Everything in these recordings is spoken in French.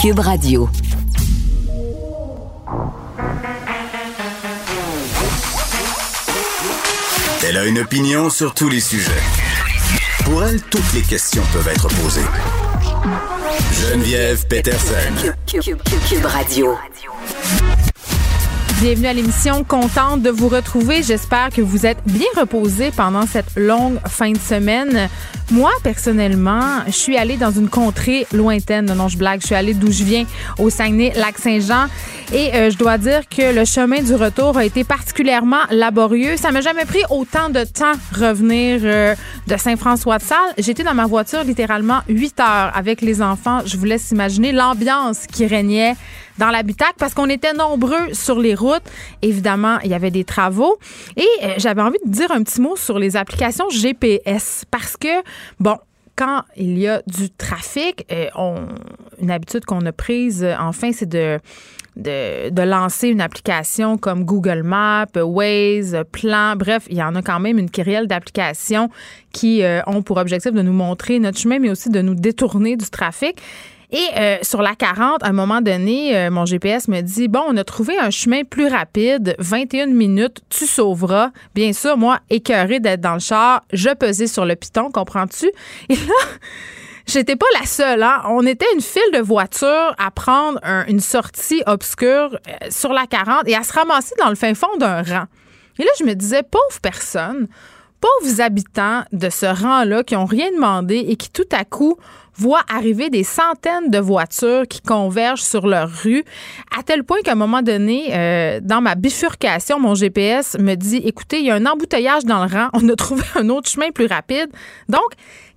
Cube Radio. Elle a une opinion sur tous les sujets. Pour elle, toutes les questions peuvent être posées. Geneviève Peterson. Cube, Radio. Bienvenue à l'émission. Contente de vous retrouver. J'espère que vous êtes bien reposés pendant cette longue fin de semaine. Moi, personnellement, je suis allée dans une contrée lointaine. Non, je blague. Je suis allée d'où je viens, au Saguenay-Lac-Saint-Jean. Et euh, je dois dire que le chemin du retour a été particulièrement laborieux. Ça m'a jamais pris autant de temps revenir euh, de Saint-François-de-Salle. J'étais dans ma voiture littéralement 8 heures avec les enfants. Je vous laisse imaginer l'ambiance qui régnait dans l'habitacle parce qu'on était nombreux sur les routes. Évidemment, il y avait des travaux. Et euh, j'avais envie de dire un petit mot sur les applications GPS parce que, bon, quand il y a du trafic, euh, une habitude qu'on a prise, euh, enfin, c'est de, lancer une application comme Google Maps, Waze, Plan, bref, il y en a quand même une kyrielle d'applications qui ont pour objectif de nous montrer notre chemin, mais aussi de nous détourner du trafic. Et euh, sur la 40, à un moment donné, euh, mon GPS me dit Bon, on a trouvé un chemin plus rapide, 21 minutes, tu sauveras. Bien sûr, moi, écœurée d'être dans le char, je pesais sur le piton, comprends-tu? Et là, J'étais pas la seule. Hein? On était une file de voitures à prendre une sortie obscure euh, sur la 40 et à se ramasser dans le fin fond d'un rang. Et là, je me disais, pauvre personne, pauvres habitants de ce rang-là qui ont rien demandé et qui tout à coup voit arriver des centaines de voitures qui convergent sur leur rue, à tel point qu'à un moment donné, euh, dans ma bifurcation, mon GPS me dit, écoutez, il y a un embouteillage dans le rang, on a trouvé un autre chemin plus rapide. Donc,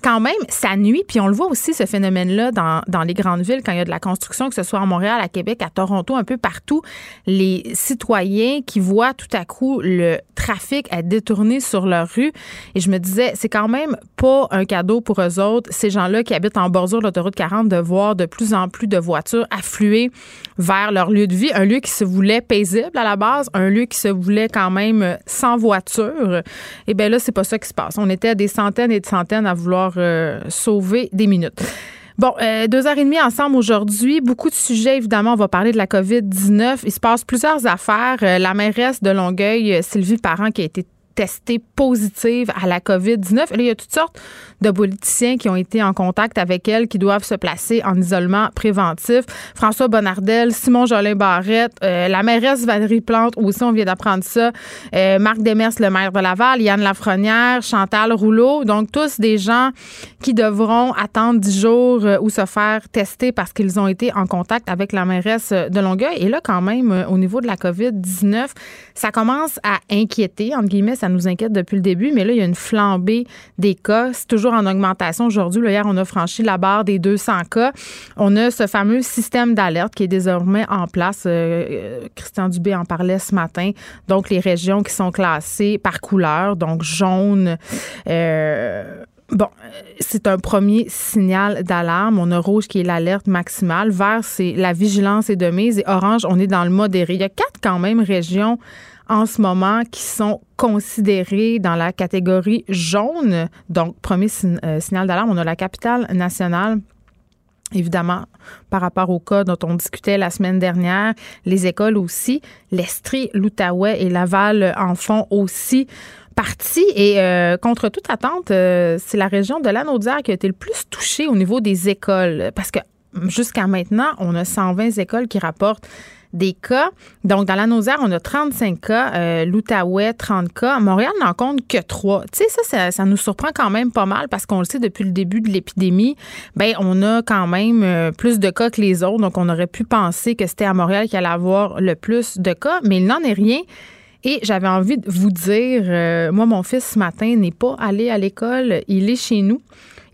quand même, ça nuit. Puis on le voit aussi, ce phénomène-là, dans, dans, les grandes villes, quand il y a de la construction, que ce soit à Montréal, à Québec, à Toronto, un peu partout, les citoyens qui voient tout à coup le trafic être détourné sur leur rue. Et je me disais, c'est quand même pas un cadeau pour eux autres, ces gens-là qui habitent en bordure de l'autoroute 40, de voir de plus en plus de voitures affluer vers leur lieu de vie, un lieu qui se voulait paisible à la base, un lieu qui se voulait quand même sans voiture. Et bien là, c'est pas ça qui se passe. On était à des centaines et des centaines à vouloir euh, sauver des minutes. Bon, euh, deux heures et demie ensemble aujourd'hui. Beaucoup de sujets, évidemment. On va parler de la COVID-19. Il se passe plusieurs affaires. Euh, la mairesse de Longueuil, Sylvie Parent, qui a été testée positive à la COVID-19. Là, il y a toutes sortes de politiciens qui ont été en contact avec elle, qui doivent se placer en isolement préventif. François Bonnardel, Simon Jolin Barrette, euh, la mairesse Valérie Plante, aussi, on vient d'apprendre ça, euh, Marc Demers, le maire de Laval, Yann Lafrenière, Chantal Rouleau. Donc, tous des gens qui devront attendre dix jours euh, ou se faire tester parce qu'ils ont été en contact avec la mairesse de Longueuil. Et là, quand même, au niveau de la COVID-19, ça commence à inquiéter, entre guillemets, ça nous inquiète depuis le début, mais là, il y a une flambée des cas. C'est toujours en augmentation aujourd'hui. Hier, on a franchi la barre des 200 cas. On a ce fameux système d'alerte qui est désormais en place. Euh, euh, Christian Dubé en parlait ce matin. Donc, les régions qui sont classées par couleur, donc jaune. Euh, bon, c'est un premier signal d'alarme. On a rouge qui est l'alerte maximale. Vert, c'est la vigilance est de mise. Et orange, on est dans le modéré. Il y a quatre quand même régions en ce moment qui sont considérés dans la catégorie jaune. Donc, premier euh, signal d'alarme, on a la capitale nationale Évidemment, par rapport au cas dont on discutait la semaine dernière, les écoles aussi, l'Estrie, l'Outaouais et Laval en font aussi partie. Et euh, contre toute attente, euh, c'est la région de l'Anaudière qui a été le plus touchée au niveau des écoles. Parce que jusqu'à maintenant, on a 120 écoles qui rapportent des cas. Donc, dans la Nausère, on a 35 cas, euh, l'Outaouais, 30 cas. Montréal n'en compte que 3. Tu sais, ça, ça, nous surprend quand même pas mal parce qu'on le sait depuis le début de l'épidémie, ben on a quand même euh, plus de cas que les autres. Donc, on aurait pu penser que c'était à Montréal qu'il allait avoir le plus de cas, mais il n'en est rien. Et j'avais envie de vous dire, euh, moi, mon fils ce matin n'est pas allé à l'école, il est chez nous.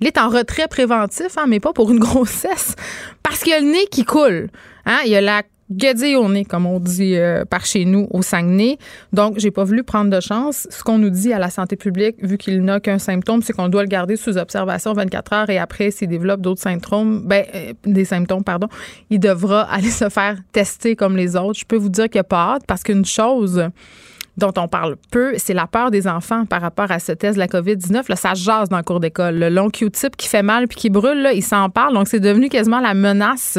Il est en retrait préventif, hein, mais pas pour une grossesse, parce qu'il a le nez qui coule. Hein? Il a la guédé au nez, comme on dit euh, par chez nous au Saguenay. Donc, j'ai pas voulu prendre de chance. Ce qu'on nous dit à la santé publique, vu qu'il n'a qu'un symptôme, c'est qu'on doit le garder sous observation 24 heures et après, s'il développe d'autres symptômes, ben, euh, des symptômes, pardon, il devra aller se faire tester comme les autres. Je peux vous dire qu'il n'y a pas hâte parce qu'une chose dont on parle peu, c'est la peur des enfants par rapport à ce test de la COVID-19. Là, ça jase dans le cours d'école. Le long Q-tip qui fait mal puis qui brûle, là, ils s'en parlent. Donc, c'est devenu quasiment la menace.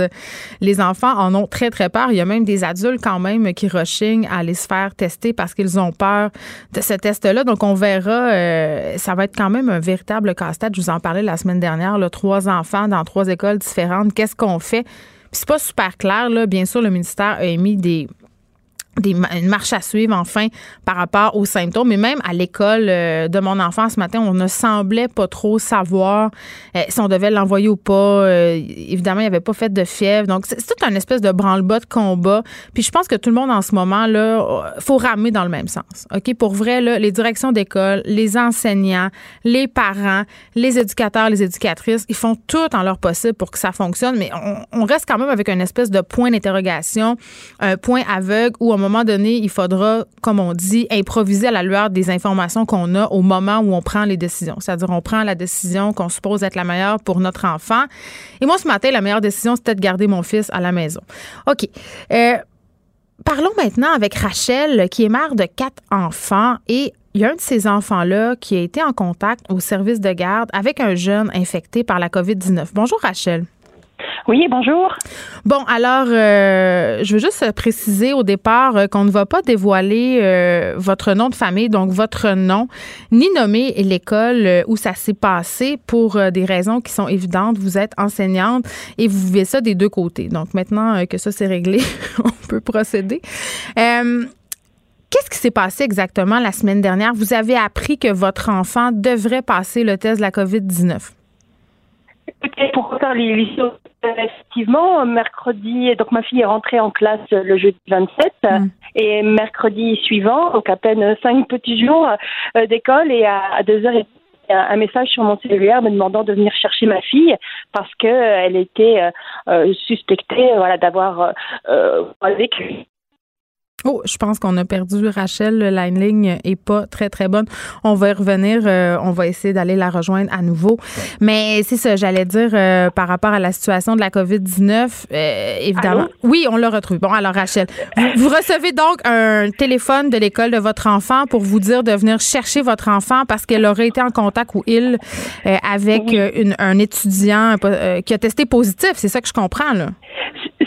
Les enfants en ont très, très peur. Il y a même des adultes quand même qui rechignent à aller se faire tester parce qu'ils ont peur de ce test-là. Donc, on verra. Euh, ça va être quand même un véritable casse-tête. Je vous en parlais la semaine dernière. Trois enfants dans trois écoles différentes. Qu'est-ce qu'on fait? c'est pas super clair. Là. Bien sûr, le ministère a émis des une marche à suivre enfin par rapport aux symptômes. Mais même à l'école euh, de mon enfant ce matin, on ne semblait pas trop savoir euh, si on devait l'envoyer ou pas. Euh, évidemment, il n'y avait pas fait de fièvre. Donc, c'est tout un espèce de branle-bas de combat. Puis je pense que tout le monde en ce moment, là, faut ramer dans le même sens. OK? Pour vrai, là, les directions d'école, les enseignants, les parents, les éducateurs, les éducatrices, ils font tout en leur possible pour que ça fonctionne. Mais on, on reste quand même avec une espèce de point d'interrogation, un point aveugle où un moment donné, il faudra, comme on dit, improviser à la lueur des informations qu'on a au moment où on prend les décisions. C'est-à-dire, on prend la décision qu'on suppose être la meilleure pour notre enfant. Et moi, ce matin, la meilleure décision, c'était de garder mon fils à la maison. OK. Euh, parlons maintenant avec Rachel, qui est mère de quatre enfants et il y a un de ces enfants-là qui a été en contact au service de garde avec un jeune infecté par la COVID-19. Bonjour Rachel. Oui, bonjour. Bon, alors, euh, je veux juste préciser au départ euh, qu'on ne va pas dévoiler euh, votre nom de famille, donc votre nom, ni nommer l'école où ça s'est passé pour des raisons qui sont évidentes. Vous êtes enseignante et vous vivez ça des deux côtés. Donc, maintenant que ça c'est réglé, on peut procéder. Qu'est-ce qui s'est passé exactement la semaine dernière? Vous avez appris que votre enfant devrait passer le test de la COVID-19. Pour faire l'histoire, effectivement, mercredi, donc ma fille est rentrée en classe le jeudi 27 mm. et mercredi suivant, donc à peine cinq petits jours euh, d'école et à, deux heures et un message sur mon cellulaire me demandant de venir chercher ma fille parce que euh, elle était euh, suspectée voilà d'avoir vécu Oh, je pense qu'on a perdu Rachel. La ligne est pas très, très bonne. On va y revenir. Euh, on va essayer d'aller la rejoindre à nouveau. Mais c'est ça, j'allais dire euh, par rapport à la situation de la COVID-19. Euh, évidemment. Oui, on l'a retrouvé. Bon, alors, Rachel, vous, recevez donc un téléphone de l'école de votre enfant pour vous dire de venir chercher votre enfant parce qu'elle aurait été en contact ou il avec un étudiant qui a testé positif. C'est ça que je comprends, là.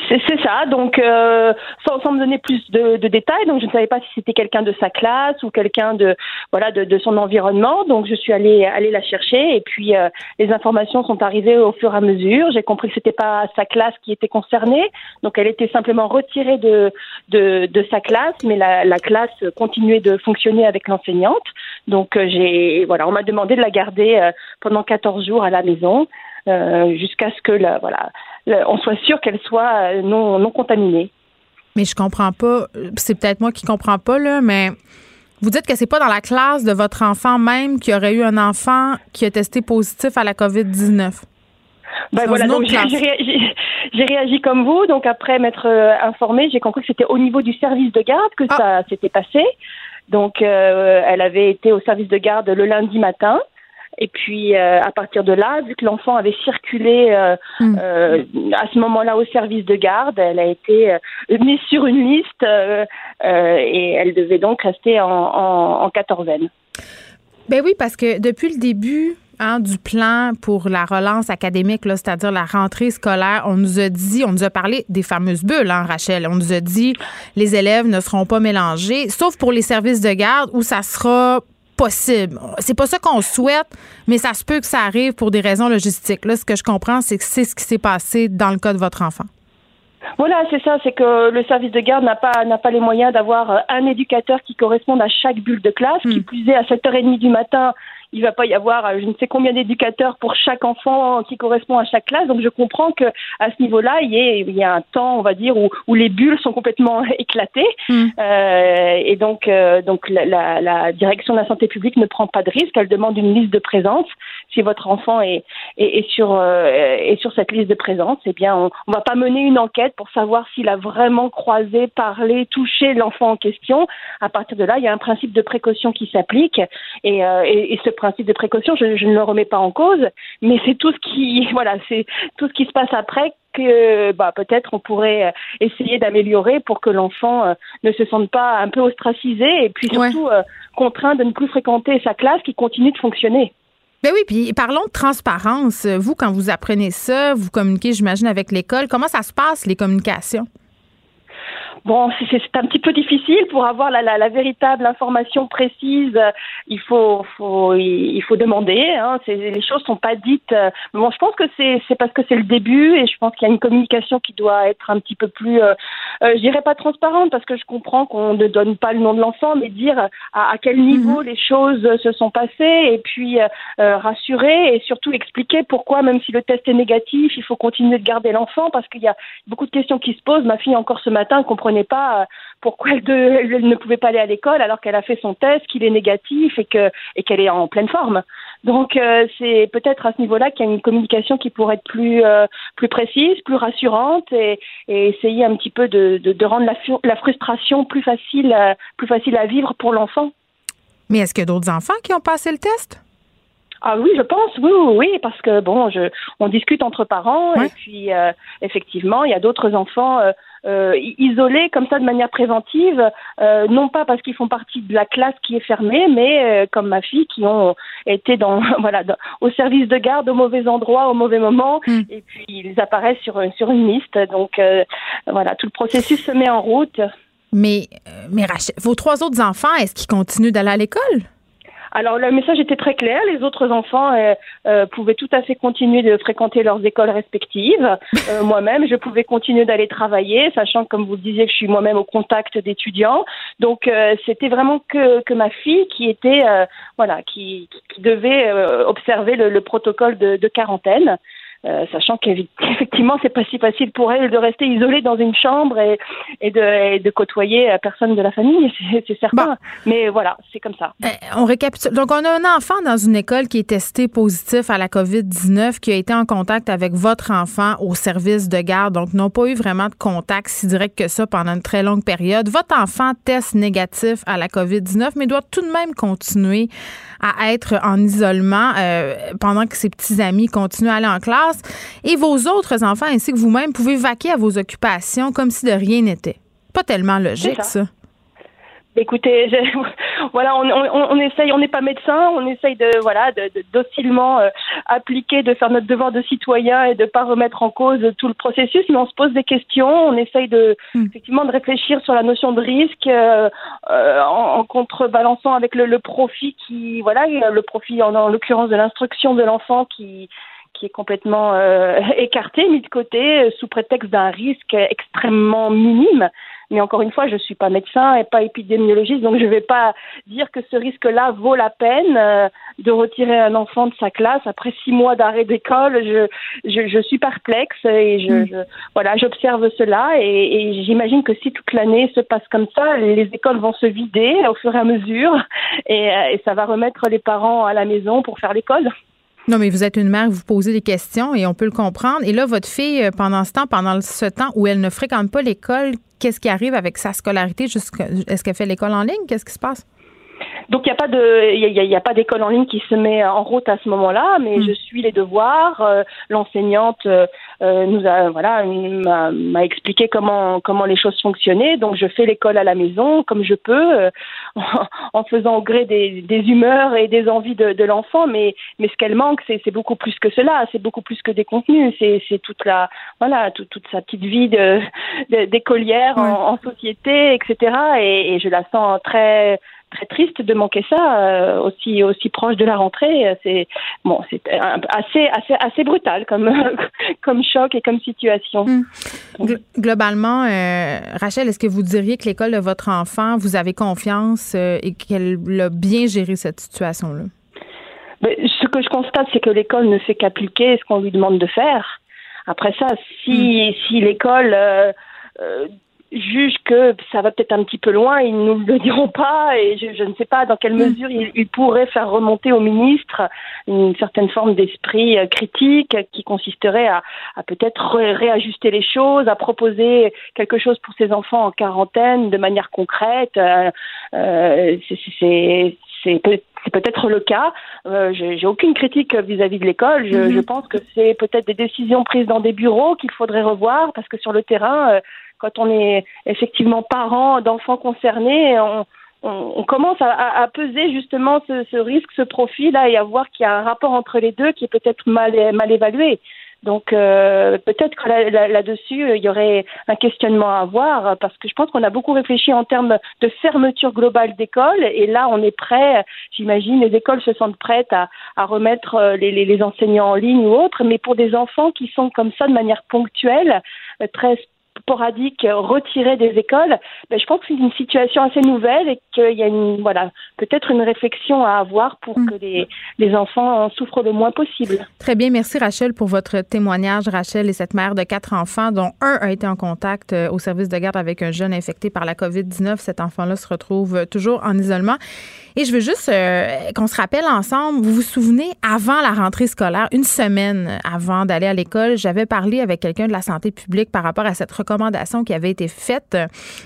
C'est ça. Donc, euh, sans, sans, me donner plus de, de, détails, donc je ne savais pas si c'était quelqu'un de sa classe ou quelqu'un de voilà de, de, son environnement. Donc, je suis allée aller la chercher et puis euh, les informations sont arrivées au fur et à mesure. J'ai compris que c'était pas sa classe qui était concernée, donc elle était simplement retirée de de, de sa classe, mais la, la, classe continuait de fonctionner avec l'enseignante. Donc, euh, j'ai voilà, on m'a demandé de la garder euh, pendant 14 jours à la maison. Euh, jusqu'à ce que la, voilà, on soit sûr qu'elle soit euh, non, non contaminée. Mais je comprends pas. C'est peut-être moi qui comprends pas, là, mais vous dites que c'est pas dans la classe de votre enfant même qu'il y aurait eu un enfant qui a testé positif à la COVID-19. Ben voilà, donc j'ai réagi, comme vous. Donc après m'être euh, informée, j'ai compris que c'était au niveau du service de garde que ah. ça s'était passé. Donc euh, elle avait été au service de garde le lundi matin. Et puis euh, à partir de là, vu que l'enfant avait circulé euh, hmm. euh, à ce moment-là au service de garde, elle a été mise sur une liste et elle devait donc rester en, en, en quatorzaine. Ben oui, parce que depuis le début, Hein, du plan pour la relance académique, c'est-à-dire la rentrée scolaire, on nous a dit, on nous a parlé des fameuses bulles, hein, Rachel. On nous a dit les élèves ne seront pas mélangés, sauf pour les services de garde où ça sera possible. C'est pas ça qu'on souhaite, mais ça se peut que ça arrive pour des raisons logistiques. Là, ce que je comprends, c'est que c'est ce qui s'est passé dans le cas de votre enfant. Voilà, c'est ça, c'est que le service de garde n'a pas n'a pas les moyens d'avoir un éducateur qui corresponde à chaque bulle de classe, qui hmm. plus est à 7h30 du matin, il va pas y avoir euh, je ne sais combien d'éducateurs pour chaque enfant qui correspond à chaque classe. Donc je comprends que à ce niveau-là, il il y a un temps, on va dire, où, où les bulles sont complètement éclatées. Mm. Euh, et donc, euh, donc la, la, la, direction de la santé publique ne prend pas de risque. Elle demande une liste de présence. Si votre enfant est, est, sur est sur cette liste de présence, eh bien, on, on va pas mener une enquête pour savoir s'il a vraiment croisé, parlé, touché l'enfant en question. À partir de là, il y a un principe de précaution qui s'applique et, et, et, ce principe de précaution, je, je ne le remets pas en cause, mais c'est tout ce qui voilà, c'est tout ce qui se passe après que bah, peut-être on pourrait euh, essayer d'améliorer pour que l'enfant euh, ne se sente pas un peu ostracisé et puis surtout euh, contraint de ne plus fréquenter sa classe qui continue de fonctionner. Ben oui, puis parlons de transparence. Vous, quand vous apprenez ça, vous communiquez, j'imagine, avec l'école. Comment ça se passe, les communications? Bon, c'est un petit peu difficile pour avoir la, la, la véritable information précise. Il faut, faut il faut demander. Hein, les choses sont pas dites. Bon, je pense que c'est parce que c'est le début et je pense qu'il y a une communication qui doit être un petit peu plus, euh, euh, je dirais pas transparente parce que je comprends qu'on ne donne pas le nom de l'enfant, mais dire à, à quel niveau mhm. les choses se sont passées et puis euh, euh, rassurer et surtout expliquer pourquoi même si le test est négatif, il faut continuer de garder l'enfant parce qu'il y a beaucoup de questions qui se posent. Ma fille encore ce matin comprenait pas euh, pourquoi elle, ne pouvait pas aller à l'école alors qu'elle a fait son test, qu'il est négatif et que et qu'elle est en pleine forme. Donc euh, c'est peut-être à ce niveau-là qu'il y a une communication qui pourrait être plus euh, plus précise, plus rassurante et, essayer un petit peu de, de, rendre la, la, frustration plus facile plus facile à vivre pour l'enfant. Mais est-ce qu'il y a d'autres enfants qui ont passé le test? Ah oui, je pense, oui, oui, oui, parce que bon, je, on discute entre parents et puis effectivement, il y a d'autres enfants euh, isolés comme ça de manière préventive, euh, non pas parce qu'ils font partie de la classe qui est fermée, mais euh, comme ma fille qui ont été dans voilà au service de garde au mauvais endroit au mauvais moment mm. et puis ils apparaissent sur sur une liste. Donc voilà, tout le processus se met en route. Mais mais Rachel, vos trois autres enfants, est-ce qu'ils continuent d'aller à l'école? Alors le message était très clair. Les autres enfants euh, euh, pouvaient tout à fait continuer de fréquenter leurs écoles respectives. Euh, moi-même, je pouvais continuer d'aller travailler, sachant, comme vous le disiez, que je suis moi-même au contact d'étudiants. Donc c'était vraiment que, que ma fille qui était voilà qui, qui devait observer le, le protocole de, de quarantaine. Euh, sachant qu'effectivement c'est pas si facile pour elle de rester isolée dans une chambre et, et, de, de, côtoyer personne de la famille, c'est certain. Mais voilà, c'est comme ça. Euh, on récapitule. Donc on a un enfant dans une école qui est testé positif à la COVID-19, qui a été en contact avec votre enfant au service de garde, donc n'ont pas eu vraiment de contact si direct que ça pendant une très longue période. Votre enfant teste négatif à la COVID-19, mais doit tout de même continuer à être en isolement euh, pendant que ses petits amis continuent à aller en classe. Et vos autres enfants ainsi que vous-même pouvez vaquer à vos occupations comme si de rien n'était. Pas tellement logique, ça. Écoutez, voilà, on, on, on, essaye, on n'est pas médecin, on essaye de voilà, de, de docilement euh, appliquer, de faire notre devoir de citoyen et de pas remettre en cause tout le processus, mais on se pose des questions, on essaye de hmm. effectivement de réfléchir sur la notion de risque euh, euh en, en, contrebalançant avec le, le, profit qui voilà, le profit en, en l'occurrence de l'instruction de l'enfant qui qui est complètement euh, écarté, mis de côté, sous prétexte d'un risque extrêmement minime. Mais encore une fois, je ne suis pas médecin et pas épidémiologiste, donc je ne vais pas dire que ce risque-là vaut la peine euh, de retirer un enfant de sa classe après six mois d'arrêt d'école. Je, je, je, suis perplexe et je, mm. je voilà, j'observe cela et, et j'imagine que si toute l'année se passe comme ça, les écoles vont se vider au fur et à mesure et, euh, et ça va remettre les parents à la maison pour faire l'école. Non, mais vous êtes une mère, vous posez des questions et on peut le comprendre. Et là, votre fille, euh, pendant ce temps, pendant ce temps où elle ne fréquente pas l'école, qu'est-ce qui arrive avec sa scolarité? Est-ce qu'elle fait l'école en ligne? Qu'est-ce qui se passe? Donc il n'y a pas de, il y a, pas d'école en ligne qui se met en route à ce moment-là, mais hmm. je suis les devoirs. Euh, l'enseignante euh, euh, nous a, voilà, m'a expliqué comment comment les choses fonctionnaient. Donc je fais l'école à la maison comme je peux, en faisant au gré des, des humeurs et des envies de, de l'enfant. Mais mais ce qu'elle manque, c'est beaucoup plus que cela. C'est beaucoup plus que des contenus. C'est c'est toute la, voilà, toute, toute sa petite vie de d'écolière en, en, société, etc. Et, et je la sens très très triste de manquer ça euh, aussi aussi proche de la rentrée. C'est bon, c'est assez assez assez brutal comme comme choc et comme situation. Hmm. Globalement, euh, Rachel, est-ce que vous diriez que l'école de votre enfant, vous avez confiance euh, et qu'elle a bien géré cette situation-là? Ben, ce que je constate, c'est que l'école ne fait qu'appliquer ce qu'on lui demande de faire. Après ça, si, hmm. si l'école jugent que ça va peut-être un petit peu loin, ils ne nous le diront pas et je, ne sais pas dans quelle mm. mesure ils, pourraient faire remonter au ministre une certaine forme d'esprit euh, critique qui consisterait à, peut-être réajuster les choses, à proposer quelque chose pour ces enfants en quarantaine de manière concrète. Euh, euh c'est c'est peut-être le cas. Euh, J'ai aucune critique vis-à-vis de l'école. Je, mm-hmm. je, pense que c'est peut-être des décisions prises dans des bureaux qu'il faudrait revoir parce que sur le terrain, quand on est effectivement parent d'enfants concernés, on, on, commence à, peser justement ce, risque, ce profil-là, et à voir qu'il y a un rapport entre les deux qui est peut-être mal, évalué. Donc euh, peut-être que là-dessus, il y aurait un questionnement à avoir, parce que je pense qu'on a beaucoup réfléchi en termes de fermeture globale d'écoles, et là, on est prêt, j'imagine, les écoles se sentent prêtes à, remettre euh, les, les, enseignants en ligne ou autres, mais pour des enfants qui sont comme ça de manière ponctuelle, euh, très sporadique retiré des écoles, ben, je pense que c'est une situation assez nouvelle et qu'il y a une, voilà, peut-être une réflexion à avoir pour mm. que les, les enfants en souffrent le moins possible. Très bien. Merci Rachel pour votre témoignage. Rachel est cette mère de quatre enfants dont un a été en contact euh, au service de garde avec un jeune infecté par la COVID-19. Cet enfant-là se retrouve toujours en isolement. Et je veux juste euh, qu'on se rappelle ensemble, vous vous souvenez, avant la rentrée scolaire, une semaine avant d'aller à l'école, j'avais parlé avec quelqu'un de la santé publique par rapport à cette recommandation qui avait été faite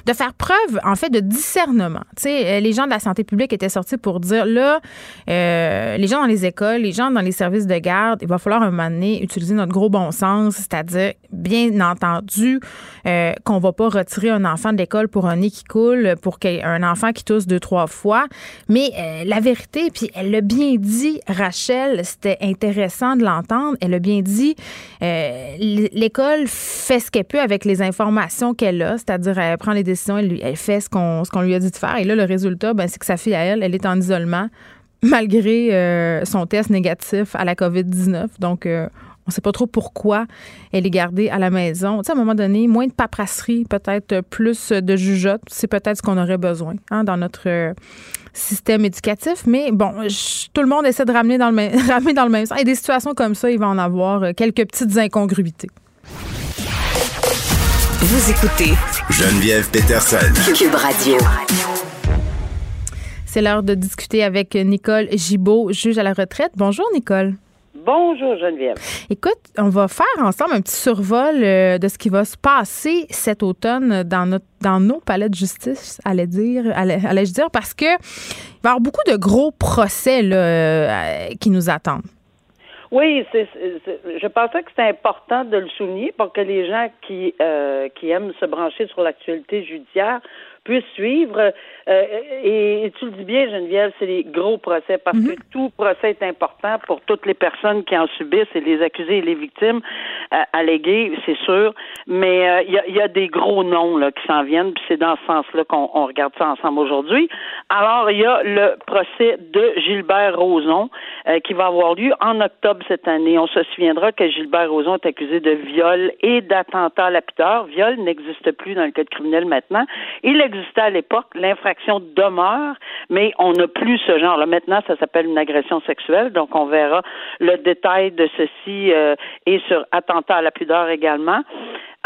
de faire preuve, en fait, de discernement. Tu sais, euh, les gens de la santé publique étaient sortis pour dire, là, euh, les gens dans les écoles, les gens dans les services de garde, il va falloir un moment donné utiliser notre gros bon sens, c'est-à-dire, bien entendu, euh, qu'on va pas retirer un enfant de l'école pour un nez qui coule, pour un enfant qui tousse deux, trois fois, mais euh, la vérité, puis elle l'a bien dit, Rachel, c'était intéressant de l'entendre. Elle a bien dit, euh, l'école fait ce qu'elle peut avec les informations qu'elle a, c'est-à-dire elle prend les décisions, elle, fait ce qu'on lui a dit de faire. Et là, le résultat, ben, c'est que sa fille à elle, elle est en isolement malgré euh, son test négatif à la COVID-19. Donc, on ne sait pas trop pourquoi elle est gardée à la maison. Tu sais, à un moment donné, moins de paperasserie, peut-être plus de jugeote, c'est peut-être ce qu'on aurait besoin hein, dans notre système éducatif. Mais bon, tout le monde essaie de ramener dans le même, ramener dans le même sens. Et des situations comme ça, il va en avoir euh, quelques petites incongruités. Vous écoutez Geneviève Peterson. Cube Radio. C'est l'heure de discuter avec Nicole Gibault, juge à la retraite. Bonjour, Nicole. Bonjour Geneviève. Écoute, on va faire ensemble un petit survol euh, de ce qui va se passer cet automne dans notre dans nos palais de justice, allais dire, allais-je dire, parce que il va y avoir beaucoup de gros procès euh, qui nous attendent. Oui, c'est, je pensais que c'était important de le souligner pour que les gens qui euh, qui aiment se brancher sur l'actualité judiciaire puissent suivre. Euh, et, tu le dis bien, Geneviève, c'est les gros procès parce que mhm. tout procès est important pour toutes les personnes qui en subissent et les accusés et les victimes euh, allégués, c'est sûr. Mais euh, il y, a, y, a, des gros noms là, qui s'en viennent, puis c'est dans ce sens-là qu'on regarde ça ensemble aujourd'hui. Alors, il y a le procès de Gilbert Rozon qui va avoir lieu en octobre cette année. On se souviendra que Gilbert Rozon est accusé de viol et d'attentat lapideur. Viol n'existe plus dans le code criminel maintenant. Il existait à l'époque. L'infraction demeure, mais on n'a plus ce genre-là. Maintenant, ça s'appelle une agression sexuelle, donc on verra le détail de ceci euh, et sur attentat à la pudeur également.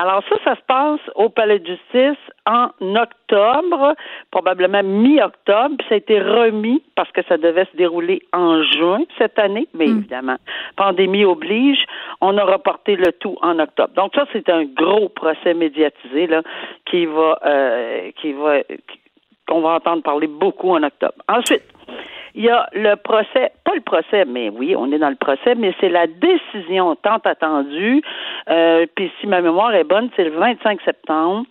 Alors ça, ça se passe au Palais de justice en octobre, probablement mi-octobre, puis ça a été remis parce que ça devait se dérouler en juin cette année, mais hmm. évidemment, pandémie oblige, on a reporté le tout en octobre. Donc ça, c'est un gros procès médiatisé là qui va euh, qui va qu'on va entendre parler beaucoup en octobre. Ensuite, il y a le procès, pas le procès, mais oui, on est dans le procès, mais c'est la décision tant attendue. Euh, puis si ma mémoire est bonne, c'est le 25 septembre.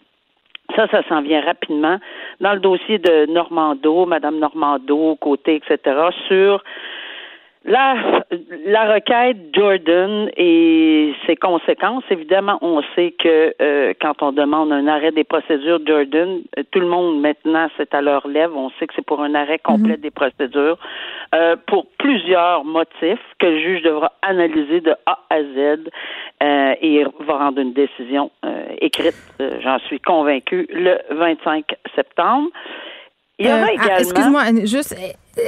Ça, ça s'en vient rapidement dans le dossier de Normando, Madame Normando, côté, etc., sur la, la requête Jordan et ses conséquences, évidemment, on sait que euh, quand on demande un arrêt des procédures Jordan, euh, tout le monde maintenant c'est à leur lèvre. On sait que c'est pour un arrêt complet mhm. des procédures euh, pour plusieurs motifs que le juge devra analyser de A à Z et va rendre une décision écrite. J'en suis convaincue le 25 septembre. Il y aura également. Excuse-moi, juste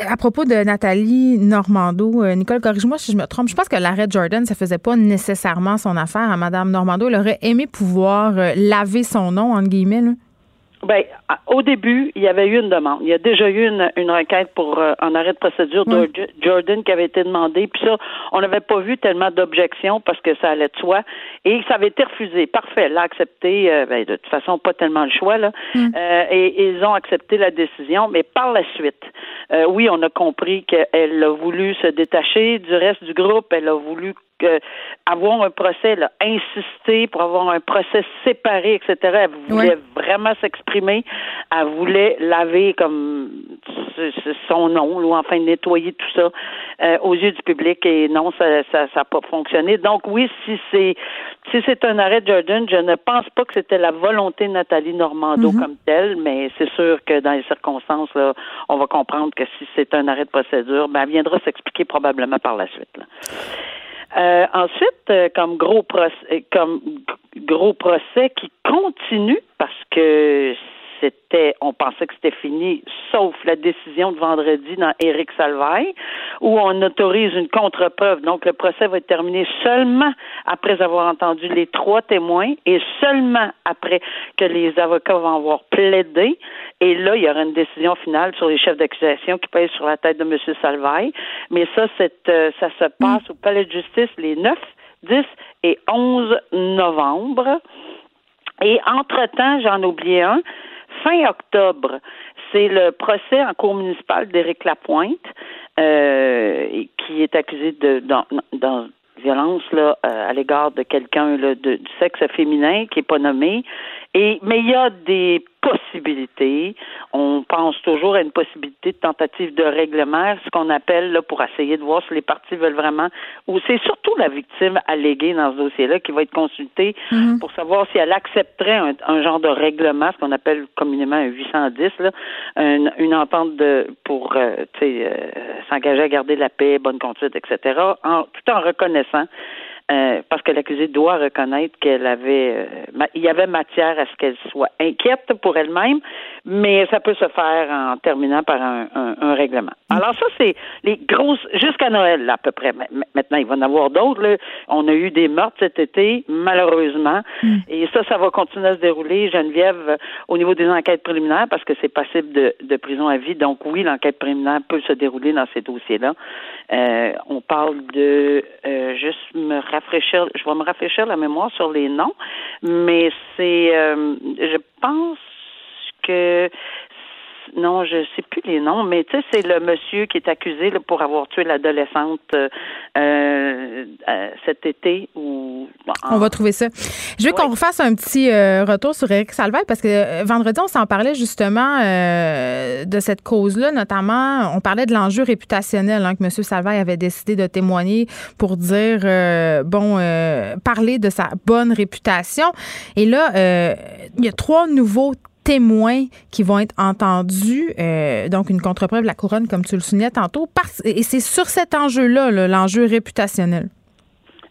à propos de Nathalie Normando, euh, Nicole, corrige-moi si je me trompe. Je pense que l'arrêt Jordan, ça faisait pas nécessairement son affaire à Madame Normando. Elle aurait aimé pouvoir euh, laver son nom, entre guillemets. Ben, au début, il y avait eu une demande. Il y a déjà eu une, une requête pour euh, un arrêt de procédure de Jordan qui avait été demandé. Puis ça, on n'avait pas vu tellement d'objections parce que ça allait de soi. Et ça avait été refusé. Parfait. L'a accepté. Euh, ben, de toute façon, pas tellement le choix là. Mm. Euh, et, ils ont accepté la décision. Mais par la suite, oui, on a compris qu'elle a voulu se détacher du reste du groupe. Elle a voulu avoir un procès, là, insister pour avoir un procès séparé, etc. Elle voulait vraiment s'exprimer. Elle voulait laver comme son nom, ou enfin nettoyer tout ça euh, aux yeux du public. Et non, ça n'a ça, ça pas fonctionné. Donc oui, si c'est si c'est un arrêt de Jordan, je ne pense pas que c'était la volonté de Nathalie Normando mm-hmm. comme telle, mais c'est sûr que dans les circonstances, là, on va comprendre que si c'est un arrêt de procédure, ben, elle viendra s'expliquer probablement par la suite. Là. Euh, ensuite, euh, comme gros procès, comme gros procès qui continue parce que c'était, on pensait que c'était fini, sauf la décision de vendredi dans Éric Salvaille, où on autorise une contre-preuve. Donc, le procès va être terminé seulement après avoir entendu les trois témoins et seulement après que les avocats vont avoir plaidé. Et là, il y aura une décision finale sur les chefs d'accusation qui pèsent sur la tête de M. Salvaille. Mais ça, c'est, euh, ça se passe au Palais de justice les 9, 10 et 11 novembre. Et entre-temps, j'en oubliais un, fin octobre, c'est le procès en cour municipale d'Éric Lapointe, euh, qui est accusé de dans, violence là euh, à l'égard de quelqu'un du sexe féminin qui est pas nommé. Et mais il y a des possibilités. On pense toujours à une possibilité de tentative de règlement, ce qu'on appelle là pour essayer de voir si les parties veulent vraiment ou c'est surtout la victime alléguée dans ce dossier-là qui va être consultée mhm. pour savoir si elle accepterait un, genre de règlement, ce qu'on appelle communément un 810 là, une, entente de pour euh, euh, s'engager à garder la paix, bonne conduite, etc. En, tout en reconnaissant euh, parce que l'accusée doit reconnaître qu'elle avait, euh, il y avait matière à ce qu'elle soit inquiète pour elle-même, mais ça peut se faire en terminant par un, un, règlement. Mm. Alors ça, c'est les grosses, jusqu'à Noël à peu près. Maintenant, il va y en avoir d'autres. On a eu des meurtres cet été, malheureusement, mm. et ça, ça va continuer à se dérouler. Geneviève, au niveau des enquêtes préliminaires, parce que c'est passible de, de prison à vie. Donc oui, l'enquête préliminaire peut se dérouler dans ces dossiers-là. Euh, on parle de, euh, juste me rafraîchir, je vais me rafraîchir la mémoire sur les noms, mais c'est, euh, je pense que non, je sais plus les noms, mais tu sais, c'est le monsieur qui est accusé là, pour avoir tué l'adolescente euh, euh, cet été. Ou on va trouver ça. Je veux qu'on refasse un petit euh, retour sur Eric Salvaille parce que vendredi, on s'en parlait justement de cette cause-là, notamment, on parlait de l'enjeu réputationnel hein, que M. Salvaille avait décidé de témoigner pour dire, bon, parler de sa bonne réputation. Et là, il y a trois nouveaux témoins qui vont être entendus, euh, donc une contre-preuve de la couronne, comme tu le soulignais tantôt, et c'est sur cet enjeu-là, l'enjeu réputationnel.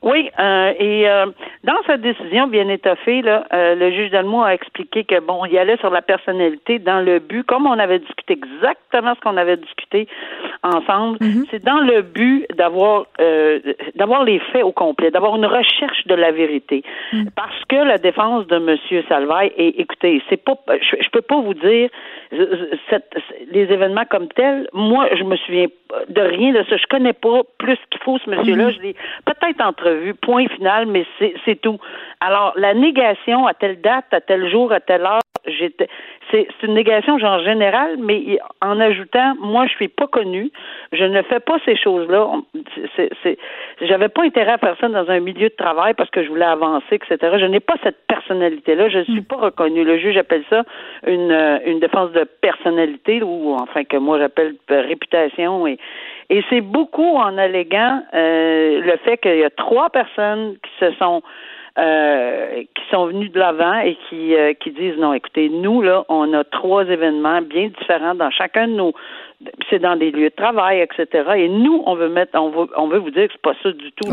Oui, euh, et euh, dans sa décision bien étoffée, le juge Dalmau a expliqué que bon, il allait sur la personnalité dans le but, comme on avait discuté exactement ce qu'on avait discuté ensemble, mhm. c'est dans le but d'avoir euh, d'avoir les faits au complet, d'avoir une recherche de la vérité, mhm. parce que la défense de Monsieur Salvaille, et écoutez, c'est pas, je, je peux pas vous dire cette, les événements comme tels. Moi, je me souviens de rien de ça. Je connais pas plus qu'il faut ce monsieur-là. Mhm. Je l'ai peut-être entrevu, point final, mais c'est tout. Alors, la négation à telle date, à tel jour, à telle heure, j'étais c'est une négation genre générale, mais en ajoutant moi je suis pas connue, je ne fais pas ces choses-là. C'est j'avais pas intérêt à faire ça dans un milieu de travail parce que je voulais avancer, etc. Je n'ai pas cette personnalité-là, je ne suis mm. pas reconnue. Le juge appelle ça une une défense de personnalité ou enfin que moi j'appelle réputation et et c'est beaucoup en alléguant euh, le fait qu'il y a trois personnes qui se sont euh, qui sont venus de l'avant et qui, euh, qui disent non, écoutez, nous, là, on a trois événements bien différents dans chacun de nos c'est dans des lieux de travail, etc. Et nous, on veut mettre on veut on veut vous dire que c'est pas ça du tout.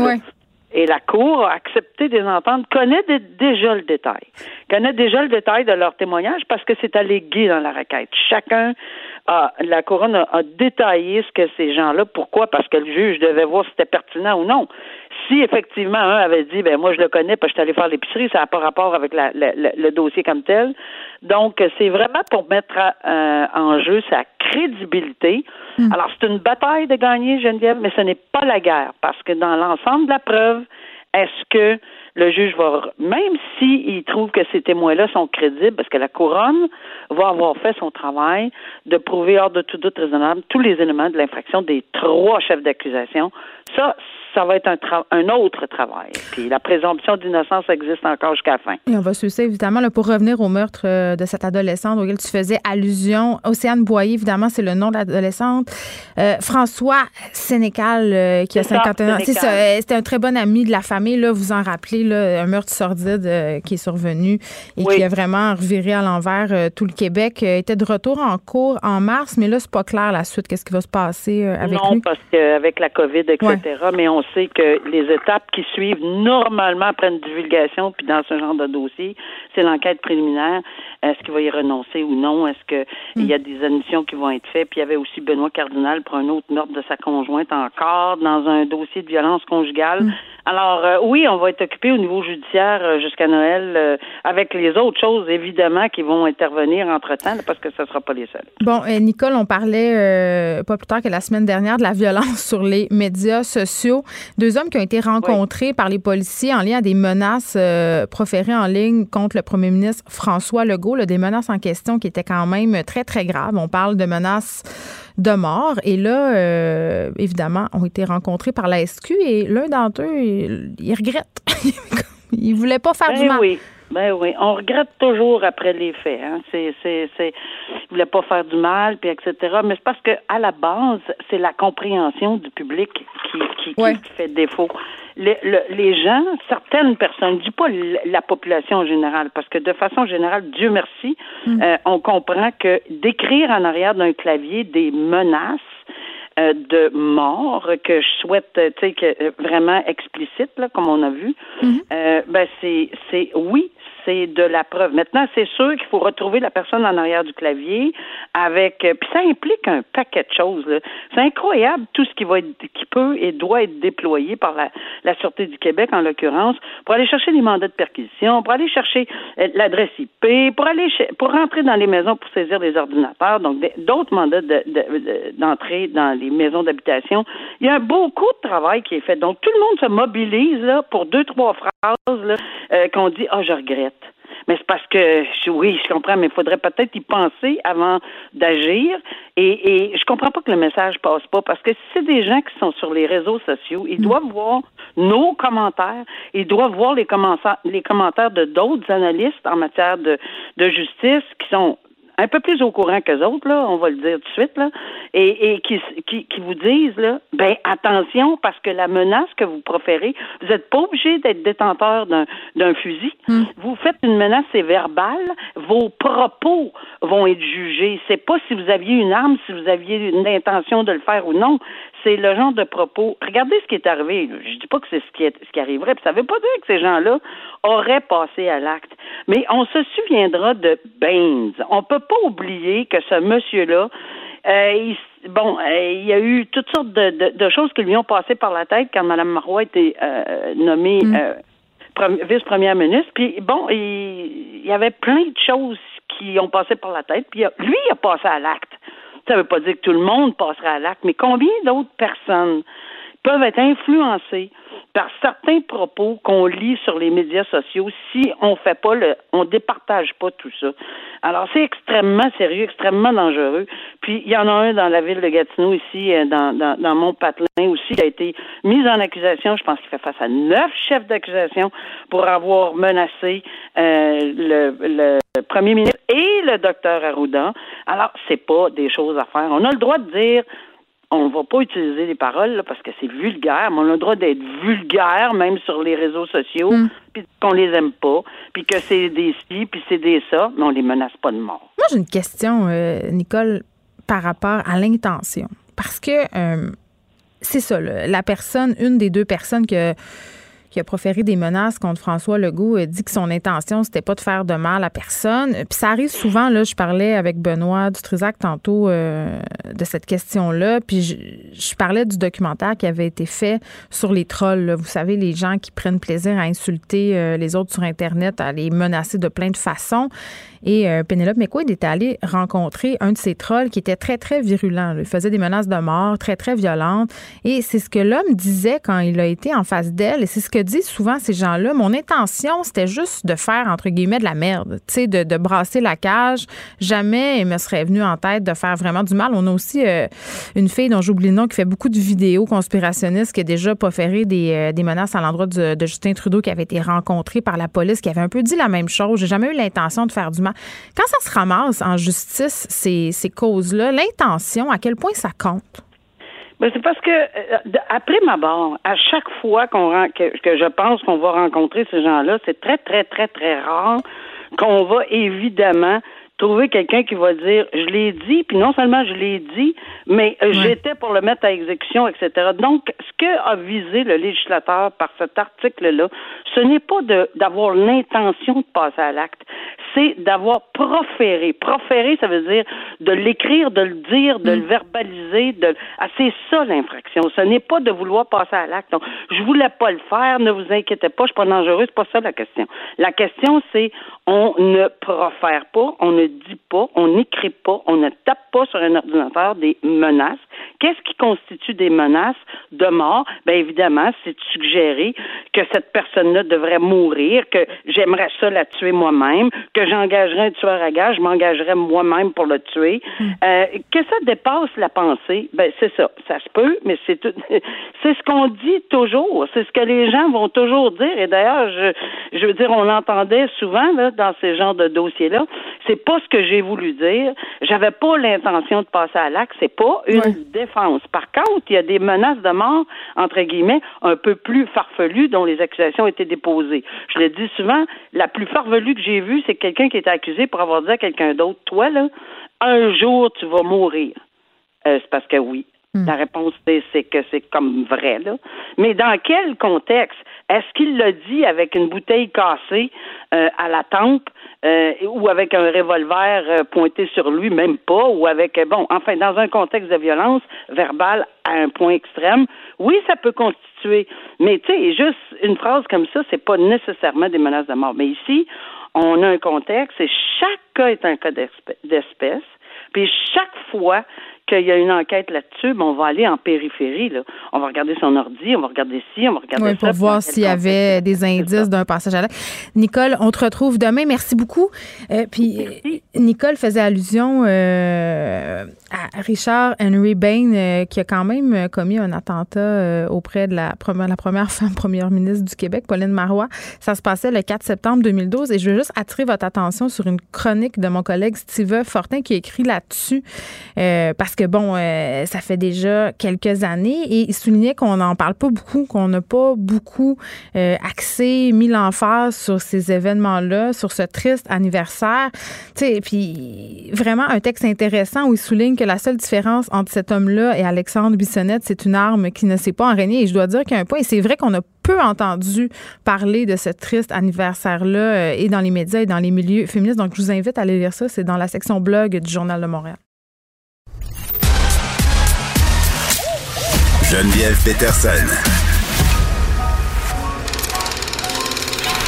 Et la Cour a accepté des ententes, connaît déjà le détail, connaît déjà le détail de leur témoignage parce que c'est allégué dans la requête. Chacun a, la couronne a, a détaillé ce que ces gens-là, pourquoi? Parce que le juge devait voir si c'était pertinent ou non si effectivement un avait dit, ben moi je le connais, parce que je suis allé faire l'épicerie, ça n'a pas rapport avec la, le dossier comme tel. Donc c'est vraiment pour mettre euh, en jeu sa crédibilité. Hmm. Alors c'est une bataille de gagner, Geneviève, mais ce n'est pas la guerre, parce que dans l'ensemble de la preuve, est-ce que le juge va, même s'il trouve que ces témoins-là sont crédibles, parce que la couronne va avoir fait son travail de prouver hors de tout doute raisonnable tous les éléments de l'infraction des trois chefs d'accusation, ça, ça va être un, un autre travail. Puis la présomption d'innocence existe encore jusqu'à la fin. Et on va ça, évidemment, là, pour revenir au meurtre euh, de cette adolescente auquel tu faisais allusion. Océane Boyer, évidemment, c'est le nom de l'adolescente. Euh, François Sénécal, euh, qui a 51 ans. C'était un très bon ami de la famille. Là, vous en rappelez, là, un meurtre sordide qui est survenu et qui a vraiment reviré à l'envers tout le Québec. était de retour en cours en mars, mais là, c'est pas clair la suite. Qu'est-ce qui va se passer avec lui? Non, parce qu'avec la COVID, etc., mais on sait que les étapes qui suivent normalement après une divulgation, puis dans ce genre de dossier, c'est l'enquête préliminaire. Est-ce qu'il va y renoncer ou non? Est-ce qu'il y a des admissions qui vont être faites? Puis il y avait aussi Benoît Cardinal pour un autre meurtre de sa conjointe encore dans un dossier de violence conjugale. Mm. Alors euh, oui, on va être occupé au niveau judiciaire euh, jusqu'à Noël euh, avec les autres choses évidemment qui vont intervenir entre-temps parce que ce ne sera pas les seuls. Bon, Nicole, on parlait pas plus tard que la semaine dernière de la violence sur les médias sociaux. Deux hommes qui ont été rencontrés par les policiers en lien à des menaces proférées en ligne contre le premier ministre François Legault, des menaces en question qui étaient quand même très, très graves. On parle de menaces de mort. Et là, euh, évidemment, ont été rencontrés par la SQ et l'un d'entre eux, il, regrette. il voulait pas faire ben du mal. Oui. Ben oui, on regrette toujours après les faits. Hein. C'est, c'est, c'est, il voulait pas faire du mal, puis etc. Mais c'est parce que à la base, c'est la compréhension du public qui, qui, qui fait défaut les, gens, certaines personnes, dis pas la population en général, parce que de façon générale, Dieu merci, mm. euh, on comprend que d'écrire en arrière d'un clavier des menaces euh, de mort que je souhaite, tu sais, que euh, vraiment explicite, là, comme on a vu, mm. ben c'est, c'est oui, de la preuve. Maintenant, c'est sûr qu'il faut retrouver la personne en arrière du clavier avec. Euh, puis ça implique un paquet de choses. C'est incroyable tout ce qui va être, qui peut et doit être déployé par la, la Sûreté du Québec en l'occurrence pour aller chercher les mandats de perquisition, pour aller chercher euh, l'adresse IP, pour aller pour rentrer dans les maisons pour saisir les ordinateurs, donc d'autres mandats d'entrée dans les maisons d'habitation. Il y a beaucoup de travail qui est fait. Donc tout le monde se mobilise là pour deux trois phrases là euh, qu'on dit ah je regrette mais c'est parce que, oui, je comprends, mais il faudrait peut-être y penser avant d'agir. Et, et je comprends pas que le message passe pas, parce que si c'est des gens qui sont sur les réseaux sociaux, ils doivent voir nos commentaires, ils doivent voir les commentaires, les commentaires de d'autres analystes en matière de, de justice qui sont un peu plus au courant que autres, là, on va le dire tout de suite, là, et, et qui, qui, qui, vous disent, là, ben attention, parce que la menace que vous proférez, vous n'êtes pas obligé d'être détenteur d'un fusil. Hmm. Vous faites une menace, c'est verbal, vos propos vont être jugés. C'est pas si vous aviez une arme, si vous aviez une intention de le faire ou non c'est le genre de propos. Regardez ce qui est arrivé. Je dis pas que c'est ce qui, est, ce qui arriverait. Puis ça veut pas dire que ces gens-là auraient passé à l'acte. Mais on se souviendra de Baines. On peut pas oublier que ce monsieur-là, euh, bon, euh, il y a eu toutes sortes de, choses qui lui ont passé par la tête quand Mme Marois a été euh, nommée mm. vice-première ministre. Puis bon, il, y avait plein de choses qui ont passé par la tête. Puis lui, il a passé à l'acte. Ça ne veut pas dire que tout le monde passera à l'acte, mais combien d'autres personnes peuvent être influencées par certains propos qu'on lit sur les médias sociaux si on fait pas le, on départage pas tout ça. Alors c'est extrêmement sérieux, extrêmement dangereux. Puis il y en a un dans la ville de Gatineau ici, euh, dans, dans, dans aussi, qui a été mis en accusation. Je pense qu'il fait face à neuf chefs d'accusation pour avoir menacé euh, le, le premier ministre et le docteur Arruda. Alors c'est pas des choses à faire. On a le droit de dire on va pas utiliser les paroles parce que c'est vulgaire, mais on a le droit d'être vulgaire même sur les réseaux sociaux, mm. puis qu'on les aime pas, puis que c'est des ci, puis c'est des ça, mais on les menace pas de mort. Moi, j'ai une question, euh, Nicole, par rapport à l'intention. Parce que euh, c'est ça, la personne, une des deux personnes que qui a proféré des menaces contre François Legault, a dit que son intention, c'était pas de faire de mal à personne. Puis ça arrive souvent, là, je parlais avec Benoît Dutrisac tantôt euh, de cette question-là, puis je, parlais du documentaire qui avait été fait sur les trolls. Vous savez, les gens qui prennent plaisir à insulter euh, les autres sur Internet, à les menacer de plein de façons. Et euh, Penelope McQuaid est allée rencontrer un de ces trolls qui était très, très virulent. Il faisait des menaces de mort très, très violentes. Et c'est ce que l'homme disait quand il a été en face d'elle. Et c'est ce que disent souvent ces gens-là. Mon intention, c'était juste de faire, entre guillemets, de la merde. Tu sais, de, brasser la cage. Jamais il me serait venu en tête de faire vraiment du mal. On a aussi euh, une fille dont j'oublie le nom qui fait beaucoup de vidéos conspirationnistes qui a déjà proféré des, euh, des menaces à l'endroit de, Justin Trudeau qui avait été rencontré par la police, qui avait un peu dit la même chose. J'ai jamais eu l'intention de faire du mal. Quand ça se ramasse en justice, ces causes-là, l'intention, à quel point ça compte? Ben, c'est parce que euh, après ma barre, à chaque fois qu'on que, que je pense qu'on va rencontrer ces gens-là, c'est très très très très rare qu'on va évidemment trouver quelqu'un qui va dire je l'ai dit, puis non seulement je l'ai dit, mais euh, j'étais pour le mettre à exécution, etc. Donc, ce que a visé le législateur par cet article-là, ce n'est pas d'avoir l'intention de passer à l'acte, c'est d'avoir proféré. Proféré, ça veut dire de l'écrire, de le dire, de le mm. verbaliser. De... Ah, c'est ça l'infraction. Ce n'est pas de vouloir passer à l'acte. Donc, je voulais pas le faire. Ne vous inquiétez pas, je suis pas dangereux. C'est pas ça la question. La question, c'est on ne profère pas, on ne dit pas, on n'écrit pas, on ne tape pas sur un ordinateur des menaces. Qu'est-ce qui constitue des menaces de mort? Bien évidemment, c'est de suggérer que cette personne-là devrait mourir, que j'aimerais ça la tuer moi-même, que j'engagerais un tueur à gage, je m'engagerais moi-même pour le tuer. Hmm. Euh, que ça dépasse la pensée, ben c'est ça. Ça se peut, mais c'est c'est ce qu'on dit toujours. C'est ce que les gens vont toujours dire. Et d'ailleurs, je, je veux dire, on entendait souvent là, dans ces genres de dossiers-là, c'est pas ce que j'ai voulu dire. J'avais pas l'intention de passer à l'acte. C'est pas une défense. Par contre, il y a des menaces de mort entre guillemets un peu plus farfelues dont les accusations étaient déposées. Je le dis souvent, la plus farfelue que j'ai vue, c'est quelqu'un qui était accusé pour avoir dit à quelqu'un d'autre, toi là, un jour tu vas mourir. Euh, c'est parce que oui. Hmm. La réponse, c'est que c'est comme vrai, là. Mais dans quel contexte? Est-ce qu'il l'a dit avec une bouteille cassée euh, à la tempe euh, ou avec un revolver euh, pointé sur lui, même pas, ou avec bon, enfin, dans un contexte de violence verbale à un point extrême, oui, ça peut constituer. Mais tu sais, juste une phrase comme ça, c'est pas nécessairement des menaces de mort. Mais ici, on a un contexte et chaque cas est un cas d'espèce. Puis chaque fois qu'il y a une enquête là-dessus, ben, on va aller en périphérie. Là. On va regarder son ordi, on va regarder ci, on va regarder oui, ça. Pour voir s'il y avait des indices d'un passage à l'acte. Nicole, on te retrouve demain. Merci beaucoup. Euh, puis Nicole faisait allusion euh, à Richard Henry Bain, euh, qui a quand même commis un attentat auprès de la première, la première femme première ministre du Québec, Pauline Marois. Ça se passait le 4 septembre 2012. Et je veux juste attirer votre attention sur une chronique de mon collègue Steve Fortin qui écrit là-dessus. parce que que bon, euh, ça fait déjà quelques années et il soulignait qu'on n'en parle pas beaucoup, qu'on n'a pas beaucoup euh, axé, mis l'emphase sur ces événements-là, sur ce triste anniversaire. Tu sais, puis vraiment un texte intéressant où il souligne que la seule différence entre cet homme-là et Alexandre Bissonnette, c'est une arme qui ne s'est pas enraînée. Et je dois dire a un point, et c'est vrai qu'on a peu entendu parler de ce triste anniversaire-là euh, et dans les médias et dans les milieux féministes. Donc, je vous invite à aller lire ça. C'est dans la section blog du Journal de Montréal. Geneviève Peterson.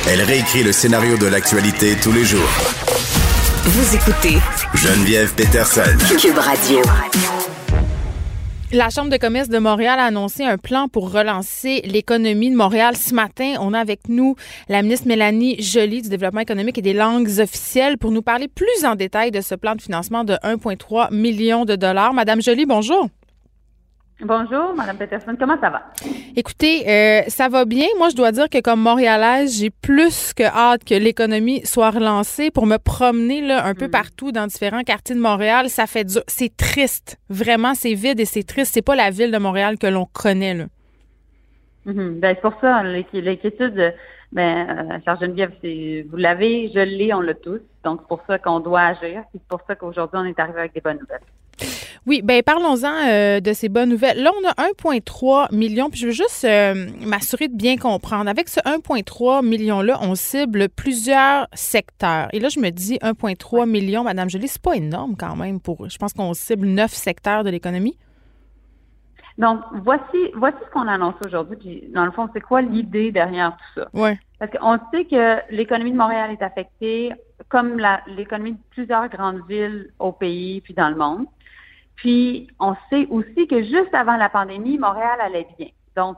Elle réécrit le scénario de l'actualité tous les jours. Vous écoutez Geneviève Peterson. Cube Radio. La Chambre de commerce de Montréal a annoncé un plan pour relancer l'économie de Montréal. Ce matin, on a avec nous la ministre Mélanie Joly du Développement économique et des langues officielles pour nous parler plus en détail de ce plan de financement de 1,3 million de dollars. Madame Joly, bonjour. Bonjour, Madame Peterson. Comment ça va? Écoutez, euh, ça va bien. Moi, je dois dire que comme montréalaise, j'ai plus que hâte que l'économie soit relancée pour me promener là, un peu mm. partout dans différents quartiers de Montréal. Ça fait dur. C'est triste. Vraiment, c'est vide et c'est triste. C'est pas la ville de Montréal que l'on connaît. Là. Mm-hmm. ben, c'est pour ça, l'inquiétude, ben, euh, Geneviève, vous l'avez, je l'ai, on l'a tous. Donc, c'est pour ça qu'on doit agir. C'est pour ça qu'aujourd'hui, on est arrivé avec des bonnes nouvelles. Oui, ben parlons-en euh, de ces bonnes nouvelles. Là, on a 1,3 million, puis je veux juste euh, m'assurer de bien comprendre. Avec ce 1,3 million-là, on cible plusieurs secteurs. Et là, je me dis 1,3 million, Madame Jolie, c'est pas énorme quand même pour. Je pense qu'on cible neuf secteurs de l'économie. Donc, voici, voici ce qu'on annonce aujourd'hui. dans le fond, c'est quoi l'idée derrière tout ça? Oui. Parce qu'on sait que l'économie de Montréal est affectée, comme l'économie de plusieurs grandes villes au pays puis dans le monde. Puis, on sait aussi que juste avant la pandémie, Montréal allait bien. Donc,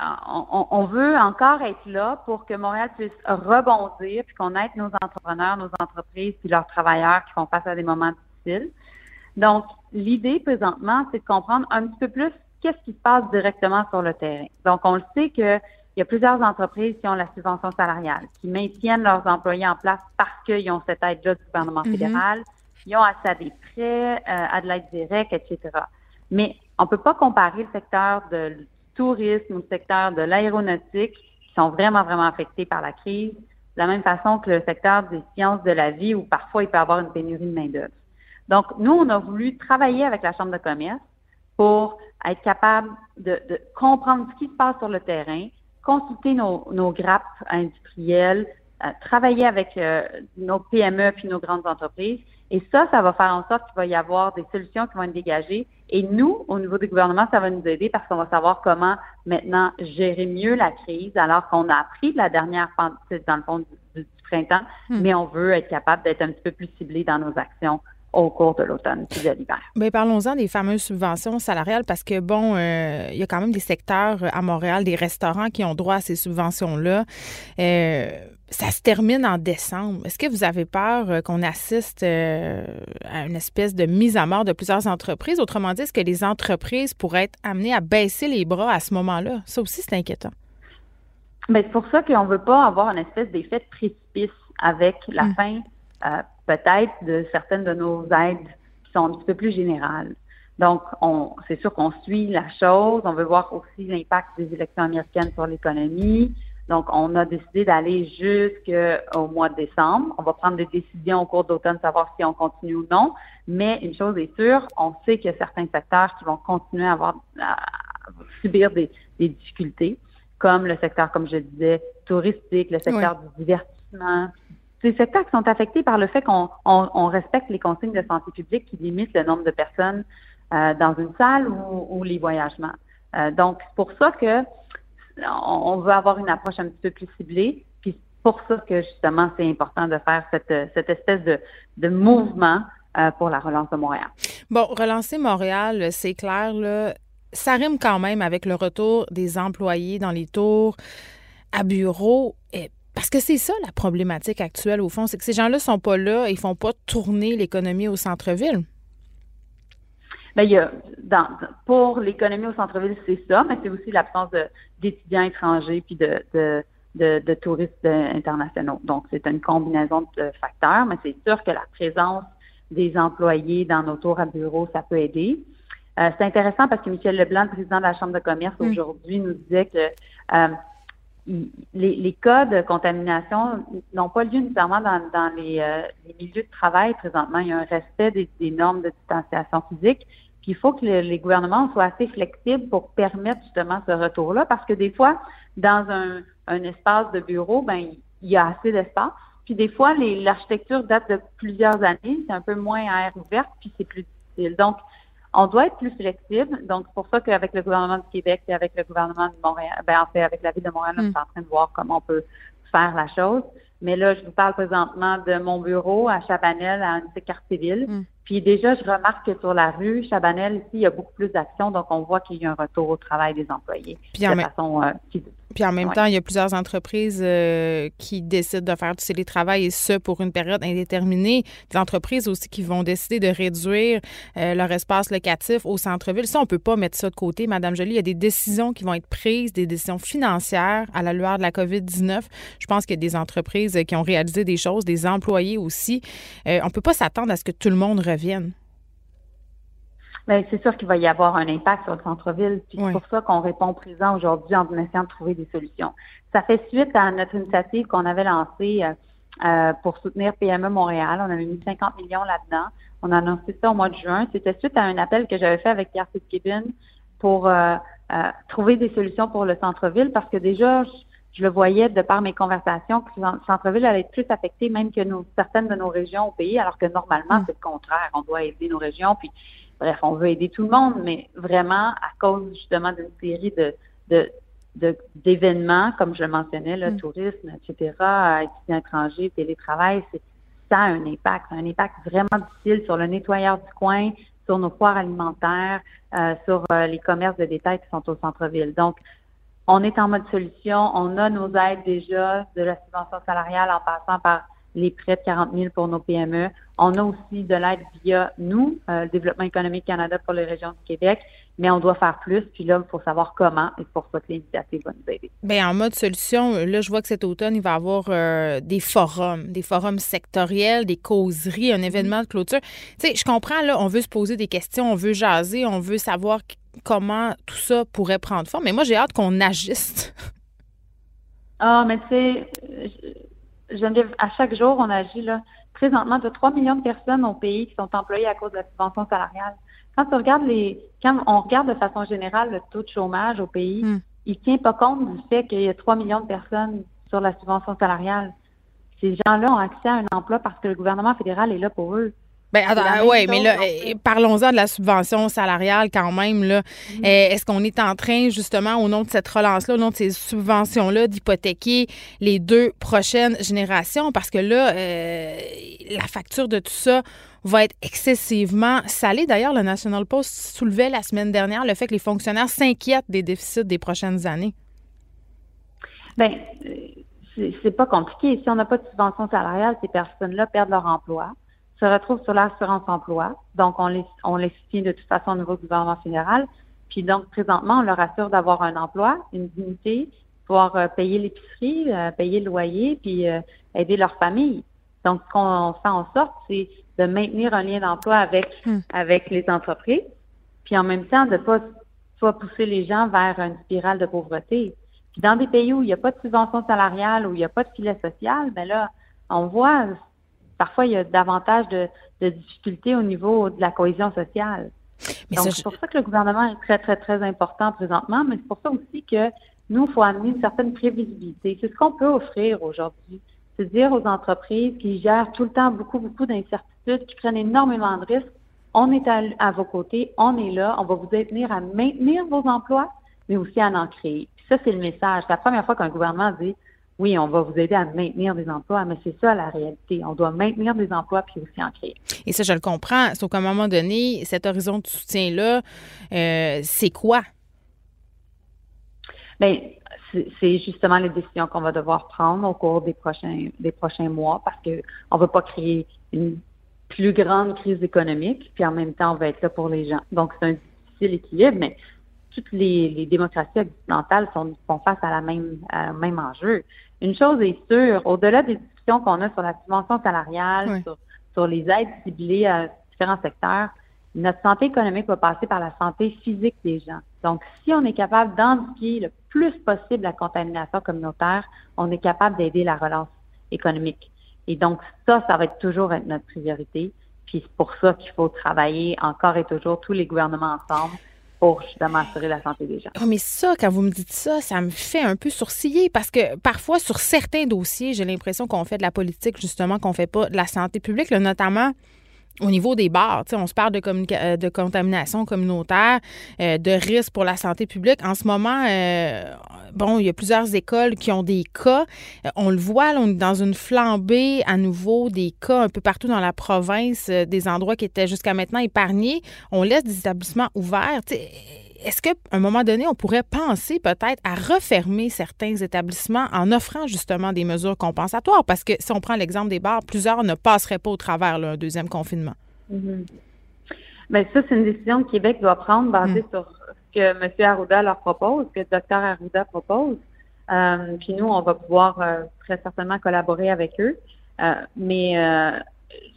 on, on, veut encore être là pour que Montréal puisse rebondir, puis qu'on aide nos entrepreneurs, nos entreprises, puis leurs travailleurs qui font face à des moments difficiles. Donc, l'idée présentement, c'est de comprendre un petit peu plus qu'est-ce qui se passe directement sur le terrain. Donc, on le sait qu'il y a plusieurs entreprises qui ont la subvention salariale, qui maintiennent leurs employés en place parce qu'ils ont cette aide-là du gouvernement mm-hmm. fédéral, ils ont accès à des prêts, euh, à de l'aide directe, etc. Mais on ne peut pas comparer le secteur du tourisme ou le secteur de l'aéronautique, qui sont vraiment, vraiment affectés par la crise, de la même façon que le secteur des sciences de la vie, où parfois il peut y avoir une pénurie de main-d'œuvre. Donc, nous, on a voulu travailler avec la Chambre de commerce pour être capable de, comprendre ce qui se passe sur le terrain, consulter nos, nos grappes industrielles, euh, travailler avec euh, nos PME puis nos grandes entreprises. Et ça, ça va faire en sorte qu'il va y avoir des solutions qui vont être dégagées. Et nous, au niveau du gouvernement, ça va nous aider parce qu'on va savoir comment maintenant gérer mieux la crise, alors qu'on a appris de la dernière, dans le fond du, printemps, hmm. mais on veut être capable d'être un petit peu plus ciblé dans nos actions au cours de l'automne puis de l'hiver. Bien, parlons-en des fameuses subventions salariales parce que, bon, euh, il y a quand même des secteurs à Montréal, des restaurants qui ont droit à ces subventions-là. Euh, ça se termine en décembre. Est-ce que vous avez peur euh, qu'on assiste à une espèce de mise à mort de plusieurs entreprises? Autrement dit, est-ce que les entreprises pourraient être amenées à baisser les bras à ce moment-là? Ça aussi, c'est inquiétant. Mais c'est pour ça qu'on ne veut pas avoir une espèce d'effet de précipice avec la mm. fin peut-être de certaines de nos aides qui sont un petit peu plus générales. Donc, on, c'est sûr qu'on suit la chose. On veut voir aussi l'impact des élections américaines sur l'économie. Donc, on a décidé d'aller jusqu'au mois de décembre. On va prendre des décisions au cours d'automne, savoir si on continue ou non. Mais une chose est sûre, on sait qu'il y a certains secteurs qui vont continuer à avoir à subir des, difficultés, comme le secteur, comme je disais, touristique, le secteur du divertissement, ces secteurs qui sont affectés par le fait qu'on respecte les consignes de santé publique qui limitent le nombre de personnes euh, dans une salle ou, les voyagements. Euh, donc, c'est pour ça que on veut avoir une approche un petit peu plus ciblée. Puis pour ça que justement, c'est important de faire cette, cette espèce de, mouvement euh, pour la relance de Montréal. Bon, relancer Montréal, c'est clair, là, ça rime quand même avec le retour des employés dans les tours à bureau. Et parce que c'est ça la problématique actuelle, au fond, c'est que ces gens-là sont pas là, ils font pas tourner l'économie au centre-ville. Bien, il y a, pour l'économie au centre-ville, c'est ça, mais c'est aussi l'absence d'étudiants étrangers puis de, de, touristes internationaux. Donc, c'est une combinaison de facteurs, mais c'est sûr que la présence des employés dans nos tours à bureau, ça peut aider. Euh, c'est intéressant parce que Michel Leblanc, président de la Chambre de commerce, mm. aujourd'hui, nous disait que euh, les, cas de contamination n'ont pas lieu nécessairement dans, euh, les, milieux de travail présentement. Il y a un respect des, normes de distanciation physique. Puis il faut que les gouvernements soient assez flexibles pour permettre justement ce retour-là, parce que des fois, dans un, espace de bureau, ben il y a assez d'espace. Puis des fois, l'architecture date de plusieurs années, c'est un peu moins à air ouvert, puis c'est plus difficile. Donc, on doit être plus flexible. Donc, c'est pour ça qu'avec le gouvernement du Québec et avec le gouvernement de Montréal, ben, en fait, avec la ville de Montréal, on est mm. en train de voir comment on peut faire la chose. Mais là, je vous parle présentement de mon bureau à Chabanel, à un quartier ville. Mm. Puis déjà, je remarque que sur la rue, Chabanel, ici, il y a beaucoup plus d'actions, donc on voit qu'il y a un retour au travail des employés Puis de façon euh, puis en même temps, il y a plusieurs entreprises euh, qui décident de faire du télétravail et ce pour une période indéterminée. Des entreprises aussi qui vont décider de réduire euh, leur espace locatif au centre-ville. Ça, on peut pas mettre ça de côté, Madame Jolie. Il y a des décisions qui vont être prises, des décisions financières à la lueur de la COVID-19. Je pense qu'il y a des entreprises qui ont réalisé des choses, des employés aussi. Euh, on peut pas s'attendre à ce que tout le monde revienne. Bien, c'est sûr qu'il va y avoir un impact sur le centre-ville. Puis c'est pour ça qu'on répond présent aujourd'hui en essayant de trouver des solutions. Ça fait suite à notre initiative qu'on avait lancée euh, euh, pour soutenir PME Montréal. On avait mis 50 millions là-dedans. On a annoncé ça au mois de juin. C'était suite à un appel que j'avais fait avec Pierre Fitzgibbon pour euh, euh, trouver des solutions pour le centre-ville parce que déjà, je, le voyais de par mes conversations que le centre-ville allait être plus affecté même que nos, certaines de nos régions au pays, alors que normalement, mm. c'est le contraire. On doit aider nos régions, puis bref, on veut aider tout le monde, mais vraiment à cause justement d'une série de, de d'événements, comme je le mentionnais, le mm. tourisme, etc., étudiants étrangers, télétravail, c'est ça a un impact, un impact vraiment difficile sur le nettoyeur du coin, sur nos foires alimentaires, euh, sur euh, les commerces de détail qui sont au centre-ville. Donc, on est en mode solution, on a nos aides déjà de la subvention salariale en passant par les prêts de 40 000 pour nos PME. On a aussi de l'aide via nous, euh, le Développement économique Canada pour les régions du Québec, mais on doit faire plus. Puis là, il faut savoir comment et c'est pour ça que l'initiative va nous aider. Bien, en mode solution, là, je vois que cet automne, il va y avoir euh, des forums, des forums sectoriels, des causeries, un événement de clôture. Tu sais, je comprends, là, on veut se poser des questions, on veut jaser, on veut savoir comment tout ça pourrait prendre forme. Mais moi, j'ai hâte qu'on agisse. Ah, mais tu sais, Geneviève, à chaque jour, on agit là. Présentement, de 3 millions de personnes au pays qui sont employées à cause de la subvention salariale. Quand on regarde les, quand on regarde de façon générale le taux de chômage au pays, hmm. il ne tient pas compte du fait qu'il y a 3 millions de personnes sur la subvention salariale. Ces gens-là ont accès à un emploi parce que le gouvernement fédéral est là pour eux. Ben, oui, mais là, eh, parlons-en de la subvention salariale quand même. Là. Mm-hmm. Eh, est-ce qu'on est en train, justement, au nom de cette relance-là, au nom de ces subventions-là, d'hypothéquer les deux prochaines générations? Parce que là, euh, la facture de tout ça va être excessivement salée. D'ailleurs, le National Post soulevait la semaine dernière le fait que les fonctionnaires s'inquiètent des déficits des prochaines années. Bien, c'est pas compliqué. Si on n'a pas de subvention salariale, ces personnes-là perdent leur emploi se retrouvent sur l'assurance emploi. Donc, on les, on les soutient de toute façon au niveau du gouvernement fédéral. Puis donc, présentement, on leur assure d'avoir un emploi, une dignité, pouvoir euh, payer l'épicerie, euh, payer le loyer, puis euh, aider leur famille. Donc, ce qu'on fait en sorte, c'est de maintenir un lien d'emploi avec, hmm. avec les entreprises, puis en même temps, de pas soit pousser les gens vers une spirale de pauvreté. Puis dans des pays où il n'y a pas de subvention salariale, où il n'y a pas de filet social, ben là, on voit parfois, il y a davantage de, difficultés au niveau de la cohésion sociale. Donc, c'est pour ça que le gouvernement est très, très, très important présentement, mais c'est pour ça aussi que nous, il faut amener une certaine prévisibilité. C'est ce qu'on peut offrir aujourd'hui. C'est dire aux entreprises qui gèrent tout le temps beaucoup, beaucoup d'incertitudes, qui prennent énormément de risques, on est à, vos côtés, on est là, on va vous aider à maintenir vos emplois, mais aussi à en créer. ça, c'est le message. C'est la première fois qu'un gouvernement dit oui, on va vous aider à maintenir des emplois, mais c'est ça la réalité. On doit maintenir des emplois puis aussi en créer. Et ça, je le comprends. Sauf qu'à un moment donné, cet horizon de soutien-là, euh, c'est quoi? Bien, c'est justement les décisions qu'on va devoir prendre au cours des prochains des prochains mois parce que on veut pas créer une plus grande crise économique, puis en même temps, on va être là pour les gens. Donc, c'est un difficile équilibre, mais toutes les, démocraties occidentales sont, font face à la même, à même enjeu. Une chose est sûre, au-delà des discussions qu'on a sur la subvention salariale, sur, les aides ciblées à différents secteurs, notre santé économique va passer par la santé physique des gens. Donc, si on est capable d'endiguer le plus possible la contamination communautaire, on est capable d'aider la relance économique. Et donc, ça, ça va être toujours être notre priorité. Puis c'est pour ça qu'il faut travailler encore et toujours tous les gouvernements ensemble pour justement assurer la santé des gens. Oh, mais ça, quand vous me dites ça, ça me fait un peu sourciller parce que parfois, sur certains dossiers, j'ai l'impression qu'on fait de la politique, justement, qu'on fait pas de la santé publique, notamment au niveau des bars, on se parle de, euh, de contamination communautaire, euh, de risque pour la santé publique. En ce moment, euh, bon, il y a plusieurs écoles qui ont des cas. on le voit, on est dans une flambée à nouveau des cas un peu partout dans la province, des endroits qui étaient jusqu'à maintenant épargnés. On laisse des établissements ouverts est-ce qu'à un moment donné, on pourrait penser peut-être à refermer certains établissements en offrant justement des mesures compensatoires? Parce que si on prend l'exemple des bars, plusieurs ne passeraient pas au travers d'un deuxième confinement. Mm ça, c'est une décision que Québec doit prendre basée mm. sur ce que M. Arruda leur propose, ce que le Dr Arruda propose. Euh, puis nous, on va pouvoir euh, très certainement collaborer avec eux. Euh, mais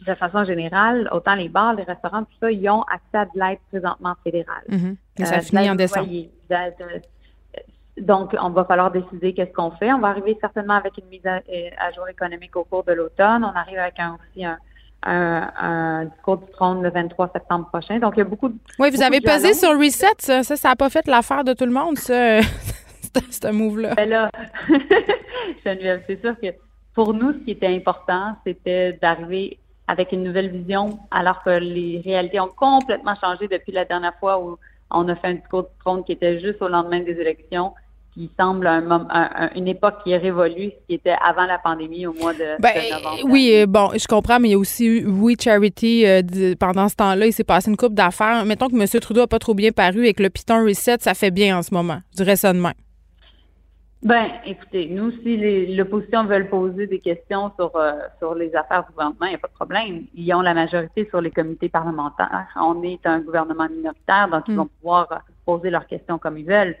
de façon générale, autant les bars, les restaurants, tout ça, ils ont accès à de l'aide présentement fédérale. Mm-hmm. ça euh, finit en décembre. donc, on va falloir décider qu'est-ce qu'on fait. On va arriver certainement avec une mise à, jour économique au cours de l'automne. On arrive avec un, aussi un, un, discours du trône le 23 septembre prochain. Donc, il y a beaucoup de. Oui, vous avez pesé sur Reset. Ça, ça n'a pas fait l'affaire de tout le monde, ça, ce move-là. Ben là, Geneviève, c'est sûr que pour nous, ce qui était important, c'était d'arriver avec une nouvelle vision, alors que les réalités ont complètement changé depuis la dernière fois où on a fait un discours du trône qui était juste au lendemain des élections qui semble un, une époque qui est révolue, ce qui était avant la pandémie au mois de, ben, novembre. Oui, euh, bon, je comprends, mais il y a aussi Oui Charity. Euh, pendant ce temps-là, il s'est passé une coupe d'affaires. Mettons que M. Trudeau n'a pas trop bien paru et que le Python Reset, ça fait bien en ce moment. De même. Ben, écoutez, nous, si l'opposition veut poser des questions sur, euh, sur les affaires du gouvernement, il n'y a pas de problème. Ils ont la majorité sur les comités parlementaires. On est un gouvernement minoritaire, donc ils hmm. vont pouvoir poser leurs questions comme ils veulent.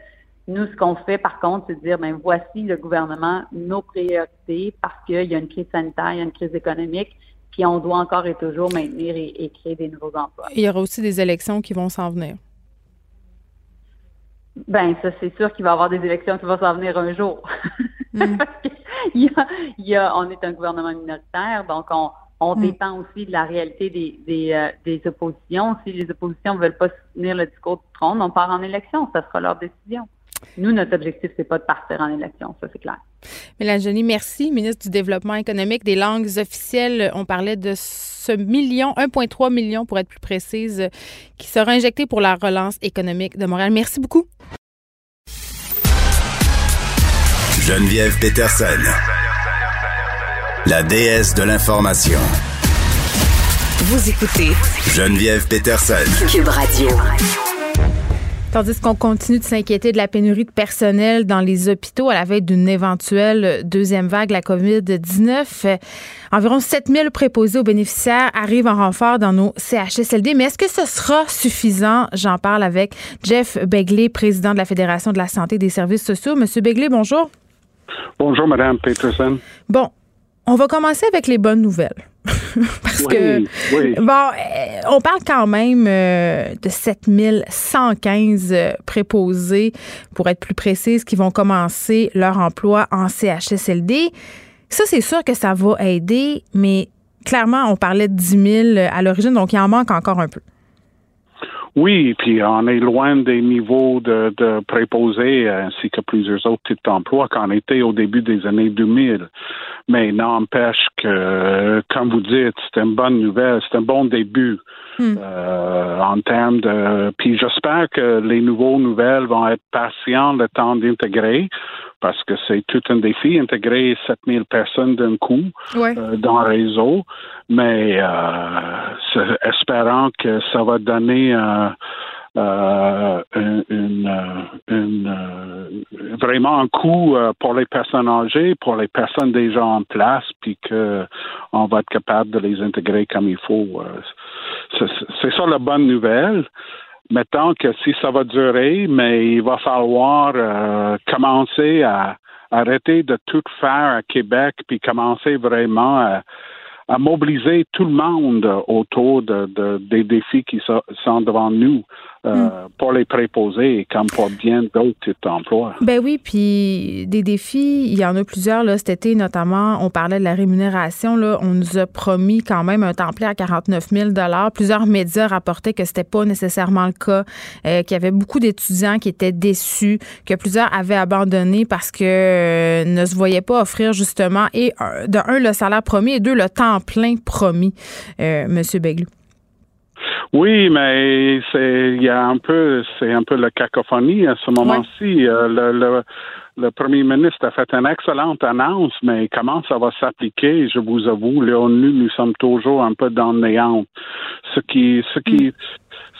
Nous, ce qu'on fait, par contre, c'est de dire, ben voici le gouvernement, nos priorités, parce qu'il y a une crise sanitaire, il y a une crise économique, puis on doit encore et toujours maintenir et, créer des nouveaux emplois. Il y aura aussi des élections qui vont s'en venir. Ben, ça, c'est sûr qu'il va y avoir des élections qui vont s'en venir un jour. Mm. il, y a, on est un gouvernement minoritaire, donc on, on mm. dépend aussi de la réalité des, des, euh, des, oppositions. Si les oppositions ne veulent pas soutenir le discours du trône, on part en élection. Ça sera leur décision. Nous, notre objectif, c'est pas de partir en élection, ça c'est clair. Mélanie, merci, ministre du Développement économique, des langues officielles. On parlait de ce million, 1,3 million pour être plus précise, qui sera injecté pour la relance économique de Montréal. Merci beaucoup. Geneviève Peterson, la déesse de l'information. Vous écoutez Geneviève Peterson, Cube Radio. Tandis qu'on continue de s'inquiéter de la pénurie de personnel dans les hôpitaux à la veille d'une éventuelle deuxième vague de la COVID-19. Environ 7000 préposés aux bénéficiaires arrivent en renfort dans nos CHSLD. Mais est-ce que ce sera suffisant? J'en parle avec Jeff Begley, président de la Fédération de la santé et des services sociaux. Monsieur Begley, bonjour. Bonjour, Madame Peterson. Bon, on va commencer avec les bonnes nouvelles. Parce que, bon, euh, on parle quand même euh, de 7115 euh, préposés, pour être plus précise, qui vont commencer leur emploi en CHSLD. Ça, c'est sûr que ça va aider, mais clairement, on parlait de 10 000 à l'origine, donc il en manque encore un peu. Oui, puis on est loin des niveaux de, de préposés ainsi que plusieurs autres types d'emplois qu'on était au début des années 2000. Mais n'empêche que, comme vous dites, c'est une bonne nouvelle, c'est un bon début hmm. euh, en termes de. Puis j'espère que les nouveaux nouvelles vont être patients le temps d'intégrer parce que c'est tout un défi, intégrer 7000 personnes d'un coup euh, dans le réseau, mais euh, espérant que ça va donner euh, une, vraiment un coup pour les personnes âgées, pour les personnes déjà en place, puis que on va être capable de les intégrer comme il faut. C'est ça la bonne nouvelle mettons que si ça va durer, mais il va falloir euh, commencer à arrêter de tout faire à Québec, puis commencer vraiment à, mobiliser tout le monde autour de des défis qui sont devant nous. Euh, hmm. pour les préposer comme pour bien d'autres types d'emplois. Ben oui, puis des défis, il y en a plusieurs là, cet été notamment. On parlait de la rémunération. Là, on nous a promis quand même un temps plein à 49 000 Plusieurs médias rapportaient que c'était pas nécessairement le cas, euh, qu'il y avait beaucoup d'étudiants qui étaient déçus, que plusieurs avaient abandonné parce que euh, ne se voyaient pas offrir justement et de un le salaire promis et deux le temps plein promis, Monsieur Beglou. Oui, mais c'est il y a un peu c'est un peu la cacophonie à ce moment-ci. Euh, le, le, le, premier ministre a fait une excellente annonce, mais comment ça va s'appliquer, je vous avoue, là, nous, nous sommes toujours un peu dans le néant. Ce qui ce qui mm.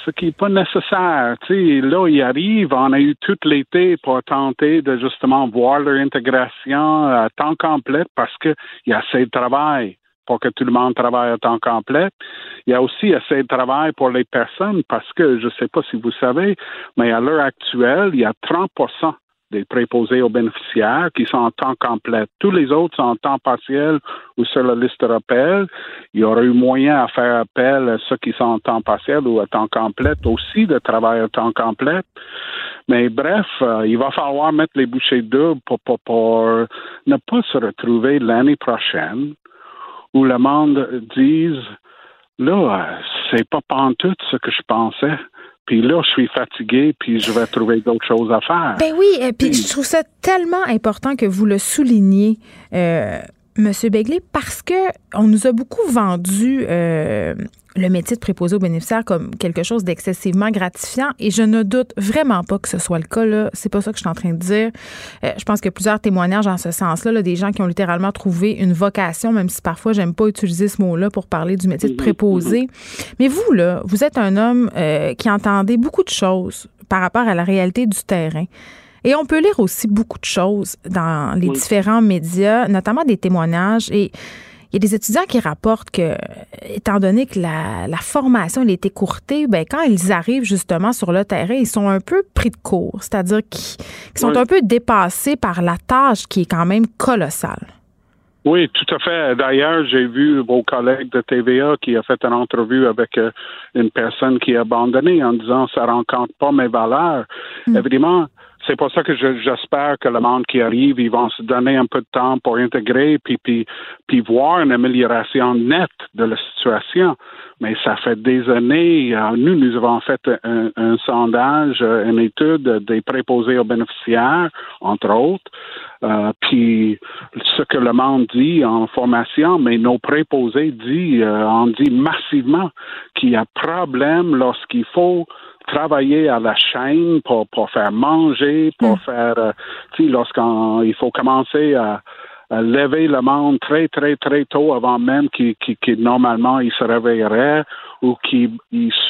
ce qui n'est pas nécessaire. Tu sais, là, il arrive, on a eu tout l'été pour tenter de justement voir leur intégration à temps complet parce qu'il y a assez de travail pour que tout le monde travaille à temps complet. Il y a aussi assez de travail pour les personnes parce que je ne sais pas si vous savez, mais à l'heure actuelle, il y a 30% des préposés aux bénéficiaires qui sont en temps complet. Tous les autres sont en temps partiel ou sur la liste rappel. Il y aurait eu moyen à faire appel à ceux qui sont en temps partiel ou à temps complet aussi de travailler à temps complet. Mais bref, euh, il va falloir mettre les bouchées doubles pour ne pas se retrouver l'année prochaine où le monde dise là, c'est pas pantoute ce que je pensais. Puis là, je suis fatigué, puis je vais trouver d'autres choses à faire. Ben oui, et puis je trouve ça tellement important que vous le souligniez. Euh, Monsieur Begley, parce que on nous a beaucoup vendu euh, le métier de préposé aux bénéficiaires comme quelque chose d'excessivement gratifiant et je ne doute vraiment pas que ce soit le cas là. C'est pas ça que je suis en train de dire. Euh, je pense que plusieurs témoignages en ce sens-là, des gens qui ont littéralement trouvé une vocation, même si parfois j'aime pas utiliser ce mot-là pour parler du métier de préposé. Mais vous là, vous êtes un homme euh, qui entendait beaucoup de choses par rapport à la réalité du terrain. Et on peut lire aussi beaucoup de choses dans les différents médias, notamment des témoignages. Et il y a des étudiants qui rapportent que, étant donné que la, formation elle est écourtée, ben, quand ils arrivent justement sur le terrain, ils sont un peu pris de court, c'est-à-dire qu'ils sont un peu dépassés par la tâche qui est quand même colossale. Oui, tout à fait. D'ailleurs, j'ai vu vos collègues de TVA qui a fait une entrevue avec euh, une personne qui a abandonné en disant ça rencontre pas mes valeurs. Hmm. Évidemment, c'est pour ça que j'espère que le monde qui arrive, ils vont se donner un peu de temps pour intégrer puis, puis, puis voir une amélioration nette de la situation. Mais ça fait des années, euh, nous, nous avons fait un, sondage, euh, une étude des préposés aux bénéficiaires, entre autres. Euh, puis ce que le monde dit en formation, mais nos préposés dit, euh, on dit massivement qu'il y a problème lorsqu'il faut travailler à la chaîne pour, pour faire manger, pour mm. faire, euh, tu sais, lorsqu'il faut commencer à, lever le monde très, très, très tôt avant même qu'il, normalement il se réveillerait ou qu'il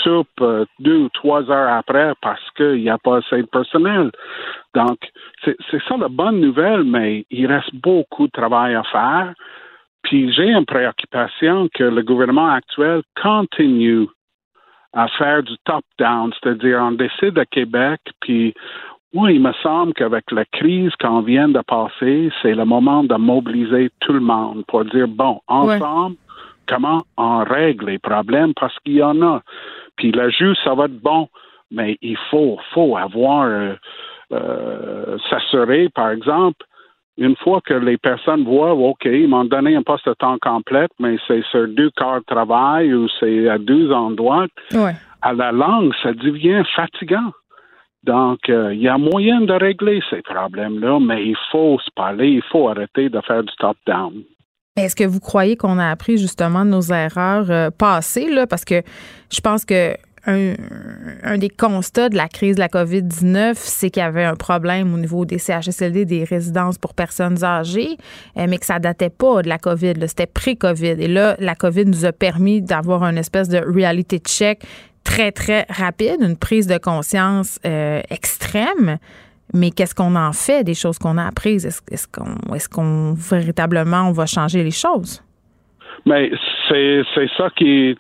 soupe euh, deux ou trois heures après parce qu'il n'y a pas assez de personnel. Donc, c'est, c'est ça la bonne nouvelle, mais il reste beaucoup de travail à faire. Puis j'ai une préoccupation que le gouvernement actuel continue à faire du top-down, c'est-à-dire on décide à Québec, puis oui, il me semble qu'avec la crise qu'on vient de passer, c'est le moment de mobiliser tout le monde pour dire, bon, ensemble, comment on règle les problèmes parce qu'il y en a. Puis le jus, ça va être bon, mais il faut, faut avoir, euh, euh, s'assurer, par exemple, une fois que les personnes voient, OK, ils m'ont donné un poste de temps complet, mais c'est sur deux quarts de travail ou c'est à deux endroits, à la langue, ça devient fatigant. Donc, euh, il y a moyen de régler ces problèmes-là, mais il faut se parler, il faut arrêter de faire du top-down. Est-ce que vous croyez qu'on a appris justement nos erreurs euh, passées, là? Parce que je pense que un, des constats de la crise de la COVID-19, c'est qu'il y avait un problème au niveau des CHSLD, des résidences pour personnes âgées, euh, mais que ça datait pas de la COVID. C'était pré-COVID. Et là, la COVID nous a permis d'avoir une espèce de reality check très, très rapide, une prise de conscience euh, extrême. Mais qu'est-ce qu'on en fait des choses qu'on a apprises? Est-ce qu'on est qu'on véritablement on va changer les choses? Mais c'est ça qui,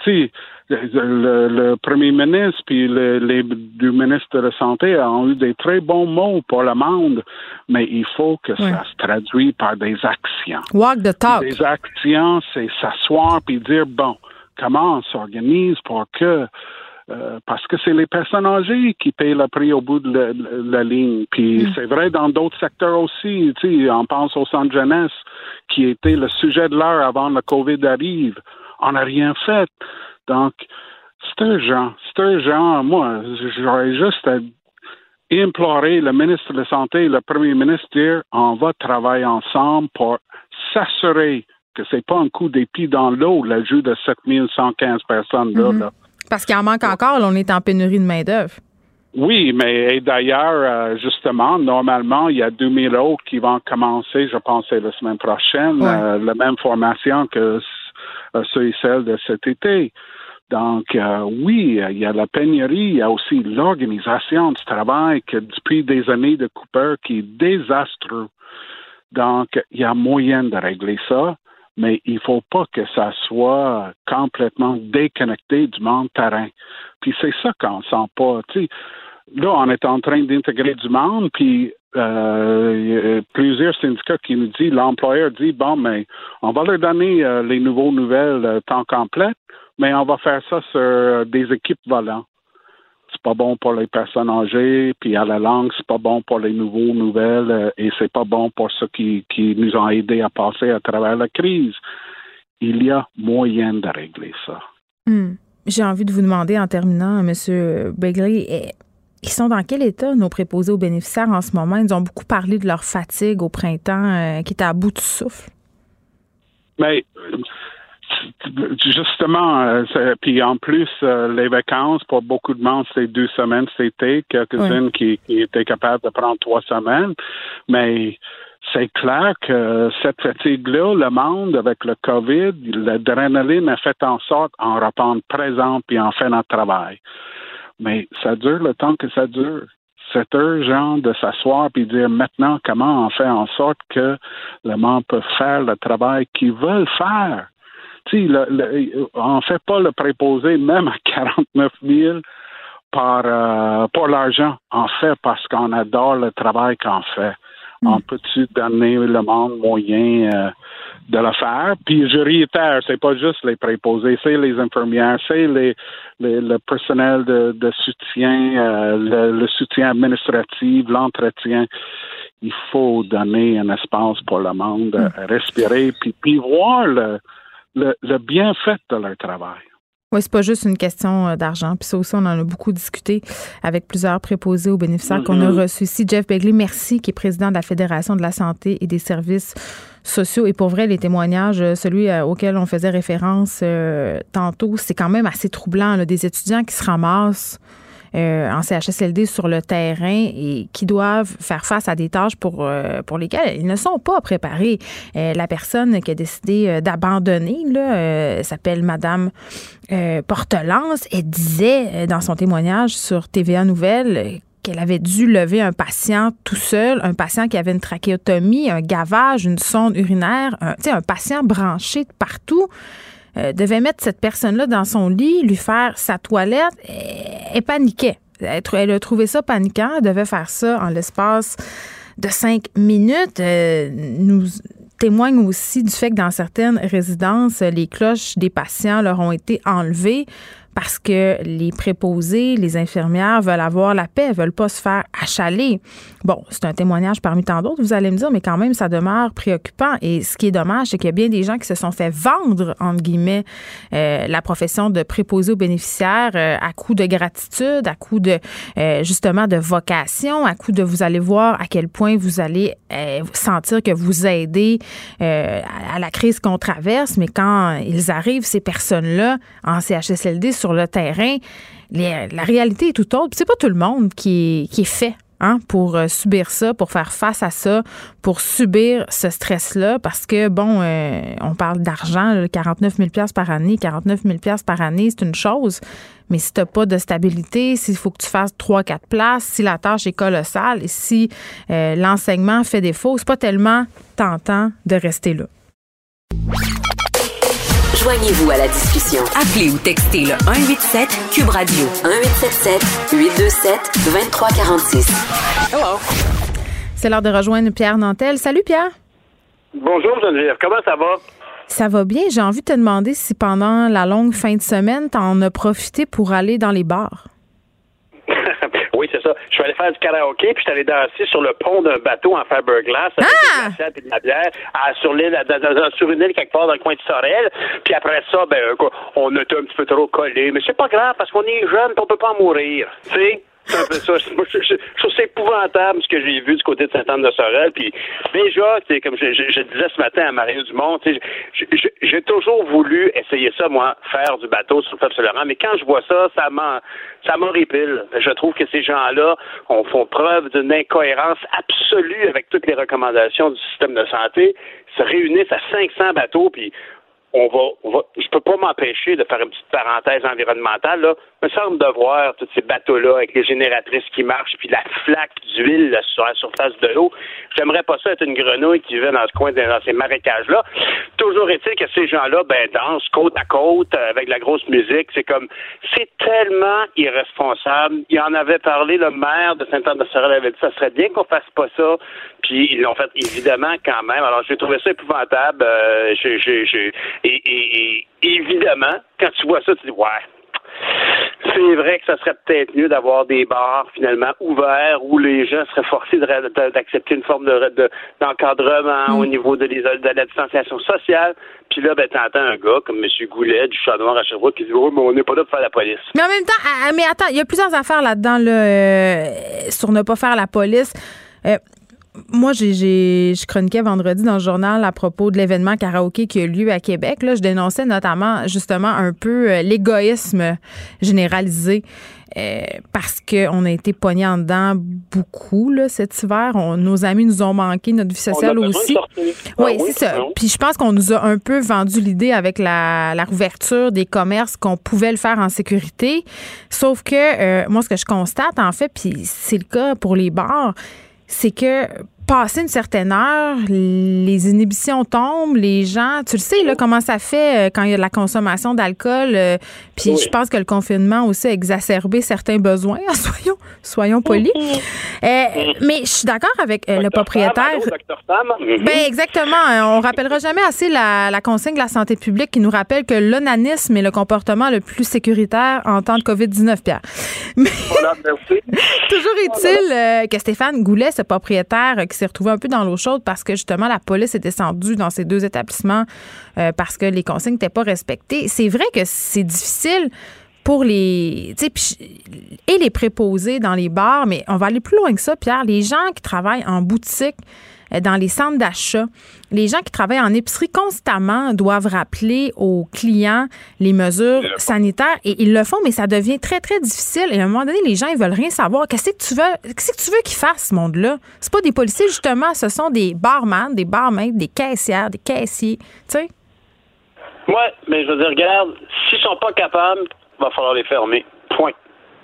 le, premier ministre puis les deux ministres de la Santé ont eu des très bons mots pour le monde, mais il faut que ça se traduise par des actions. Walk the talk. Des actions, c'est s'asseoir puis dire, bon, comment on s'organise pour que euh, parce que c'est les personnes âgées qui payent le prix au bout de la, ligne. Puis mm. c'est vrai dans d'autres secteurs aussi. Tu sais, on pense au centre jeunesse qui était le sujet de l'heure avant le COVID arrive. On n'a rien fait. Donc, c'est urgent. C'est urgent. Moi, j'aurais juste à implorer le ministre de la Santé et le premier ministre dire on va travailler ensemble pour s'assurer que c'est pas un coup d'épée dans l'eau, l'ajout de 7115 personnes là. Mm-hmm. Parce qu'il en manque encore, on est en pénurie de main-d'œuvre. Oui, mais d'ailleurs, euh, justement, normalement, il y a 2000 autres qui vont commencer, je pense, la semaine prochaine, euh, la même formation que euh, ceux et celles de cet été. Donc, euh, oui, il y a la pénurie, il y a aussi l'organisation du travail que depuis des années de Cooper qui est désastreux. Donc, il y a moyen de régler ça, mais il faut pas que ça soit complètement déconnecté du monde terrain. Puis c'est ça qu'on sent pas. Tu sais, là, on est en train d'intégrer du monde, puis euh, plusieurs syndicats qui nous disent, l'employeur dit, bon, mais on va leur donner euh, les nouveaux nouvelles euh, temps complet, mais on va faire ça sur des équipes volantes. C'est pas bon pour les personnes âgées, puis à la langue, c'est pas bon pour les nouveaux nouvelles, euh, et c'est pas bon pour ceux qui, qui nous ont aidés à passer à travers la crise. Il y a moyen de régler ça. Hmm. J'ai envie de vous demander en terminant, M. Begley, eh, ils sont dans quel état, nos préposés aux bénéficiaires en ce moment? Ils ont beaucoup parlé de leur fatigue au printemps euh, qui était à bout de souffle. Mais justement, euh, puis en plus, euh, les vacances, pour beaucoup de monde, c'est deux semaines cet été, quelques-unes qui, qui, étaient capables de prendre trois semaines. Mais c'est clair que cette fatigue-là, le monde, avec le COVID, l'adrénaline a fait en sorte en reprendre présent puis en fait notre travail. Mais ça dure le temps que ça dure. C'est urgent de s'asseoir puis dire maintenant comment on fait en sorte que le monde peut faire le travail qu'ils veulent faire? On ne fait pas le préposé même à 49 000 par, euh, pour l'argent. On fait parce qu'on adore le travail qu'on fait. On hmm. peut-tu donner le monde moyen euh, de le faire? Puis je réitère, c'est pas juste les préposés, c'est les infirmières, c'est les, le personnel de, de soutien, euh, le, soutien administratif, l'entretien. Il faut donner un espace pour le monde, hmm. respirer, puis, puis voir le, le, le bienfait de leur travail. Oui, c'est pas juste une question euh, d'argent. Puis ça aussi, on en a beaucoup discuté avec plusieurs préposés aux bénéficiaires qu'on a mm-hmm. reçus ici. Jeff Begley, merci, qui est président de la Fédération de la santé et des services sociaux. Et pour vrai, les témoignages, euh, celui euh, auquel on faisait référence tantôt, c'est quand même assez troublant. Là, des étudiants qui se ramassent euh, en CHSLD sur le terrain et qui doivent faire face à des tâches pour, euh, pour lesquelles ils ne sont pas préparés. Euh, la personne qui a décidé d'abandonner là, s'appelle Madame Portelance. Elle disait dans son témoignage sur TVA Nouvelle qu'elle avait dû lever un patient tout seul, un patient qui avait une trachéotomie, un gavage, une sonde urinaire, un, un patient branché de partout. Euh, devait mettre cette personne-là dans son lit, lui faire sa toilette, elle, paniquait. Elle, a trouvé ça paniquant. Elle devait faire ça en l'espace de cinq minutes. Euh, nous témoigne aussi du fait que dans certaines résidences, les cloches des patients leur ont été enlevées parce que les préposés, les infirmières veulent avoir la paix, veulent pas se faire achaler. Bon, c'est un témoignage parmi tant d'autres, vous allez me dire, mais quand même, ça demeure préoccupant. Et ce qui est dommage, c'est qu'il y a bien des gens qui se sont fait vendre, entre guillemets, euh, la profession de préposé aux bénéficiaires euh, à coup de gratitude, à coup de, euh, justement, de vocation, à coup de vous allez voir à quel point vous allez sentir que vous aidez à la crise qu'on traverse. Mais quand ils arrivent, ces personnes-là, en CHSLD, sur le terrain, la réalité est tout autre. C'est pas tout le monde qui est, fait Hein, pour euh, subir ça, pour faire face à ça, pour subir ce stress-là, parce que, bon, euh, on parle d'argent, 49 000 par année, 49 000 par année, c'est une chose, mais si tu n'as pas de stabilité, s'il faut que tu fasses 3-4 places, si la tâche est colossale et si euh, l'enseignement fait défaut, c'est pas tellement tentant de rester là. Joignez-vous à la discussion. Appelez ou textez le 187 Cube Radio 1877 827 2346. Hello. C'est l'heure de rejoindre Pierre Nantel. Salut Pierre. Bonjour Geneviève, comment ça va? Ça va bien. J'ai envie de te demander si pendant la longue fin de semaine, tu en as profité pour aller dans les bars. Oui, c'est ça. Je suis allé faire du karaoké, puis je suis allé danser sur le pont d'un bateau en fiberglass avec ah! et de la bière sur l'île, sur une île quelque part dans le coin de Sorel. Puis après ça, ben, on était un petit peu trop collés. Mais c'est pas grave parce qu'on est jeune, on peut pas mourir. Tu sais? C'est. Je, trouve ça épouvantable ce que j'ai vu du côté de Sainte-Anne-de-Sorel. Puis déjà, comme je, je, disais ce matin à Marie Dumont, j'ai toujours voulu essayer ça, moi, faire du bateau sur le fleuve Saint-Laurent. Mais quand je vois ça, ça m'horripile. Je trouve que ces gens-là font preuve d'une incohérence absolue avec toutes les recommandations du système de santé. Ils se réunissent à 500 bateaux, puis on va, on va, je peux pas m'empêcher de faire une petite parenthèse environnementale. Là. Me semble de voir tous ces bateaux-là avec les génératrices qui marchent, puis la flaque d'huile sur la surface de l'eau. J'aimerais pas ça être une grenouille qui vivait dans ce coin, dans ces marécages-là. Toujours est-il que ces gens-là, ben, dansent côte à côte euh, avec la grosse musique. C'est comme, c'est tellement irresponsable. Il en avait parlé, le maire de Saint-Anne-de-Sorel avait dit, ça serait bien qu'on fasse pas ça. Puis ils l'ont fait évidemment quand même. Alors j'ai trouvé ça épouvantable. Euh, j'ai, j'ai, et, évidemment, quand tu vois ça, tu dis ouais. C'est vrai que ça serait peut-être mieux d'avoir des bars finalement ouverts où les gens seraient forcés d'accepter une forme de, d'encadrement mm. au niveau de, de, la distanciation sociale. Puis là, ben, t'entends un gars comme M. Goulet du Chat Noir à Sherbrooke qui dit Oh, mais on n'est pas là pour faire la police. Mais en même temps, ah, ah, mais attends, il y a plusieurs affaires là-dedans là, euh, sur ne pas faire la police. Euh, moi, j'ai, je chroniquais vendredi dans le journal à propos de l'événement karaoké qui a lieu à Québec. Là, je dénonçais notamment justement un peu euh, l'égoïsme généralisé euh, parce qu'on a été pognés en dedans beaucoup là, cet hiver. nos amis nous ont manqué, notre vie sociale aussi. Oui, c'est ça. Puis je pense qu'on nous a un peu vendu l'idée avec la, la rouverture des commerces qu'on pouvait le faire en sécurité. Sauf que euh, moi, ce que je constate, en fait, puis c'est le cas pour les bars, c'est que passer une certaine heure, les inhibitions tombent, les gens, tu le sais là comment ça fait euh, quand il y a de la consommation d'alcool. Euh, puis je pense que le confinement aussi a exacerbé certains besoins. soyons, soyons polis. Euh, mais je suis d'accord avec le propriétaire. Mhm. Ben exactement. On rappellera jamais assez la, la, consigne de la santé publique qui nous rappelle que l'onanisme est le comportement le plus sécuritaire en temps de COVID-19, Pierre. Mais toujours est-il que Stéphane Goulet, ce propriétaire qui retrouvé un peu dans l'eau chaude parce que justement la police est descendue dans ces deux établissements euh, parce que les consignes n'étaient pas respectées. C'est vrai que c'est difficile pour les et les préposés dans les bars, mais on va aller plus loin que ça, Pierre. Les gens qui travaillent en boutique, dans les centres d'achat. Les gens qui travaillent en épicerie constamment doivent rappeler aux clients les mesures sanitaires et ils le font, mais ça devient très, très difficile. Et à un moment donné, les gens, ils veulent rien savoir. Qu'est-ce que tu veux, qu'est-ce que tu veux qu'ils fassent, ce monde-là? C'est pas des policiers, justement. Ce sont des barman, des barmaids, des caissières, des caissiers. Tu sais? Oui, mais je veux dire, regarde, s'ils sont pas capables, il va falloir les fermer. Point.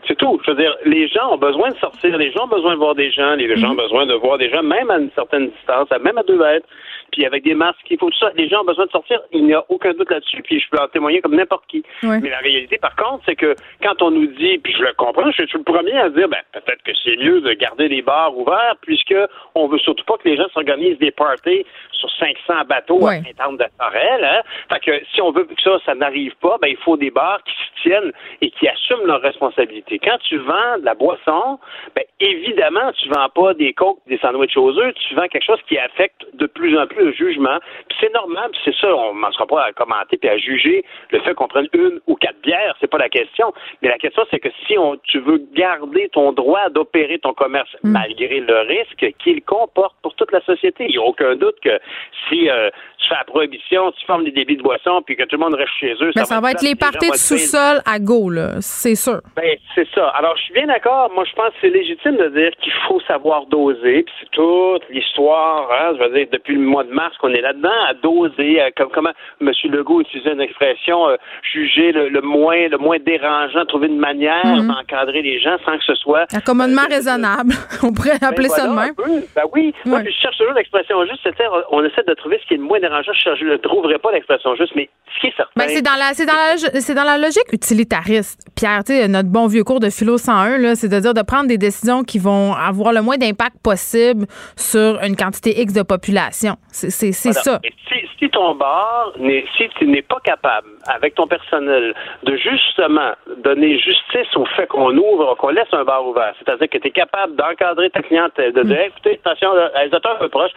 C'est tout. Je veux dire, les gens ont besoin de sortir, les gens ont besoin de voir des gens, les gens ont mhm. besoin de voir des gens, même à une certaine distance, même à deux mètres, puis avec des masques, il faut tout ça. Les gens ont besoin de sortir, il n'y a aucun doute là-dessus, puis je peux en témoigner comme n'importe qui. Mais la réalité, par contre, c'est que quand on nous dit, puis je le comprends, je suis le premier à dire, ben, peut-être que c'est mieux de garder les bars ouverts, puisque on veut surtout pas que les gens s'organisent des parties sur 500 bateaux à saint de Sorel. Hein? Fait que si on veut que ça, ça n'arrive pas, ben, il faut des bars qui se tiennent et qui assument leurs responsabilités. Quand tu vends de la boisson, ben, évidemment, tu vends pas des coques, des sandwichs aux œufs, tu vends quelque chose qui affecte de plus en plus le jugement. Puis c'est normal, c'est ça, on ne sera pas à commenter puis à juger le fait qu'on prenne une ou quatre bières, c'est pas la question. Mais la question, c'est que si on, tu veux garder ton droit d'opérer ton commerce mm. malgré le risque qu'il comporte pour toute la société, il n'y a aucun doute que si euh, tu fais la prohibition, tu formes des débits de boissons, puis que tout le monde reste chez eux. Ben, ça, va, être les parties de sous-sol à go, là, c'est sûr. Ben, c'est ça. Alors, je suis bien d'accord. Moi, je pense que c'est légitime de dire qu'il faut savoir doser, puis c'est toute l'histoire, hein, je veux dire, depuis le mois de mars qu'on est là-dedans, à doser, comme comment M. Legault utilisait une expression, euh, juger le, moins le moins dérangeant, trouver une manière mhm. d'encadrer les gens sans que ce soit... Accommodement euh, raisonnable. on pourrait ben appeler ça de même. Ben oui. Moi, je cherche toujours l'expression juste, c'est-à-dire, on essaie de trouver ce qui est le moins dérangeant. Je ne trouverai pas l'expression juste, mais ce qui est certain... Ben, c'est dans la, c'est dans la, c'est dans la logique utilitariste. Pierre, tu sais, notre bon vieux cours de philo 101, là, c'est de dire de prendre des décisions qui vont avoir le moins d'impact possible sur une quantité X de population. C'est, ça. si, si, ton bar, si tu n'es pas capable, avec ton personnel, de justement donner justice au fait qu'on ouvre, qu'on laisse un bar ouvert, c'est-à-dire que tu es capable d'encadrer ta clientèle, de dire, mm. écoutez, attention, les auteurs un peu proches,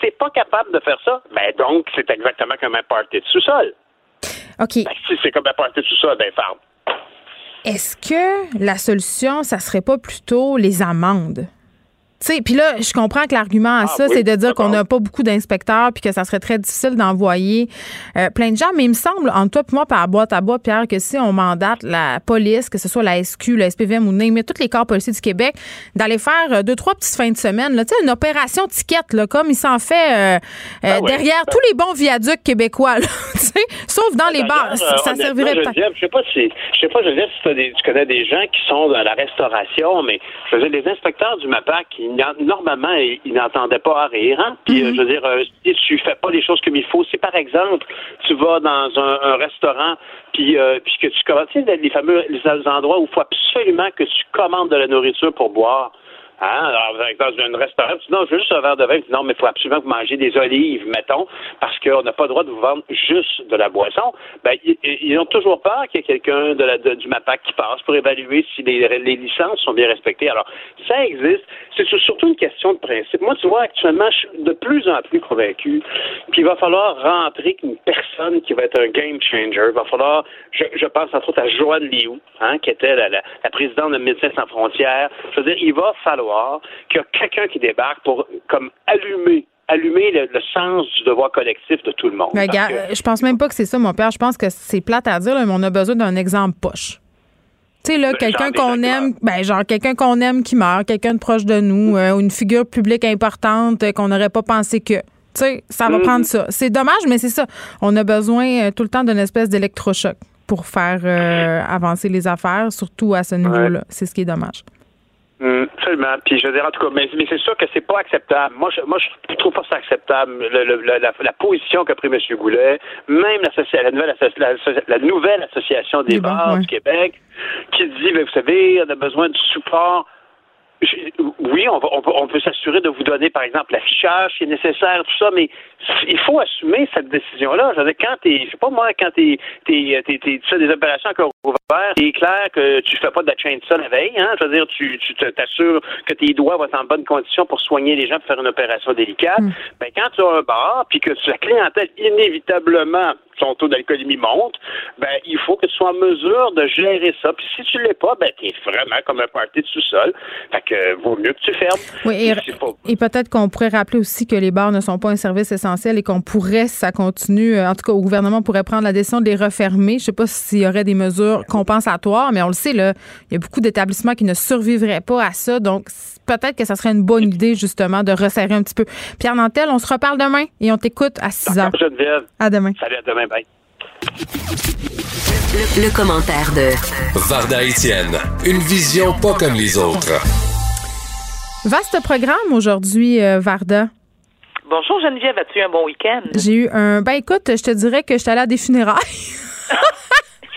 si tu pas capable de faire ça, ben donc, c'est exactement comme un party de sous-sol. OK. Ben, si c'est comme un party de sous-sol, ben, ferme. Est-ce que la solution, ça serait pas plutôt les amendes? Puis là, je comprends que l'argument à ah ça, c'est de dire qu'on n'a pas beaucoup d'inspecteurs puis que ça serait très difficile d'envoyer euh, plein de gens. Mais il me semble, entre toi et moi, par boîte à bois, Pierre, que si on mandate la police, que ce soit la SQ, le SPVM ou mais tous les corps policiers du Québec, d'aller faire euh, deux, trois petites fins de semaine, là, une opération ticket, là, comme il s'en fait euh, ah derrière ben tous les bons viaducs québécois, là, sauf dans les bars. Ça servirait pas. Je sais pas si, je sais pas, je veux dire, si tu connais des gens qui sont dans la restauration, mais je veux dire, les inspecteurs du MAPAC, normalement, il n'entendait pas à rire. Hein? Puis, euh, mm-hmm. je veux dire, euh, si tu fais pas les choses comme il faut, si par exemple, tu vas dans un, restaurant, puis, euh, puis que tu commandes, tu sais, les fameux les endroits où il faut absolument que tu commandes de la nourriture pour boire. Hein? Alors, dans un restaurant, tu dis non, je veux juste un verre de vin. Tu dis non, mais il faut absolument que vous mangez des olives, mettons, parce qu'on n'a pas le droit de vous vendre juste de la boisson. Ben, ils, ont toujours peur qu'il y ait quelqu'un du MAPAC qui passe pour évaluer si les, licences sont bien respectées. Alors, ça existe. C'est surtout une question de principe. Moi, tu vois, actuellement, je suis de plus en plus convaincu qu'il va falloir rentrer une personne qui va être un game changer. Il va falloir, je, pense entre autres à Joanne Liu, hein, qui était la présidente de Médecins sans frontières. Je veux dire, il va falloir qu'il y a quelqu'un qui débarque pour comme allumer allumer le, sens du devoir collectif de tout le monde. Mais gars, je pense même pas que c'est ça, mon père. Je pense que c'est plate à dire, mais on a besoin d'un exemple poche. Tu sais, là, ben, quelqu'un qu'on aime, ben, genre, quelqu'un qu'on aime qui meurt, quelqu'un de proche de nous, euh, ou une figure publique importante euh, qu'on n'aurait pas pensé que. Tu sais, ça va mm-hmm. prendre ça. C'est dommage, mais c'est ça. On a besoin euh, tout le temps d'une espèce d'électrochoc pour faire avancer les affaires, surtout à ce niveau-là. C'est ce qui est dommage. Hum, absolument. Puis je veux dire, en tout cas, mais, c'est sûr que c'est pas acceptable. Moi, je, moi, je trouve pas ça acceptable, la, position qu'a pris M. Goulet, même la, nouvelle, la, nouvelle association des bars du Québec, qui dit, mais vous savez, on a besoin de support oui, on, va, on peut, s'assurer de vous donner, par exemple, l'affichage qui est nécessaire, tout ça, mais il faut assumer cette décision-là. Je veux dire, quand t'es, je sais pas moi, quand t'es, t'es, t'es, tu fais des opérations encore ouvertes, c'est clair que tu fais pas de la chain de ça la veille, hein. Je veux dire, tu, tu t'assures que tes doigts vont être en bonne condition pour soigner les gens, pour faire une opération délicate. Mm. Ben, quand tu as un bar, puis que la clientèle, inévitablement, son taux d'alcoolémie monte, ben, il faut que tu sois en mesure de gérer ça. Puis si tu l'es pas, ben, t'es vraiment comme un party de sous-sol. Fait que vaut mieux que tu fermes. Oui, et, peut-être qu'on pourrait rappeler aussi que les bars ne sont pas un service essentiel et qu'on pourrait, si ça continue, euh, en tout cas, au gouvernement pourrait prendre la décision de les refermer. Je sais pas s'il y aurait des mesures compensatoires, mais on le sait, là, il y a beaucoup d'établissements qui ne survivraient pas à ça. Donc, peut-être que ça serait une bonne idée, justement, de resserrer un petit peu. Pierre Nantel, on se reparle demain et on t'écoute à 6 heures. À demain. Salut, à demain. Le, commentaire de Varda Etienne, une vision pas comme les autres. Vaste programme aujourd'hui, euh, Varda. Bonjour Geneviève, as-tu eu un bon week-end? J'ai eu un. Ben écoute, je te dirais que j'étais allée à des funérailles.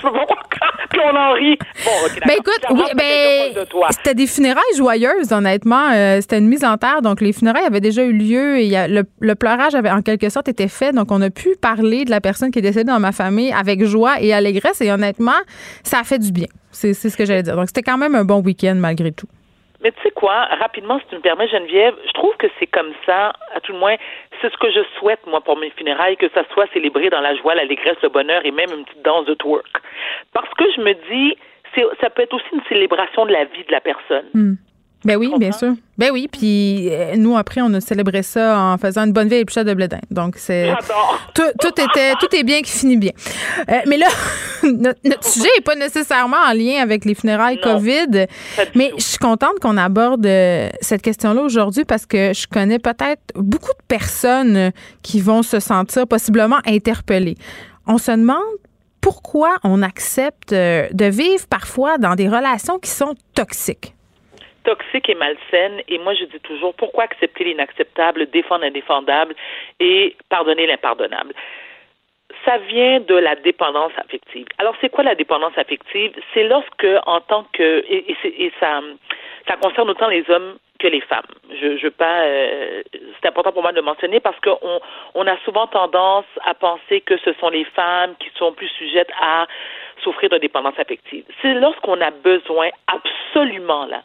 Puis on en rit. Bon, ben écoute, oui, ben, c'était des funérailles joyeuses, honnêtement. Euh, c'était une mise en terre. Donc, les funérailles avaient déjà eu lieu et y a, le, le, pleurage avait en quelque sorte été fait. Donc, on a pu parler de la personne qui est décédée dans ma famille avec joie et allégresse. Et honnêtement, ça a fait du bien. C'est ce que j'allais dire. Donc, c'était quand même un bon week-end malgré tout. Mais tu sais quoi, rapidement, si tu me permets, Geneviève, je trouve que c'est comme ça, à tout le moins, c'est ce que je souhaite, moi, pour mes funérailles, que ça soit célébré dans la joie, l'allégresse, le bonheur et même une petite danse de twerk. Parce que je me dis, ça peut être aussi une célébration de la vie de la personne. Hmm. Ben oui, bien sûr. Ben oui, puis euh, nous après on a célébré ça en faisant une bonne vieille épluchette de bledin. Donc c'est tout, tout, était tout est bien qui finit bien. Euh, mais là notre, sujet est pas nécessairement en lien avec les funérailles Covid, mais je suis contente qu'on aborde euh, cette question-là aujourd'hui parce que je connais peut-être beaucoup de personnes qui vont se sentir possiblement interpellées. On se demande pourquoi on accepte de vivre parfois dans des relations qui sont toxiques toxique et malsaine. Et moi, je dis toujours, pourquoi accepter l'inacceptable, défendre l'indéfendable et pardonner l'impardonnable? Ça vient de la dépendance affective. Alors, c'est quoi la dépendance affective? C'est lorsque, en tant que, et, ça, ça concerne autant les hommes que les femmes. Je, je pas, euh, c'est important pour moi de le mentionner parce qu'on on a souvent tendance à penser que ce sont les femmes qui sont plus sujettes à souffrir de dépendance affective. C'est lorsqu'on a besoin absolument là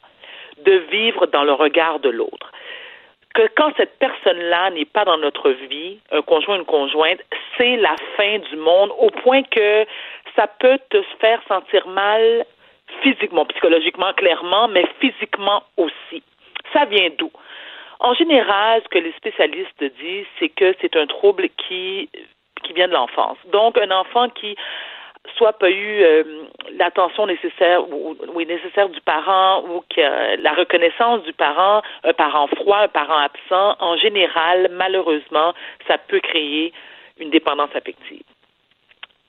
de vivre dans le regard de l'autre. Que quand cette personne-là n'est pas dans notre vie, un conjoint, une conjointe, c'est la fin du monde au point que ça peut te faire sentir mal physiquement, psychologiquement, clairement, mais physiquement aussi. Ça vient d'où? En général, ce que les spécialistes disent, c'est que c'est un trouble qui, qui vient de l'enfance. Donc, un enfant qui soit pas eu euh, l'attention nécessaire ou oui nécessaire du parent ou que la reconnaissance du parent, un parent froid, un parent absent, en général, malheureusement, ça peut créer une dépendance affective.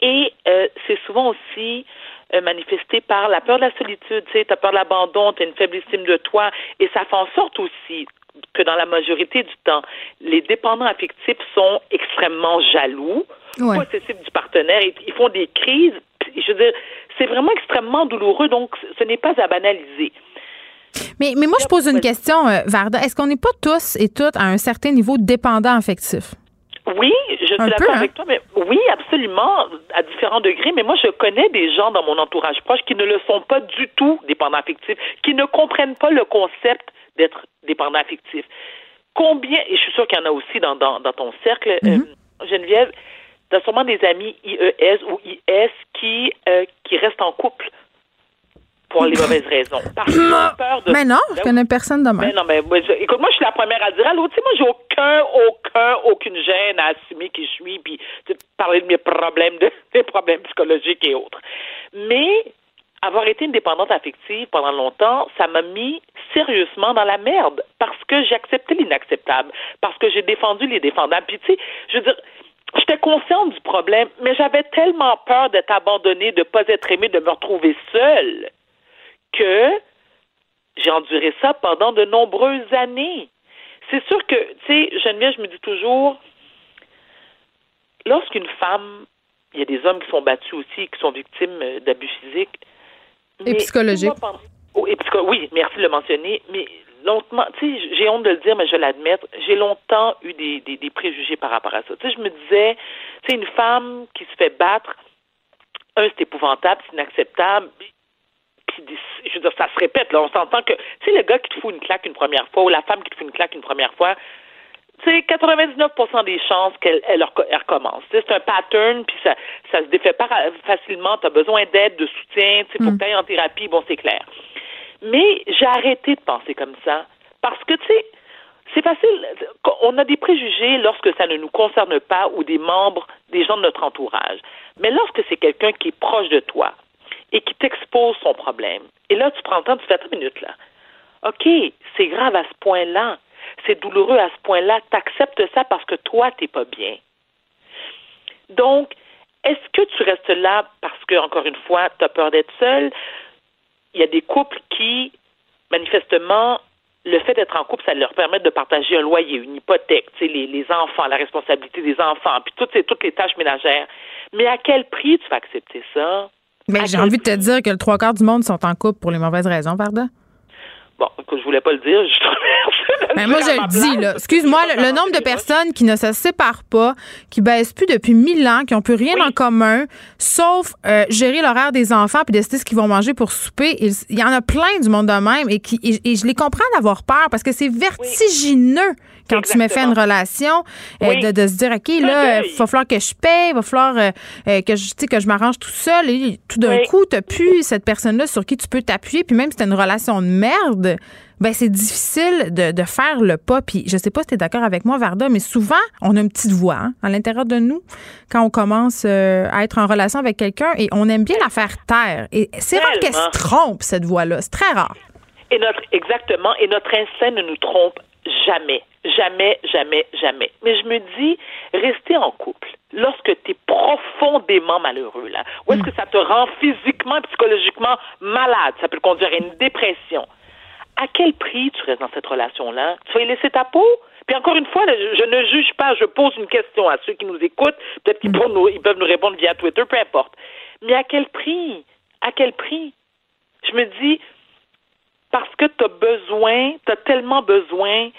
Et euh, c'est souvent aussi euh, manifesté par la peur de la solitude, tu sais, as peur de l'abandon, tu as une faible estime de toi, et ça fait en sorte aussi que dans la majorité du temps, les dépendants affectifs sont extrêmement jaloux, ouais. possessifs du partenaire, ils font des crises. Je veux dire, c'est vraiment extrêmement douloureux, donc ce n'est pas à banaliser. Mais, mais moi, je pose une question, euh, Varda. Est-ce qu'on n'est pas tous et toutes à un certain niveau dépendant affectif? Oui, je suis d'accord hein? avec toi, mais oui, absolument, à différents degrés. Mais moi, je connais des gens dans mon entourage proche qui ne le sont pas du tout dépendants affectifs, qui ne comprennent pas le concept d'être dépendant affectif. Combien, et je suis sûre qu'il y en a aussi dans, dans, dans ton cercle, euh, Mm-hmm. Geneviève, tu as sûrement des amis IES ou IS qui, euh, qui restent en couple pour les mauvaises raisons. Parce qu'ils ont peur de. Mais non, je Ben connais personne de mais même. non, mais moi, je- écoute, moi, je suis la première à dire à l'autre. Tu sais, moi, j'ai aucun, aucun, aucune gêne à assumer qui je suis, puis parler de mes problèmes, de, mes problèmes psychologiques et autres. Mais avoir été une dépendante affective pendant longtemps, ça m'a mis sérieusement dans la merde parce que j'ai accepté l'inacceptable, parce que j'ai défendu les défendables. Puis tu sais, je veux dire, j'étais consciente du problème, mais j'avais tellement peur d'être abandonnée, de pas être aimée, de me retrouver seule que j'ai enduré ça pendant de nombreuses années. C'est sûr que, tu sais, Geneviève, je me dis toujours, lorsqu'une femme, il y a des hommes qui sont battus aussi, qui sont victimes euh, d'abus physiques. Et psychologiques. Oh, psycho- oui, merci de le mentionner, mais longtemps, tu sais, j'ai honte de le dire, mais je l'admets, j'ai longtemps eu des, des, des préjugés par rapport à ça. Tu sais, je me disais, tu sais, une femme qui se fait battre, un, c'est épouvantable, c'est inacceptable, je veux dire, ça se répète, là. On s'entend que, tu sais, le gars qui te fout une claque une première fois ou la femme qui te fout une claque une première fois, tu sais, 99 des chances qu'elle elle, reco- elle recommence. Tu C'est un pattern, puis ça, ça se défait pas facilement. Tu as besoin d'aide, de soutien, tu sais, faut que tu ailles en thérapie, bon, c'est clair. Mais j'ai arrêté de penser comme ça parce que, tu sais, c'est facile. On a des préjugés lorsque ça ne nous concerne pas ou des membres, des gens de notre entourage. Mais lorsque c'est quelqu'un qui est proche de toi et qui t'expose son problème, et là, tu prends le temps, tu fais attends une minute, là. OK, c'est grave à ce point-là. C'est douloureux à ce point-là. Tu acceptes ça parce que toi, t'es pas bien. Donc, est-ce que tu restes là parce que, encore une fois, tu as peur d'être seul? Il y a des couples qui, manifestement, le fait d'être en couple, ça leur permet de partager un loyer, une hypothèque, les, les enfants, la responsabilité des enfants, puis toutes les tâches ménagères. Mais à quel prix tu vas accepter ça? Mais j'ai envie de te dire que le trois quarts du monde sont en couple pour les mauvaises raisons, Varda. Bon, écoute, je voulais pas le dire, je le moi, je le dis, là. Excuse-moi, le, le nombre de personnes qui ne se séparent pas, qui baissent plus depuis mille ans, qui n'ont plus rien Oui. en commun, sauf euh, gérer l'horaire des enfants puis décider ce qu'ils vont manger pour souper. Il, il y en a plein du monde de même et, qui, et, et je les comprends d'avoir peur parce que c'est vertigineux quand tu fin à une relation euh, de, de se dire, OK, là, il va falloir que je paye, il va falloir euh, euh, que je, tu que je m'arrange tout seul. Et tout d'un coup, tu plus cette personne-là sur qui tu peux t'appuyer. Puis même si c'est une relation de merde, ben c'est difficile de, de faire le pas. Puis je sais pas si tu es d'accord avec moi, Varda, mais souvent, on a une petite voix hein, à l'intérieur de nous quand on commence euh, à être en relation avec quelqu'un et on aime bien la faire taire. Et c'est rare qu'elle se trompe, cette voix-là. C'est très rare. Et notre, exactement, et notre instinct ne nous trompe jamais. Jamais, jamais, jamais. Mais je me dis, rester en couple, lorsque tu es profondément malheureux, là, où est-ce que ça te rend physiquement psychologiquement malade, ça peut conduire à une dépression, à quel prix tu restes dans cette relation-là? Tu vas y laisser ta peau? Puis encore une fois, je, ne juge pas, je pose une question à ceux qui nous écoutent. Peut-être qu'ils peuvent nous, ils peuvent nous répondre via Twitter, peu importe. Mais à quel prix? À quel prix? Je me dis, parce que tu as besoin, tu as tellement besoin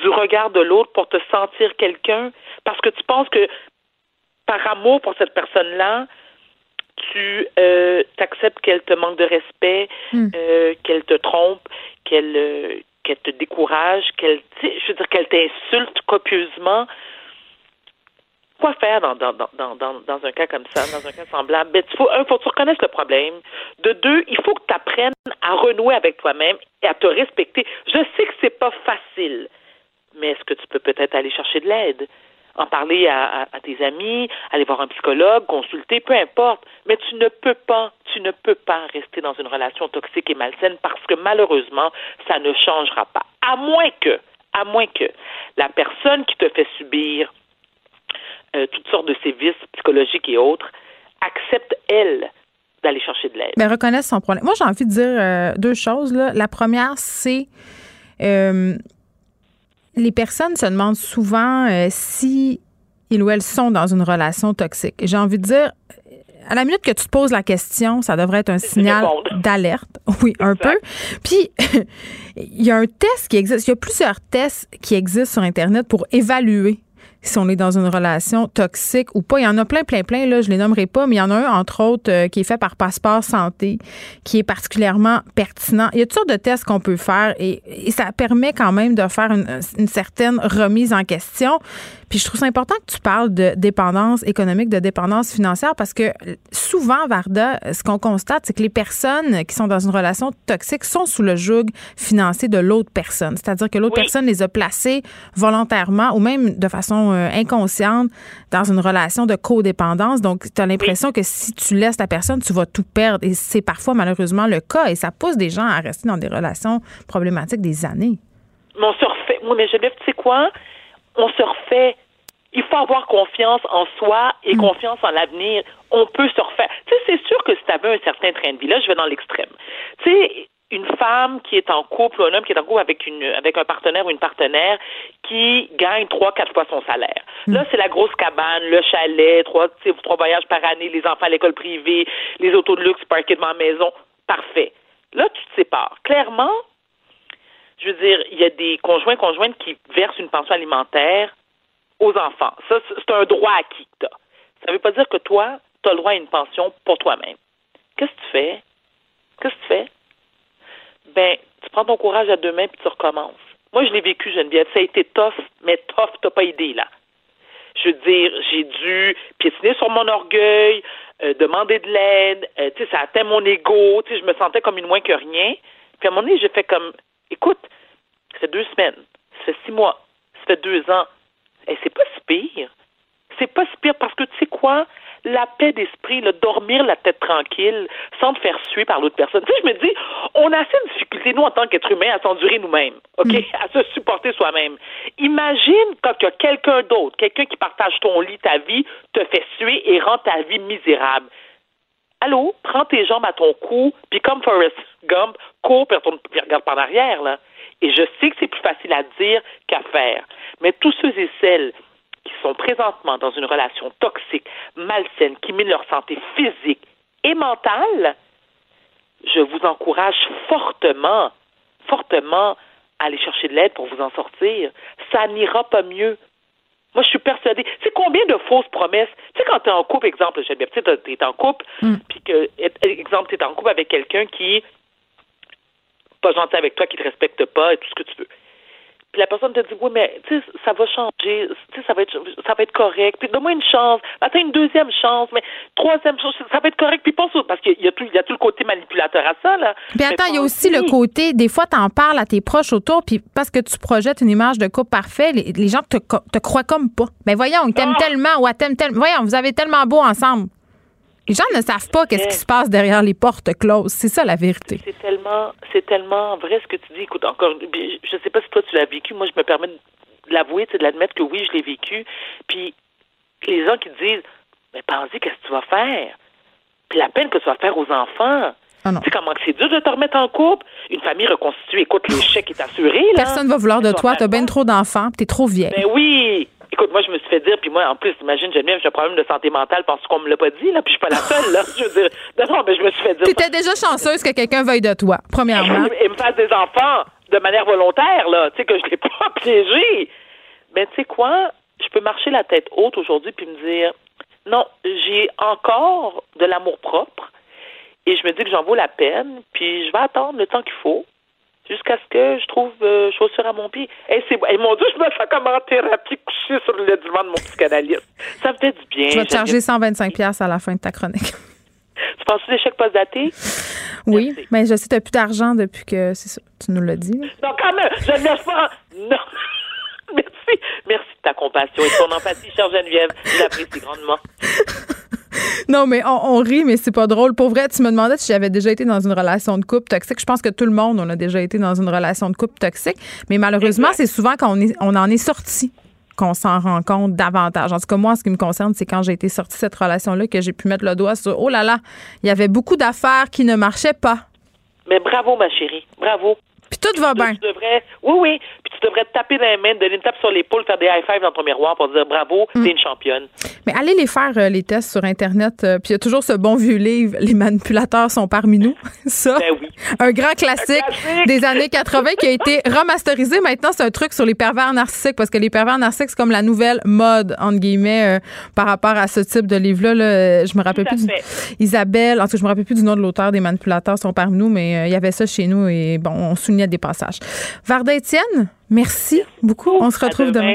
du regard de l'autre pour te sentir quelqu'un, parce que tu penses que par amour pour cette personne-là, tu euh, acceptes qu'elle te manque de respect, euh, qu'elle te trompe, qu'elle euh, qu'elle te décourage, qu'elle, tu je veux dire, qu'elle t'insulte copieusement. Quoi faire dans, dans, dans, dans, dans, un cas comme ça, dans un cas semblable? Ben, il faut, un, faut que tu reconnaisses le problème. De deux, il faut que tu apprennes à renouer avec toi-même et à te respecter. Je sais que c'est pas facile, mais est-ce que tu peux peut-être aller chercher de l'aide? En parler à, à, tes amis, aller voir un psychologue, consulter, peu importe. Mais tu ne peux pas, tu ne peux pas rester dans une relation toxique et malsaine parce que malheureusement, ça ne changera pas. À moins que, à moins que la personne qui te fait subir euh, toutes sortes de sévices psychologiques et autres accepte, elle, d'aller chercher de l'aide. Ben, reconnaître son problème. Moi, j'ai envie de dire euh, deux choses. Là. La première, c'est euh, les personnes se demandent souvent euh, si ils ou elles sont dans une relation toxique. J'ai envie de dire, à la minute que tu te poses la question, ça devrait être un signal d'alerte. Oui, un peu. Puis, il y a un test qui existe. Il y a plusieurs tests qui existent sur Internet pour évaluer si on est dans une relation toxique ou pas. Il y en a plein, plein, plein, là, je les nommerai pas, mais il y en a un, entre autres, euh, qui est fait par Passeport Santé, qui est particulièrement pertinent. Il y a toutes sortes de tests qu'on peut faire et, ça permet quand même de faire une, une certaine remise en question. Puis je trouve ça important que tu parles de dépendance économique, de dépendance financière, parce que souvent, Varda, ce qu'on constate, c'est que les personnes qui sont dans une relation toxique sont sous le joug financier de l'autre personne. C'est-à-dire que l'autre personne les a placés volontairement ou même de façon euh, inconsciente dans une relation de codépendance. Donc, tu as l'impression que si tu laisses la personne, tu vas tout perdre. Et c'est parfois malheureusement le cas. Et ça pousse des gens à rester dans des relations problématiques des années. Mais on se refait. Oui, mais Geneviève, tu sais quoi? On se refait il faut avoir confiance en soi et mm. confiance en l'avenir. On peut se refaire. Tu sais, c'est sûr que si tu avais un certain train de vie, là, je vais dans l'extrême. Tu sais, une femme qui est en couple ou un homme qui est en couple avec une avec un partenaire ou une partenaire qui gagne trois quatre fois son salaire. Mm. Là, c'est la grosse cabane, le chalet, trois trois voyages par année, les enfants à l'école privée, les autos de luxe parqués devant la maison. Parfait. Là, tu te sépares. Clairement, je veux dire, il y a des conjoints conjointes qui versent une pension alimentaire aux enfants. Ça, c'est un droit acquis que tu as. Ça ne veut pas dire que toi, tu as le droit à une pension pour toi-même. Qu'est-ce que tu fais? Qu'est-ce que tu fais? Ben, tu prends ton courage à deux mains puis tu recommences. Moi, je l'ai vécu, Geneviève. Ça a été tough, mais tough, t'as pas idée, là. Je veux dire, j'ai dû piétiner sur mon orgueil, euh, demander de l'aide, euh, tu sais, ça atteint mon ego, tu sais, je me sentais comme une moins que rien. Puis à un moment donné, j'ai fait comme, écoute, ça fait deux semaines, ça fait six mois, ça fait deux ans, et c'est pas si pire. C'est pas si pire parce que tu sais quoi? La paix d'esprit, le dormir la tête tranquille, sans te faire suer par l'autre personne. Tu sais, je me dis, on a assez de difficultés, nous, en tant qu'êtres humains, à s'endurer nous-mêmes, OK? Mm. À se supporter soi-même. Imagine quand il y a quelqu'un d'autre, quelqu'un qui partage ton lit, ta vie, te fait suer et rend ta vie misérable. Allô? Prends tes jambes à ton cou, puis comme Forrest Gump, cours, puis regarde par l'arrière, là. Et je sais que c'est plus facile à dire qu'à faire. Mais tous ceux et celles qui sont présentement dans une relation toxique, malsaine, qui mine leur santé physique et mentale, je vous encourage fortement, fortement à aller chercher de l'aide pour vous en sortir. Ça n'ira pas mieux. Moi, je suis persuadée. Sais, combien de fausses promesses? Tu sais, quand tu es en couple, exemple, tu es en couple, mm. puis que, exemple, tu es en couple avec quelqu'un qui pas gentil avec toi, qui te respecte pas et tout ce que tu veux. Puis la personne te dit oui, mais tu sais, ça va changer, tu sais, ça va être ça va être correct. Puis donne-moi une chance. Attends une deuxième chance, mais troisième chance, ça va être correct. Puis pense parce qu'il y a tout, il y a tout le côté manipulateur à ça là. Puis attends, il y a aussi le côté, des fois, tu en parles à tes proches autour, puis parce que tu projettes une image de couple parfait, les, gens te, te croient comme pas. Ben voyons, ils t'aiment ah! tellement ou t'aiment tellement. Voyons, vous avez tellement beau ensemble. Les gens ne savent pas qu'est-ce qui se passe derrière les portes closes. C'est ça la vérité. C'est tellement, c'est tellement vrai ce que tu dis. Écoute, encore, je sais pas si toi tu l'as vécu. Moi, je me permets de l'avouer, de l'admettre que oui, je l'ai vécu. Puis les gens qui disent, mais pense-y, qu'est-ce que tu vas faire? Puis la peine que tu vas faire aux enfants. Ah tu sais comment c'est dur de te remettre en couple? Une famille reconstituée, écoute, l'échec est assuré. Là. Personne ne va vouloir de toi. Tu as bien trop d'enfants, tu es trop vieille. Ben oui. Écoute, moi, je me suis fait dire, puis moi, en plus, imagine, Geneviève, j'ai un problème de santé mentale parce qu'on me l'a pas dit, là, puis je suis pas la seule, là. Je veux dire, non, mais je me suis fait dire. Tu étais déjà chanceuse que quelqu'un veuille de toi, premièrement. Et me fasse des enfants de manière volontaire, là. Tu sais, que je l'ai pas piégé. Mais tu sais quoi? Je peux marcher la tête haute aujourd'hui puis me dire, non, j'ai encore de l'amour propre et je me dis que j'en vaut la peine, puis je vais attendre le temps qu'il faut jusqu'à ce que je trouve euh, chaussure à mon pied. Et c'est et mon Dieu, je me fais comme en thérapie coucher sur le divan de mon psychanalyste. Ça me fait du bien. Je vais te charger 125 pièces à la fin de ta chronique. Tu penses des chèques post datés? Oui, mais je sais que tu n'as plus d'argent depuis que c'est ça. Tu nous l'as dit. Non, quand même, je ne laisse pas. Non. Merci. Merci de ta compassion et de ton empathie, chère Geneviève. Je l'apprécie grandement. Non, mais on, rit, mais c'est pas drôle. Pour vrai, tu me demandais si j'avais déjà été dans une relation de couple toxique. Je pense que tout le monde, on a déjà été dans une relation de couple toxique. Mais malheureusement, c'est souvent quand on, est, on en est sorti qu'on s'en rend compte davantage. En tout cas, moi, ce qui me concerne, c'est quand j'ai été sortie de cette relation-là que j'ai pu mettre le doigt sur, oh là là, il y avait beaucoup d'affaires qui ne marchaient pas. Mais bravo, ma chérie. Bravo. Puis tout va bien. devrais, oui, oui. Tu devrais te taper dans les mains, donner une tape sur l'épaule, faire des high five dans ton miroir pour dire bravo, mm. t'es une championne. Mais allez les faire, euh, les tests sur Internet. Euh, puis il y a toujours ce bon vieux livre, Les manipulateurs sont parmi nous. Ça, ben oui. Un grand classique, des années 80 qui a été remasterisé. Maintenant, c'est un truc sur les pervers narcissiques parce que les pervers narcissiques, c'est comme la nouvelle mode, entre guillemets, euh, par rapport à ce type de livre-là. Là. Je me rappelle plus du... Isabelle, en tout cas, je me rappelle plus du nom de l'auteur des manipulateurs sont parmi nous, mais il y avait ça chez nous et bon, on soulignait des passages. Varda Étienne, merci beaucoup. On se retrouve demain.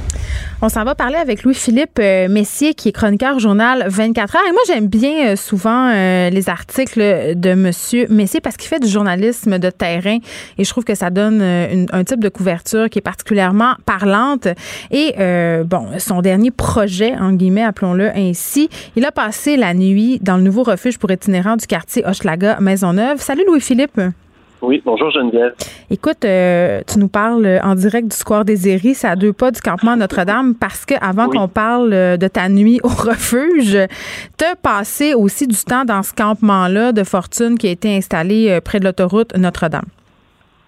On s'en va parler avec Louis-Philippe euh, Messier, qui est chroniqueur journal 24 heures. Et moi, j'aime bien euh, souvent euh, les articles de Monsieur Messier parce qu'il fait du journalisme de terrain et je trouve que ça donne un type de couverture qui est particulièrement parlante. Et bon, son dernier projet, en guillemets, appelons-le ainsi, il a passé la nuit dans le nouveau refuge pour itinérants du quartier Hochelaga Maisonneuve. Salut Louis-Philippe. Oui, bonjour Geneviève. Écoute, euh, tu nous parles en direct du Square des c'est à deux pas du campement Notre-Dame, parce que avant qu'on parle euh, de ta nuit au refuge, tu as passé aussi du temps dans ce campement-là de fortune qui a été installé euh, près de l'autoroute Notre-Dame.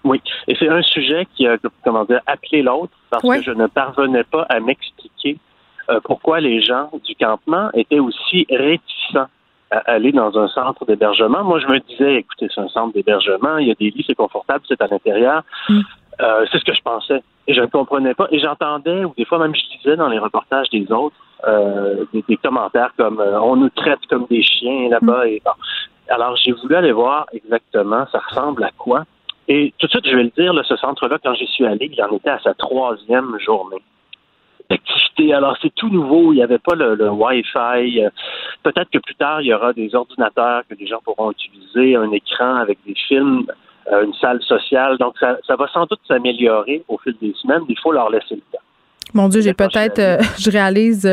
Oui, et c'est un sujet qui a, comment dire, appelé l'autre, parce que je ne parvenais pas à m'expliquer pourquoi les gens du campement étaient aussi réticents aller dans un centre d'hébergement. Moi, je me disais, écoutez, c'est un centre d'hébergement, il y a des lits, c'est confortable, c'est à l'intérieur. Mm. Euh, c'est ce que je pensais. Et je ne comprenais pas. Et j'entendais, ou des fois même je lisais dans les reportages des autres, euh, des, commentaires comme euh, on nous traite comme des chiens là-bas. Mm. Et Alors, j'ai voulu aller voir exactement ça ressemble à quoi. Et tout de suite, je vais le dire, ce centre-là, quand j'y suis allé, il en était à sa troisième journée d'activité. Alors, c'est tout nouveau. Il n'y avait pas le, Wi-Fi. Euh, peut-être que plus tard, il y aura des ordinateurs que les gens pourront utiliser, un écran avec des films, euh, une salle sociale. Donc, ça, va sans doute s'améliorer au fil des semaines. Il faut leur laisser le temps. Mon Dieu, j'ai peut-être, euh, je réalise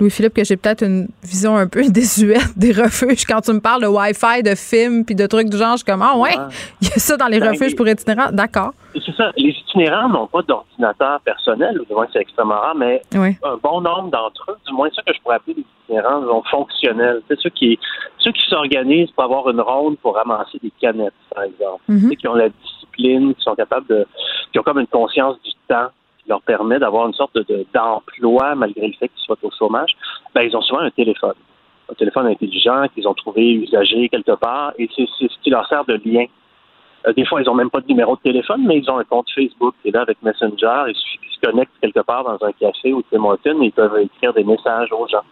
Louis-Philippe, que j'ai peut-être une vision un peu désuète des refuges. Quand tu me parles de Wi-Fi, de films, puis de trucs du genre, je suis comme, ah ouais, il y a ça dans les ben, refuges pour itinérants. D'accord. C'est ça. Les itinérants n'ont pas d'ordinateur personnel, ou du moins c'est extrêmement rare, mais un bon nombre d'entre eux, du moins ceux que je pourrais appeler des itinérants, sont fonctionnels. C'est ceux qui ceux qui s'organisent pour avoir une ronde pour ramasser des canettes, par exemple. Ceux qui ont la discipline, qui sont capables de. qui ont comme une conscience du temps leur permet d'avoir une sorte de, d'emploi malgré le fait qu'ils soient au chômage, ben, ils ont souvent un téléphone. Un téléphone intelligent qu'ils ont trouvé usagé quelque part et c'est, ce qui leur sert de lien. Euh, des fois, ils n'ont même pas de numéro de téléphone, mais ils ont un compte Facebook. Et là, avec Messenger, il suffit qu'ils se connectent quelque part dans un café ou Tim Hortons et ils peuvent écrire des messages aux gens.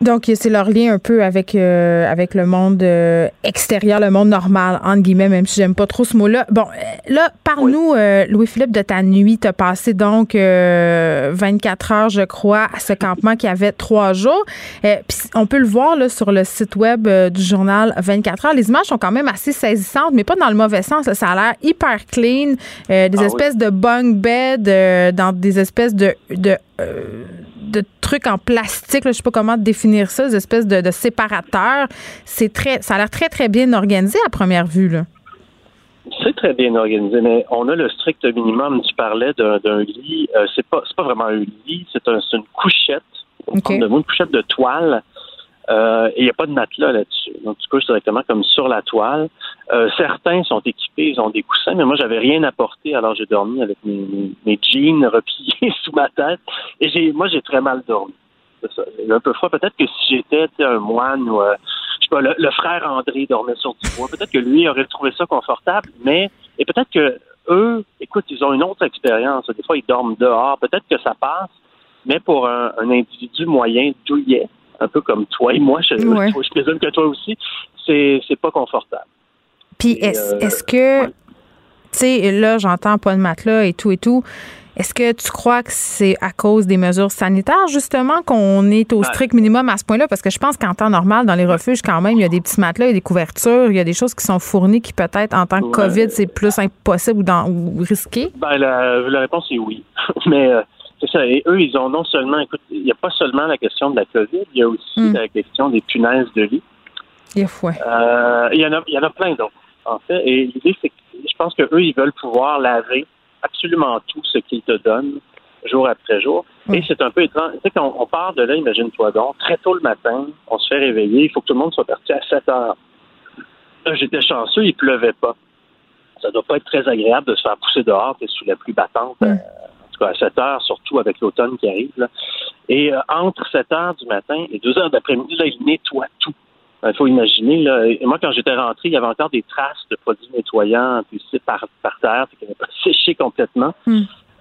Donc, c'est leur lien un peu avec, euh, avec le monde euh, extérieur, le monde normal, entre guillemets, même si j'aime pas trop ce mot-là. Bon, euh, là, parle-nous, Louis-Philippe, de ta nuit. Tu as passé donc 24 heures, je crois, à ce campement qui avait trois jours. Puis on peut le voir là, sur le site web du journal 24 heures. Les images sont quand même assez saisissantes, mais pas dans le mauvais sens. Ça a l'air hyper clean. des ah espèces de bunk beds dans des espèces de, de de trucs en plastique, je je sais pas comment définir ça, des espèces de, séparateurs. C'est très, ça a l'air très, très bien organisé à première vue. Là. C'est très bien organisé, mais on a le strict minimum. Tu parlais d'un lit. Euh, c'est pas, pas vraiment un lit, c'est une couchette. une couchette de toile euh, et il n'y a pas de matelas là-dessus. Donc, tu couches directement comme sur la toile. Euh, certains sont équipés, ils ont des coussins, mais moi, j'avais rien apporté, alors j'ai dormi avec mes, jeans repliés sous ma tête. Et j'ai, moi, j'ai très mal dormi. C'est. Un peu froid. Peut-être que si j'étais un moine ou, euh, je sais pas, le, frère André dormait sur du bois, peut-être que lui aurait trouvé ça confortable, mais, et peut-être que eux, écoute, ils ont une autre expérience. Des fois, ils dorment dehors. Peut-être que ça passe, mais pour un, un individu moyen douillet, un peu comme toi et moi, je, je, présume que toi aussi, c'est, c'est pas confortable. Puis est-ce, euh, est-ce que, tu sais, là, j'entends pas de matelas et tout et tout. Est-ce que tu crois que c'est à cause des mesures sanitaires, justement, qu'on est au strict minimum à ce point-là? Parce que je pense qu'en temps normal, dans les refuges, quand même, il y a des petits matelas, il y a des couvertures, il y a des choses qui sont fournies qui, peut-être, en tant que COVID, c'est plus impossible ou, dans, ou risqué? Ben, la, la réponse est oui. Mais euh, c'est ça. Et eux, ils ont non seulement, écoute, il n'y a pas seulement la question de la COVID, il y a aussi hmm. la question des punaises de lit. Il y, euh, il y en a, il y en a plein d'autres, en fait. Et l'idée, c'est que je pense qu'eux, ils veulent pouvoir laver absolument tout ce qu'ils te donnent jour après jour. Et c'est un peu étrange. Tu sais, quand on part de là, imagine-toi donc, très tôt le matin, on se fait réveiller, il faut que tout le monde soit parti à 7 heures. J'étais chanceux, il pleuvait pas. Ça doit pas être très agréable de se faire pousser dehors, sous la pluie battante, euh, en tout cas à 7 heures, surtout avec l'automne qui arrive. Là. Et euh, entre 7 heures du matin et 2 heures d'après-midi, là, il nettoie tout. Il faut imaginer, là, et moi, quand j'étais rentré, il y avait encore des traces de produits nettoyants par, par terre, qui n'avaient pas séché complètement.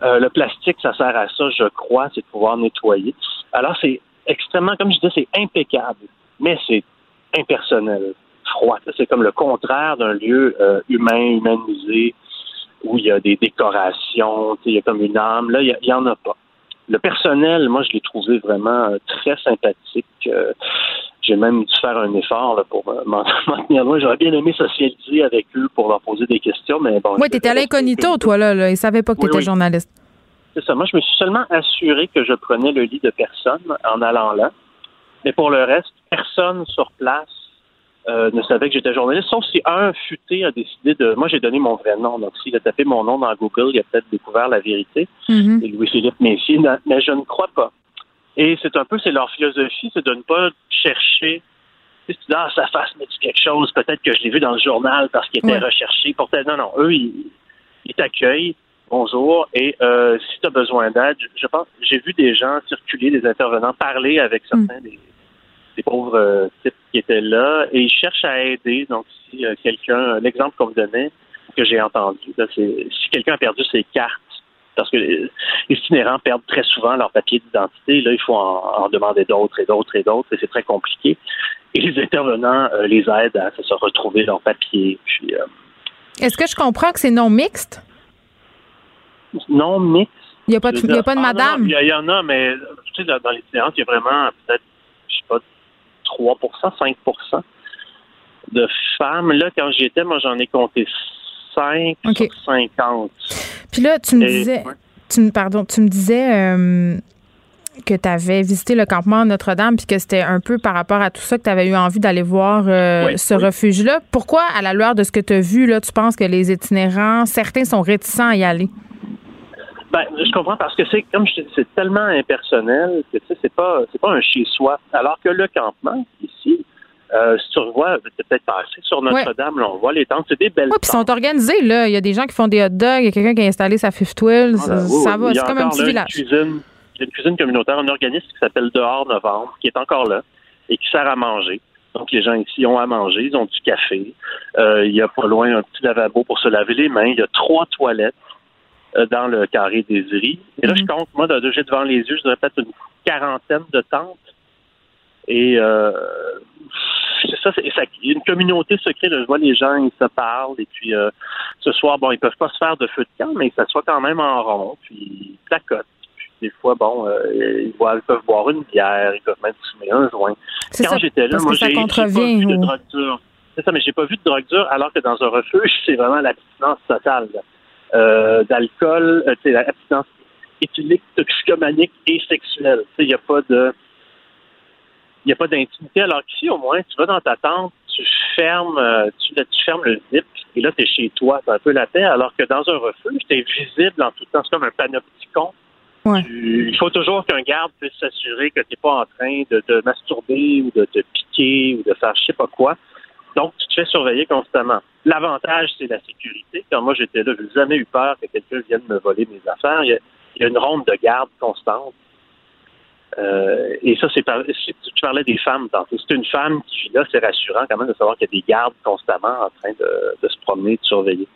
Euh, le plastique, ça sert à ça, je crois, c'est de pouvoir nettoyer. Alors, c'est extrêmement, comme je disais, c'est impeccable, mais c'est impersonnel, froid. C'est comme le contraire d'un lieu euh, humain, humanisé, où il y a des décorations, il y a comme une âme. Là, il n'y en a pas. Le personnel, moi, je l'ai trouvé vraiment euh, très sympathique. J'ai même dû faire un effort pour m'en tenir loin. J'aurais bien aimé socialiser avec eux pour leur poser des questions, mais bon. Oui, tu étais à l'incognito, toi, là, Ils ne savaient pas que tu étais journaliste. C'est ça. Moi, je me suis seulement assuré que je prenais le lit de personne en allant là. Mais pour le reste, personne sur place euh, ne savait que j'étais journaliste, sauf si un futé a décidé de. Moi, j'ai donné mon vrai nom. Donc, s'il a tapé mon nom dans Google, il a peut-être découvert la vérité. Mm-hmm. C'est Louis-Philippe Messier, mais je ne crois pas. Et c'est un peu, c'est leur philosophie, c'est de ne pas chercher. Si tu dis, ah, sa face me dit quelque chose, peut-être que je l'ai vu dans le journal parce qu'il était recherché. Pour non, non, eux, ils, t'accueillent. Bonjour. Et euh, si tu as besoin d'aide, je pense, j'ai vu des gens circuler, des intervenants, parler avec certains des, pauvres euh, types qui étaient là et ils cherchent à aider. Donc, si euh, quelqu'un, l'exemple qu'on me donnait, que j'ai entendu, c'est si quelqu'un a perdu ses cartes parce que les itinérants perdent très souvent leur papier d'identité. Là, il faut en, demander d'autres et d'autres et d'autres, et c'est très compliqué. Et les intervenants euh, les aident à se retrouver leur papier. Euh, Est-ce que je comprends que c'est non mixte? Non mixte. Il n'y a pas de, a pas de madame? Il y, en a, mais tu sais, dans, dans l'itinérance, il y a vraiment peut-être, je sais pas, 3% 5% de femmes. Là, quand j'y étais, moi, j'en ai compté 5 sur 50. Puis là, tu me disais, tu, pardon, tu me disais euh, que tu avais visité le campement Notre-Dame puis que c'était un peu par rapport à tout ça que tu avais eu envie d'aller voir euh, ce refuge-là. Pourquoi, à la lueur de ce que tu as vu, là, tu penses que les itinérants, certains sont réticents à y aller? Ben, je comprends parce que c'est comme je c'est tellement impersonnel que tu sais, c'est pas c'est pas un chez soi. Alors que le campement ici, euh, si tu revois, peut-être passé sur Notre-Dame, on voit les tentes, c'est des belles Oui, puis ils sont organisés, là. Il y a des gens qui font des hot dogs, il y a quelqu'un qui a installé sa Fifth Wheel, ah, ben ça, va, c'est comme un petit village. Cuisine, il y a une cuisine communautaire, un organisme qui s'appelle Dehors Novembre, qui est encore là et qui sert à manger. Donc, les gens ici ont à manger, ils ont du café. Euh, il y a pas loin un petit lavabo pour se laver les mains. Il y a trois toilettes dans le carré des Iris. Et là, je mhm. compte, moi, j'ai devant les yeux, je dirais peut-être une quarantaine de tentes. Et euh, c'est ça, c'est il y a une communauté secrète. je vois les gens, ils se parlent. Et puis euh, ce soir, bon, ils peuvent pas se faire de feu de camp, mais ils s'assoient quand même en rond, puis ils placotent. Puis des fois, bon, euh, ils, peuvent boire une bière, ils peuvent même fumer un joint. Quand j'étais là, moi, j'ai pas vu de drogue dure. C'est ça, mais j'ai pas vu de drogue dure, alors que dans un refuge, c'est vraiment l'abstinence totale. Euh, d'alcool, euh, l'abstinence éthylique, toxicomanique et sexuelle. Il n'y a pas de il n'y a pas d'intimité. Alors qu'ici, au moins, tu vas dans ta tente, tu fermes, euh, tu, tu fermes le zip, et là, tu es chez toi, tu un peu la paix, alors que dans un refuge, tu es visible en tout temps. C'est comme un panopticon. Ouais. il faut toujours qu'un garde puisse s'assurer que tu n'es pas en train de te masturber ou de te piquer ou de faire je sais pas quoi. Donc, tu te fais surveiller constamment. L'avantage, c'est la sécurité. Quand moi j'étais là, je n'ai jamais eu peur que quelqu'un vienne me voler mes affaires. il y a une ronde de garde constante. Euh, et ça, c'est tu parlais des femmes tantôt. C'est une femme qui vit là, c'est rassurant quand même de savoir qu'il y a des gardes constamment en train de, se promener, de surveiller.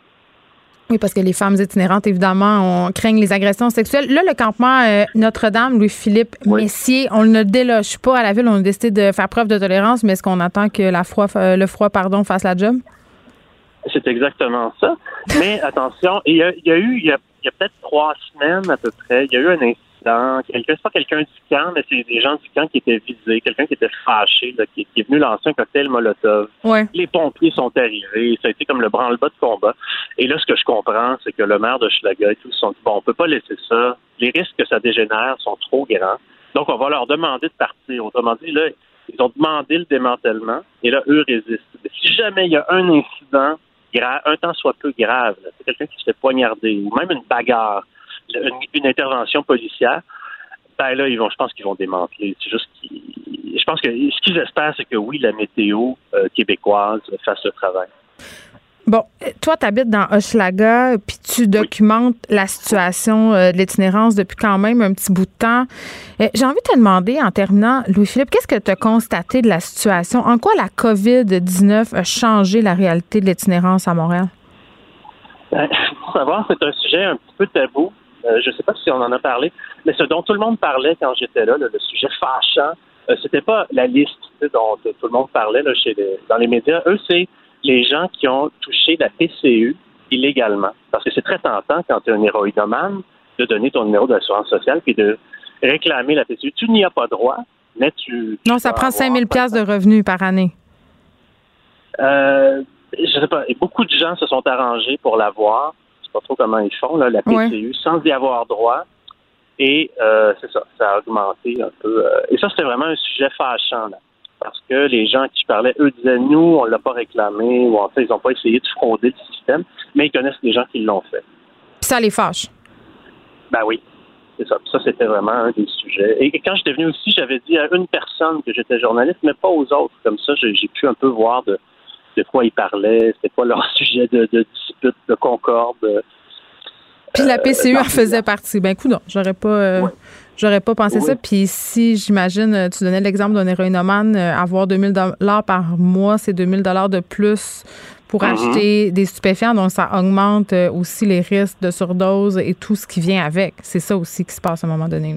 Oui, parce que les femmes itinérantes, évidemment, on craignent les agressions sexuelles. Là, le campement euh, Notre-Dame, Louis-Philippe Messier, on ne déloge pas à la ville. On a décidé de faire preuve de tolérance, mais est-ce qu'on attend que la froid, euh, le froid pardon, fasse la job? C'est exactement ça. Mais attention, il y a, eu, il y a, il y a peut-être trois semaines à peu près, il y a eu un incident quelqu'un, c'est pas quelqu'un du camp, mais c'est des gens du camp qui étaient visés, quelqu'un qui était fâché, qui, est venu lancer un cocktail Molotov. Les pompiers sont arrivés, ça a été comme le branle-bas de combat. Et là, ce que je comprends, c'est que le maire de Schlager et tout sont dit, bon, on peut pas laisser ça. Les risques que ça dégénère sont trop grands. Donc, on va leur demander de partir. Autrement dit, là, ils ont demandé le démantèlement, et là, eux résistent. si jamais il y a un incident un temps soit peu grave, c'est quelqu'un qui se fait poignarder, ou même une bagarre, une, intervention policière, ben là, ils vont, je pense qu'ils vont démanteler. C'est juste je pense que ce qu'ils espèrent, c'est que oui, la météo euh, québécoise fasse le travail. Bon, toi, tu habites dans Hochelaga, puis tu documentes la situation euh, de l'itinérance depuis quand même un petit bout de temps. Euh, j'ai envie de te demander, en terminant, Louis-Philippe, qu'est-ce que tu as constaté de la situation? En quoi la COVID-19 a changé la réalité de l'itinérance à Montréal? Ben, pour savoir, c'est un sujet un petit peu tabou. Euh, je ne sais pas si on en a parlé, mais ce dont tout le monde parlait quand j'étais là, le sujet fâchant, c'était pas la liste dont tout le monde parlait là, chez dans les médias. Eux, c'est les gens qui ont touché la PCU illégalement. Parce que c'est très tentant quand tu es un héroïnomane de donner ton numéro d'assurance sociale puis de réclamer la PCU. Tu n'y as pas droit, mais tu. non, ça prend 5 000 de revenus par année. Euh, je sais pas. Et beaucoup de gens se sont arrangés pour l'avoir. Je sais pas trop comment ils font, là, la PCU, sans y avoir droit. Et euh, c'est ça, ça a augmenté un peu. Euh, et ça, c'était vraiment un sujet fâchant. Là parce que les gens qui parlaient, eux disaient nous, on l'a pas réclamé, ou en fait, ils n'ont pas essayé de frauder le système, mais ils connaissent des gens qui l'ont fait. Puis ça les fâche. Ben oui. C'est ça. Ça, c'était vraiment un des sujets. Et quand j'étais venu aussi, j'avais dit à une personne que j'étais journaliste, mais pas aux autres. Comme ça, j'ai pu un peu voir de, quoi ils parlaient, c'était quoi leur sujet de, dispute, de concorde. Puis la PCU en faisait partie. Ben, coup, non, j'aurais pas. Euh, J'aurais pas pensé ça. Puis si, j'imagine, euh, tu donnais l'exemple d'un héroïnomane, euh, avoir 2000 dollars par mois, c'est 2000 dollars de plus pour mm-hmm. acheter des stupéfiants. Donc, ça augmente euh, aussi les risques de surdose et tout ce qui vient avec. C'est ça aussi qui se passe à un moment donné.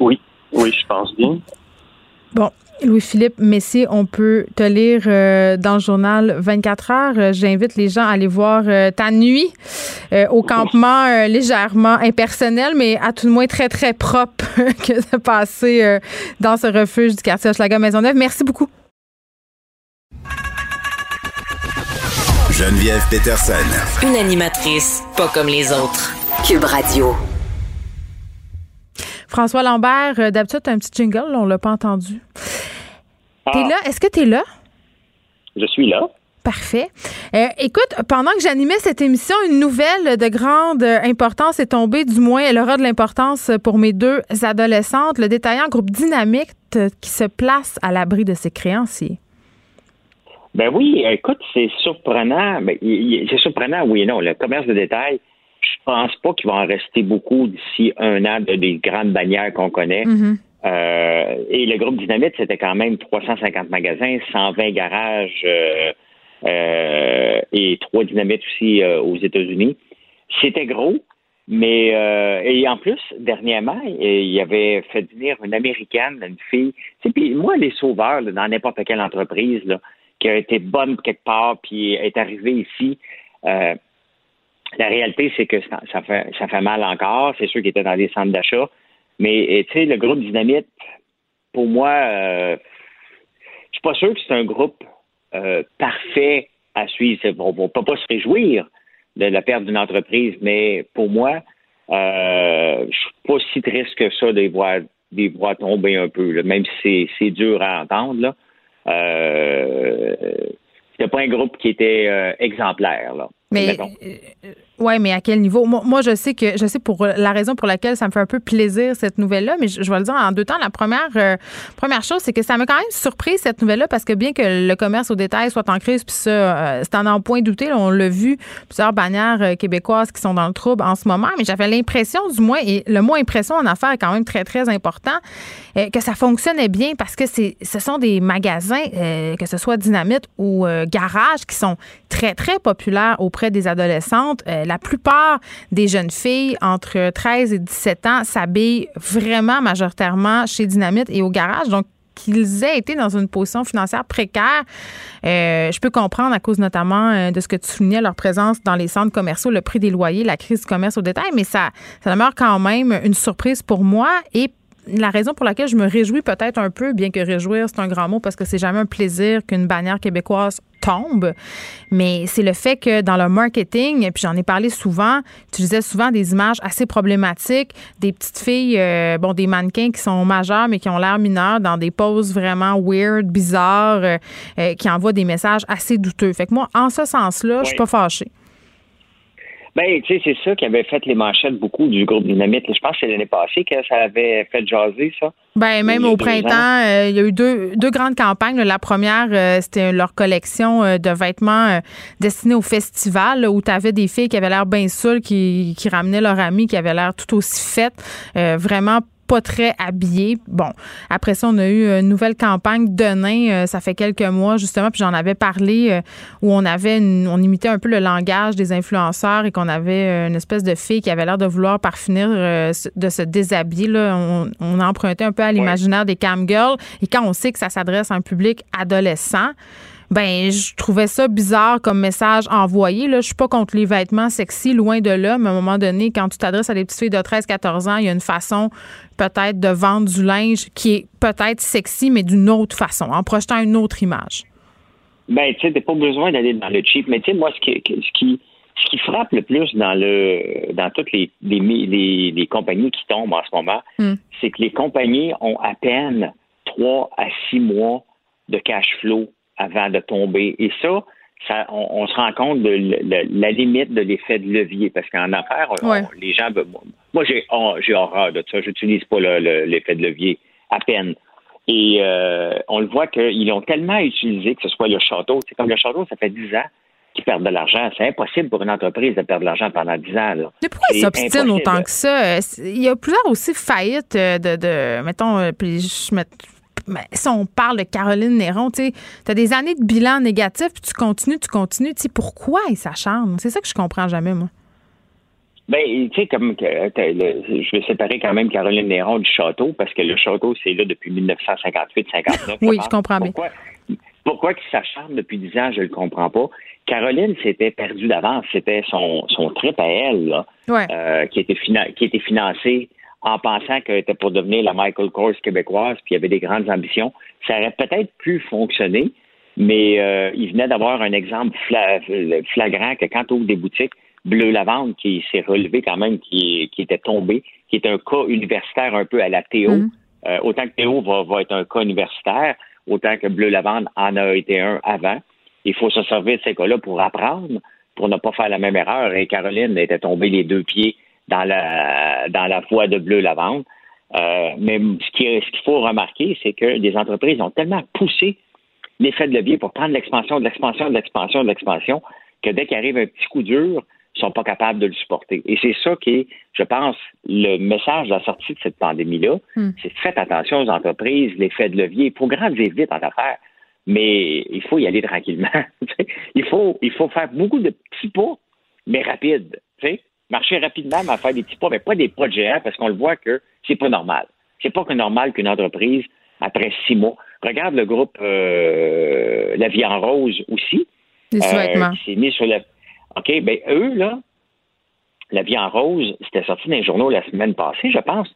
Oui, oui, je pense bien. Bon, Louis-Philippe Messier, on peut te lire euh, dans le journal 24 heures. Euh, j'invite les gens à aller voir euh, ta nuit au campement légèrement impersonnel, mais à tout le moins très, très propre que de passer dans ce refuge du quartier Hochelaga Maisonneuve. Merci beaucoup. Geneviève Peterson. Une animatrice pas comme les autres. Cube Radio. François Lambert, euh, d'habitude, tu as un petit jingle, on l'a pas entendu. T'es ah. là? Est-ce que tu es là? Je suis là. Parfait. Euh, écoute, pendant que j'animais cette émission, une nouvelle de grande importance est tombée, du moins elle aura de l'importance pour mes deux adolescentes, le détaillant groupe Dynamique qui se place à l'abri de ses créanciers. Ben oui, écoute, c'est surprenant. Ben, c'est surprenant, oui et non. Le commerce de détail, je pense pas qu'il va en rester beaucoup d'ici un an de des grandes bannières qu'on connaît. Mm-hmm. Euh, et le groupe Dynamite, c'était quand même 350 magasins, 120 garages euh, euh, et trois dynamites aussi aux États-Unis. C'était gros, mais et en plus, dernièrement, il y avait fait venir une Américaine, une fille. Puis moi, les sauveurs dans n'importe quelle entreprise là, qui a été bonne quelque part, puis est arrivée ici. La réalité, c'est que ça, fait, ça fait mal encore. C'est sûr qu'il était dans des centres d'achat. Mais tu sais, le groupe Dynamite, pour moi, euh, je suis pas sûr que c'est un groupe euh, parfait à suivre. On ne peut pas se réjouir de la perte d'une entreprise, mais pour moi, euh, je suis pas si triste que ça de voir, des voir tomber un peu, même si c'est dur à entendre. Là. Euh, c'était pas un groupe qui était euh, exemplaire. Là. Mais euh, ouais, mais à quel niveau? Moi, je sais que je sais pour la raison pour laquelle ça me fait un peu plaisir cette nouvelle là, mais je, vais le dire en deux temps. La première euh, première chose, c'est que ça m'a quand même surpris cette nouvelle là parce que bien que le commerce au détail soit en crise, puis ça, euh, c'est en point douté. on l'a vu plusieurs bannières québécoises qui sont dans le trouble en ce moment, mais j'avais l'impression, du moins, et le mot impression en affaires est quand même très très important, que ça fonctionnait bien parce que c'est ce sont des magasins, que ce soit dynamite ou garage, qui sont très très populaires au auprès des adolescentes. La plupart des jeunes filles entre 13 et 17 ans s'habillent vraiment majoritairement chez Dynamite et au garage. Donc, qu'ils aient été dans une position financière précaire, euh, je peux comprendre à cause notamment euh, de ce que tu soulignais, leur présence dans les centres commerciaux, le prix des loyers, la crise du commerce au détail, mais ça, ça demeure quand même une surprise pour moi et la raison pour laquelle je me réjouis peut-être un peu, bien que réjouir, c'est un grand mot parce que c'est jamais un plaisir qu'une bannière québécoise tombe, mais c'est le fait que dans le marketing, et puis j'en ai parlé souvent, utilisais souvent des images assez problématiques, des petites filles, euh, bon, des mannequins qui sont majeurs mais qui ont l'air mineurs dans des poses vraiment weird, bizarres, euh, euh, qui envoient des messages assez douteux. Fait que moi, en ce sens-là, je suis pas fâchée. Ben, tu sais, c'est ça qui avait fait les manchettes beaucoup du groupe Dynamite. Je pense que c'est l'année passée que ça avait fait jaser, ça. Ben, même au printemps, euh, il y a eu deux, deux grandes campagnes. La première, euh, c'était leur collection euh, de vêtements destinés au festival, où tu avais des filles qui avaient l'air bien saoules, qui, qui ramenaient leur ami, qui avaient l'air tout aussi faites. vraiment pas très habillés. Bon, après ça, on a eu une nouvelle campagne de nains, euh, ça fait quelques mois justement, puis j'en avais parlé euh, où on avait on imitait un peu le langage des influenceurs et qu'on avait euh, une espèce de fille qui avait l'air de vouloir par finir de se déshabiller. Là. On, on empruntait un peu à l'imaginaire des cam girls et quand on sait que ça s'adresse à un public adolescent, ben je trouvais ça bizarre comme message envoyé. Là. Je suis pas contre les vêtements sexy, loin de là, mais à un moment donné, quand tu t'adresses à des petites filles de 13-14 ans, il y a une façon peut-être de vendre du linge qui est peut-être sexy, mais d'une autre façon, en projetant une autre image. Ben, tu sais, t'as pas besoin d'aller dans le cheap, mais tu sais, moi, ce qui, ce qui, ce qui frappe le plus dans le dans toutes les, les, les, compagnies qui tombent en ce moment, hmm. c'est que les compagnies ont à peine trois à six mois de cash flow avant de tomber. Et ça, ça on, se rend compte de la limite de l'effet de levier. Parce qu'en affaires, les gens. Moi, j'ai horreur de ça. J'utilise pas l'effet de levier à peine. Et euh, on le voit qu'ils l'ont tellement utilisé, que ce soit le château. C'est comme le château, ça fait 10 ans qu'ils perdent de l'argent. C'est impossible pour une entreprise de perdre de l'argent pendant 10 ans. Mais pourquoi ils s'obstinent autant que ça? Il y a plusieurs aussi faillites de, de mettons, euh, puis je mets mais si on parle de Caroline Néron, tu as des années de bilan négatif, puis tu continues, tu continues. Tu sais, pourquoi ils s'acharnent? C'est ça que je comprends jamais, moi. Ben, tu sais, comme je vais séparer quand même Caroline Néron du château, parce que le château, c'est là depuis 1958-59. oui, je comprends bien. Pourquoi, ils s'acharnent depuis 10 ans, je ne le comprends pas. Caroline s'était perdue d'avance. C'était son, son trip à elle, là, euh, qui, était qui était financé en pensant qu'elle était pour devenir la Michael Kors québécoise, puis il y avait des grandes ambitions. Ça aurait peut-être pu fonctionner, mais euh, il venait d'avoir un exemple flagrant que quand on ouvre des boutiques, Bleu Lavande, qui s'est relevé quand même, qui, était tombé, qui est un cas universitaire un peu à la Théo. Mm. Euh, autant que Théo va, va, être un cas universitaire, autant que Bleu Lavande en a été un avant. Il faut se servir de ces cas-là pour apprendre, pour ne pas faire la même erreur. Et Caroline était tombée les deux pieds dans la dans la voie de bleu lavande. Euh, mais ce qu'il ce faut remarquer, c'est que des entreprises ont tellement poussé l'effet de levier pour prendre l'expansion, de l'expansion, de l'expansion, de l'expansion, que dès qu'il arrive un petit coup dur, ils sont pas capables de le supporter. Et c'est ça qui est, je pense, le message de la sortie de cette pandémie-là. Hmm. C'est faites attention aux entreprises, l'effet de levier. Il faut grandir vite en affaires, mais il faut y aller tranquillement. il faut, il faut faire beaucoup de petits pas, mais rapides. Marcher rapidement, mais faire des petits pas, mais pas des pas de géants, parce qu'on le voit que c'est pas normal. C'est pas que normal qu'une entreprise, après six mois, regarde le groupe euh, La Vie en Rose aussi. Euh, qui s'est mis sur le. OK, ben eux, là, La Vie en Rose, c'était sorti dans les journaux la semaine passée, je pense.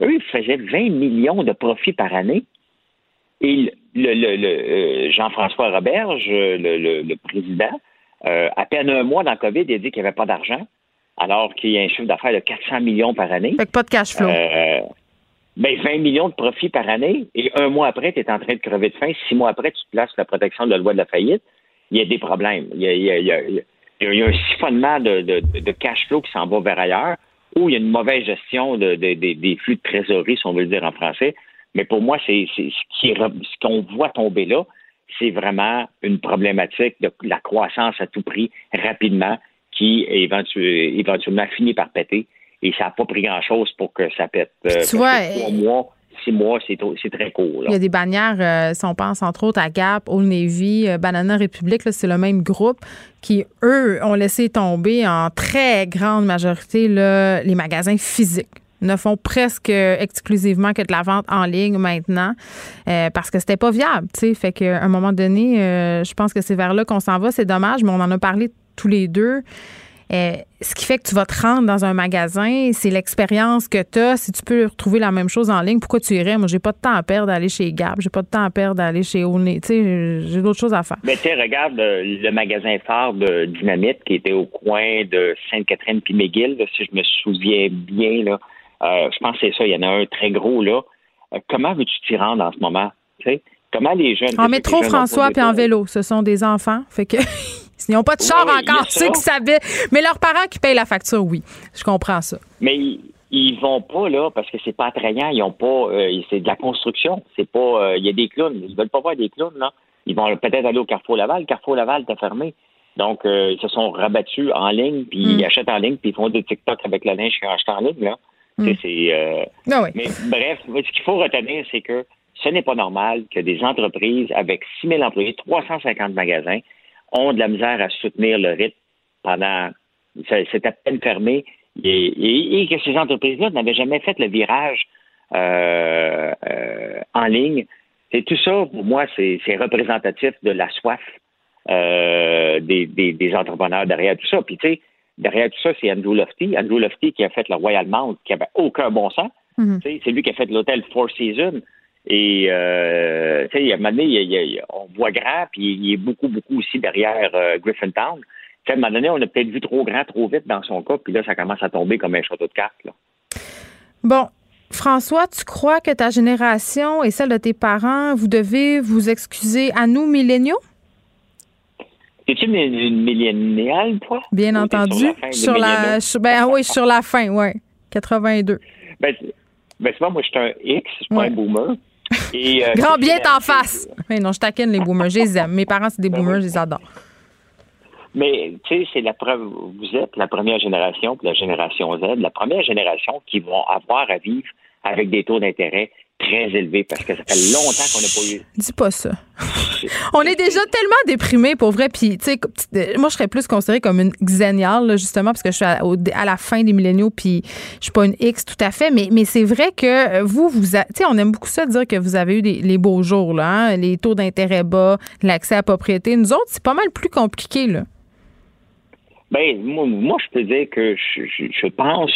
Eux, ils faisaient 20 millions de profits par année. Et le, le, euh, Jean-François Roberge, le, président, à peine un mois dans le COVID, il a dit qu'il n'y avait pas d'argent alors qu'il y a un chiffre d'affaires de 400 millions par année. Fait que pas de cash flow. Euh, ben 20 millions de profits par année, et un mois après, tu es en train de crever de faim. Six mois après, tu te places la protection de la loi de la faillite. Il y a des problèmes. Il y a, un siphonnement de, cash flow qui s'en va vers ailleurs, ou il y a une mauvaise gestion des flux de trésorerie, si on veut le dire en français. Mais pour moi, c'est ce qu'on voit tomber là, c'est vraiment une problématique de la croissance à tout prix, rapidement, qui éventuellement finit par péter. Et ça n'a pas pris grand-chose pour que ça pète. Euh, tu vois, trois mois, six mois, c'est très court. Il y a des bannières, euh, si on pense entre autres à Gap, Old Navy, euh, Banana République, c'est le même groupe qui, eux, ont laissé tomber en très grande majorité les magasins physiques ne font presque exclusivement que de la vente en ligne maintenant parce que c'était pas viable, tu sais. Fait qu'à un moment donné, je pense que c'est vers là qu'on s'en va. C'est dommage, mais on en a parlé tous les deux. Euh, ce qui fait que tu vas te rendre dans un magasin, c'est l'expérience que tu as. Si tu peux retrouver la même chose en ligne, pourquoi tu irais? Moi, j'ai pas de temps à perdre d'aller chez Gap, j'ai pas de temps à perdre d'aller chez Olney. Tu sais, j'ai d'autres choses à faire. Mais tu regarde euh, le magasin phare de Dynamite qui était au coin de Sainte-Catherine puis McGill, si je me souviens bien. Là. Euh, je pense que c'est ça. Il y en a un très gros là. comment veux-tu t'y rendre en ce moment? sais? Comment les jeunes. En métro, François, puis en vélo. Ce sont des enfants. Fait que. Ils n'ont pas de char encore, ceux qui savaient. Mais leurs parents qui payent la facture, oui. Je comprends ça. Mais ils, vont pas là parce que c'est pas attrayant. Ils ont pas. Euh, c'est de la construction. C'est pas. Euh, il y a des clowns. Ils veulent pas voir des clowns là. Ils vont peut-être aller au Carrefour Laval. Carrefour Laval est fermé. Donc, euh, ils se sont rabattus en ligne, puis ils mm. achètent en ligne, puis ils font des TikTok avec le linge qu'ils acheté en ligne. Là. Mm. C'est, ah Mais bref, ce qu'il faut retenir, c'est que ce n'est pas normal que des entreprises avec 6 000 employés, 350 magasins, ont de la misère à soutenir le rythme pendant. C'est à peine fermé et, que ces entreprises-là n'avaient jamais fait le virage euh, euh, en ligne. Et tout ça, pour moi, c'est représentatif de la soif euh, des, entrepreneurs derrière tout ça. Puis, tu sais, derrière tout ça, c'est Andrew Lofty. Andrew Lofty qui a fait le Royal Mount, qui avait aucun bon sens. Mm-hmm. C'est lui qui a fait l'hôtel Four Seasons. Et, euh, tu sais, à un moment donné, on voit grand, puis il est beaucoup, beaucoup aussi derrière euh, Griffintown. à un moment donné, on a peut-être vu trop grand, trop vite dans son cas, puis là, ça commence à tomber comme un château de cartes. Là. Bon, François, tu crois que ta génération et celle de tes parents, vous devez vous excuser à nous, milléniaux? Es-tu une, milléniale, toi? Bien entendu. Sur la, ben, oui, sur la fin, oui. 82. Ben, ben, c'est pas, moi, je suis un X, je suis pas un boomer. Et, euh, Grand bien en face. Mais non, je taquine les boomers. Je les aime. Mes parents, c'est des ben boomers, je les adore. Mais, tu sais, c'est la preuve. Vous êtes la première génération, puis la génération Z, la première génération qui vont avoir à vivre avec des taux d'intérêt très élevé parce que ça fait longtemps qu'on n'a pas eu. Dis pas ça. On est déjà tellement déprimés pour vrai. Puis, tu sais, moi, je serais plus considérée comme une xéniale, justement, parce que je suis à, la fin des milléniaux, puis je suis pas une X tout à fait. Mais, mais c'est vrai que vous, vous, tu sais, on aime beaucoup ça dire que vous avez eu des, les beaux jours, là, hein, les taux d'intérêt bas, l'accès à la propriété. Nous autres, c'est pas mal plus compliqué, là. Ben, moi, je peux dire que je pense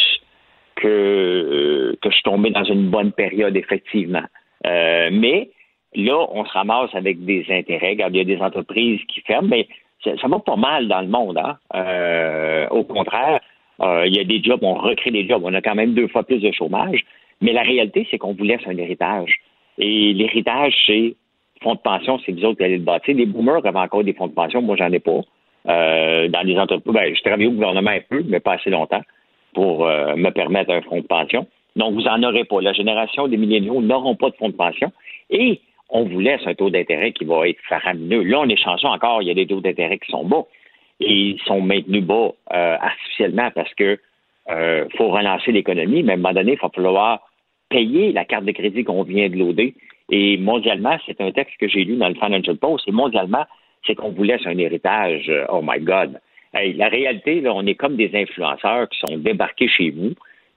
que, euh, que je suis tombé dans une bonne période, effectivement. Euh, mais là, on se ramasse avec des intérêts. il y a des entreprises qui ferment, mais ça, va pas mal dans le monde. Hein? Euh, au contraire, il y a des jobs, on recrée des jobs. On a quand même deux fois plus de chômage. Mais la réalité, c'est qu'on vous laisse un héritage. Et l'héritage, c'est fonds de pension, c'est vous autres qui allez le bâtir. Les boomers avaient encore des fonds de pension. Moi, j'en ai pas. dans les entreprises, ben, je travaillais au gouvernement un peu, mais pas assez longtemps pour euh, me permettre un fonds de pension. Donc, vous n'en aurez pas. La génération des milléniaux n'auront pas de fonds de pension. Et on vous laisse un taux d'intérêt qui va être faramineux. Là, on est chanceux encore, il y a des taux d'intérêt qui sont bas. Et ils sont maintenus bas euh, artificiellement parce que euh, faut relancer l'économie, mais à un moment donné, il va falloir payer la carte de crédit qu'on vient de loader. Et mondialement, c'est un texte que j'ai lu dans le Financial Post, et mondialement, c'est qu'on vous laisse un héritage, oh my God, la réalité, là, on est comme des influenceurs qui sont débarqués chez vous,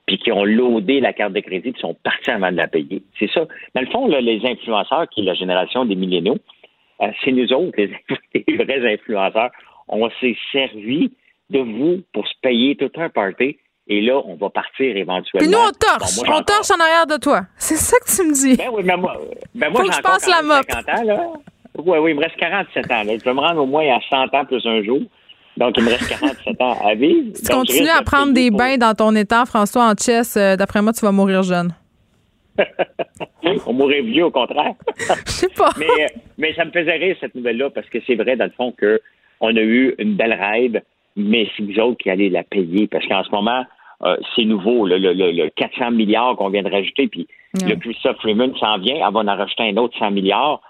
puis qui ont loadé la carte de crédit, qui sont partis avant de la payer. C'est ça. Dans le fond, les influenceurs, qui est la génération des milléniaux, euh, c'est nous autres, les, vrais influenceurs. On s'est servi de vous pour se payer tout un party. Et là, on va partir éventuellement. Puis nous, on torche. on torche en arrière de toi. C'est ça que tu me dis. Ben oui, mais moi, ben moi Faut que je passe la mop. Oui, oui, il me reste 47 ans. Je vais me rendre au moins à 100 ans plus un jour. Donc, il me reste 47 ans à vivre. Si tu continues à prendre des bains dans ton état, François, en chess, euh, d'après moi, tu vas mourir jeune. On mourrait vieux, au contraire. Je sais pas. mais, euh, mais ça me faisait rire, cette nouvelle-là, parce que c'est vrai, dans le fond, qu'on a eu une belle rêve, mais c'est vous autres qui allez la payer. Parce qu'en ce moment, euh, c'est nouveau, le, 400 milliards qu'on vient de rajouter, puis le Christophe Freeman s'en vient, elle va en rajouter un autre 100 milliards.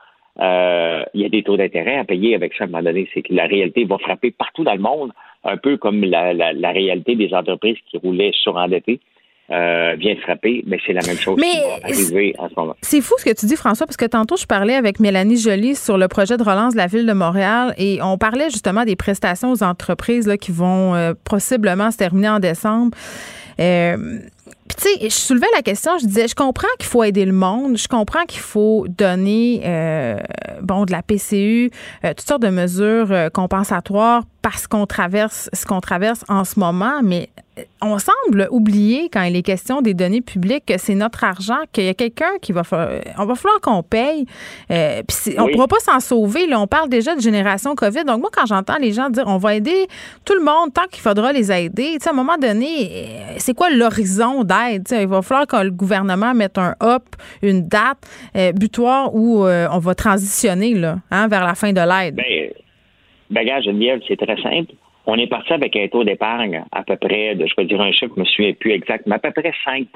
Euh, il y a des taux d'intérêt à payer avec ça à un moment donné. C'est que la réalité va frapper partout dans le monde, un peu comme la, réalité des entreprises qui roulaient surendettées. Euh, vient de frapper, mais c'est la même chose qui va arriver en ce moment. C'est fou ce que tu dis, François, parce que tantôt, je parlais avec Mélanie Joly sur le projet de relance de la Ville de Montréal et on parlait justement des prestations aux entreprises là, qui vont euh, possiblement se terminer en décembre. Euh, tu sais, je soulevais la question, je disais, je comprends qu'il faut aider le monde, je comprends qu'il faut donner, euh, bon, de la PCU, euh, toutes sortes de mesures euh, compensatoires parce qu'on traverse ce qu'on traverse en ce moment, mais on semble oublier quand il est question des données publiques que c'est notre argent, qu'il y a quelqu'un qui va faire. On va falloir qu'on paye. Euh, puis on ne pourra pas s'en sauver. Là, on parle déjà de génération COVID. Donc, moi, quand j'entends les gens dire on va aider tout le monde tant qu'il faudra les aider, à un moment donné, c'est quoi l'horizon d'aide? Il va falloir que le gouvernement mette un hop, une date butoir où on va transitionner là, hein, vers la fin de l'aide. Bagage Geneviève, c'est très simple. On est parti avec un taux d'épargne à peu près, de, je vais dire un chiffre, je me souviens plus exact, mais à peu près 5%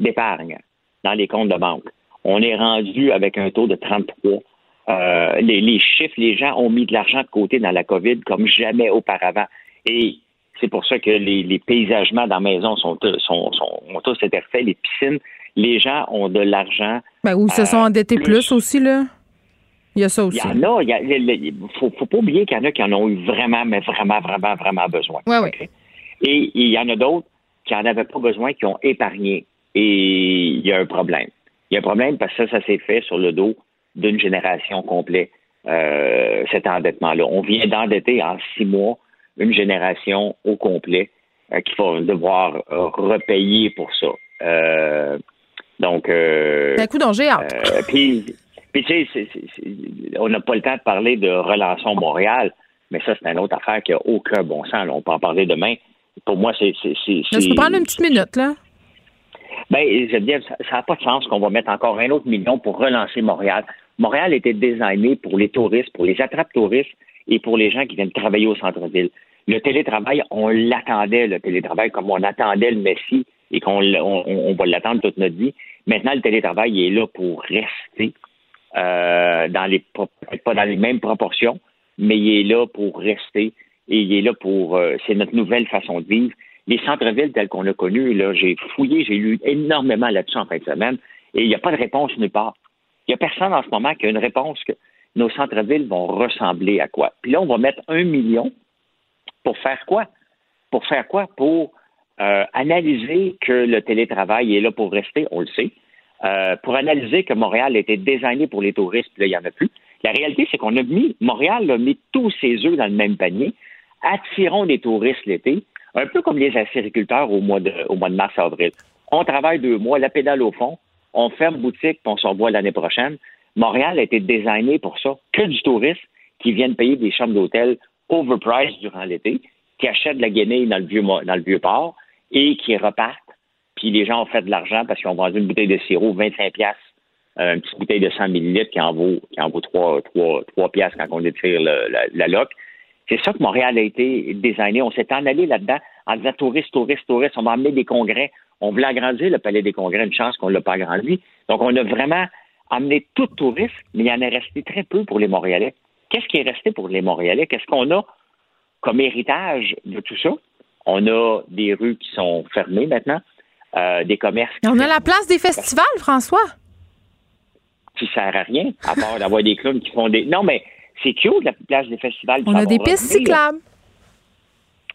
d'épargne dans les comptes de banque. On est rendu avec un taux de 33. Euh, les, chiffres, les gens ont mis de l'argent de côté dans la COVID comme jamais auparavant. Et c'est pour ça que les, paysagements dans la maison sont, sont, sont, ont tous été refaits, les piscines. Les gens ont de l'argent. Ben, ou se sont euh, endettés plus. aussi, là. Il y a ça aussi. Il y en a. Il ne faut, pas oublier qu'il y en a qui en ont eu vraiment, mais vraiment, vraiment, vraiment besoin. Oui, oui. Et il y en a d'autres qui n'en avaient pas besoin, qui ont épargné. Et il y a un problème. Il y a un problème parce que ça, ça s'est fait sur le dos d'une génération complète, euh, cet endettement-là. On vient d'endetter en six mois une génération au complet euh, qu'il faut devoir euh, repayer pour ça. Euh, donc. Euh, un coup d'enjeu. puis, puis, tu sais, on n'a pas le temps de parler de Relançons Montréal, mais ça, c'est une autre affaire qui n'a aucun bon sens. On peut en parler demain. Pour moi, c'est. Je peux prendre une petite minute, là? Bien, je veux dire, ça n'a pas de sens qu'on va mettre encore un autre million pour relancer Montréal. Montréal était designé pour les touristes, pour les attrapes touristes et pour les gens qui viennent travailler au centre-ville. Le télétravail, on l'attendait, le télétravail, comme on attendait le Messie et qu'on on, va l'attendre toute notre vie. Maintenant, le télétravail est là pour rester euh, dans les pas dans les mêmes proportions, mais il est là pour rester et il est là pour euh, c'est notre nouvelle façon de vivre. Les centres-villes tels qu'on a connus, là, j'ai fouillé, j'ai lu énormément là-dessus en fin de semaine, et il n'y a pas de réponse nulle part. Il n'y a personne en ce moment qui a une réponse que nos centres-villes vont ressembler à quoi. Puis là, on va mettre un million pour faire quoi? Pour faire quoi? Pour euh, analyser que le télétravail est là pour rester, on le sait. Euh, pour analyser que Montréal était désigné pour les touristes, puis là, il n'y en a plus. La réalité, c'est qu'on a mis, Montréal a mis tous ses œufs dans le même panier. Attirons des touristes l'été, un peu comme les agriculteurs au mois de, au mois mars-avril. On travaille deux mois, la pédale au fond, on ferme boutique, puis on se revoit l'année prochaine. Montréal a été designé pour ça, que du tourisme qui viennent payer des chambres d'hôtel overpriced durant l'été, qui achètent de la guenille dans le vieux port et qui repartent. Puis les gens ont fait de l'argent parce qu'ils ont vendu une bouteille de sirop 25 pièces, euh, une petite bouteille de 100 millilitres qui en vaut qui en vaut 3, 3, piastres quand on étire la, la loc. C'est ça que Montréal a été designé. On s'est en allé là-dedans en disant touristes, touristes, touristes. On va emmener des congrès. On voulait agrandir le palais des congrès. Une chance qu'on ne l'a pas agrandi. Donc, on a vraiment amené tout tourisme, mais il y en est resté très peu pour les Montréalais. Qu'est-ce qui est resté pour les Montréalais? Qu'est-ce qu'on a comme héritage de tout ça? On a des rues qui sont fermées maintenant, euh, des commerces. On a la place des festivals, François. Qui sert à rien, à part d'avoir des clowns qui font des. Non, mais c'est cute, la place des festivals. On a des pistes cyclables.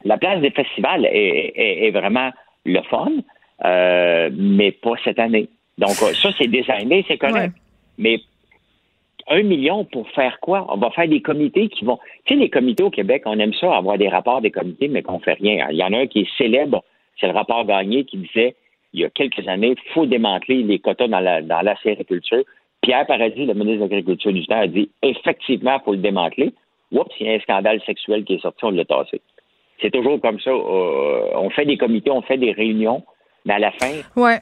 La place des festivals est, vraiment le fun, euh, mais pas cette année. Donc, ça, c'est designé, c'est correct. Mais un million pour faire quoi? On va faire des comités qui vont. Tu sais, les comités au Québec, on aime ça, avoir des rapports des comités, mais qu'on fait rien. Il y en a un qui est célèbre, c'est le rapport gagné qui disait il y a quelques années, il faut démanteler les quotas dans la, dans la sériculture. Pierre Paradis, le ministre de l'Agriculture du temps, a dit effectivement, il faut le démanteler. Oups, il y a un scandale sexuel qui est sorti, on l'a tassé. C'est toujours comme ça. Euh, on fait des comités, on fait des réunions, mais à la fin,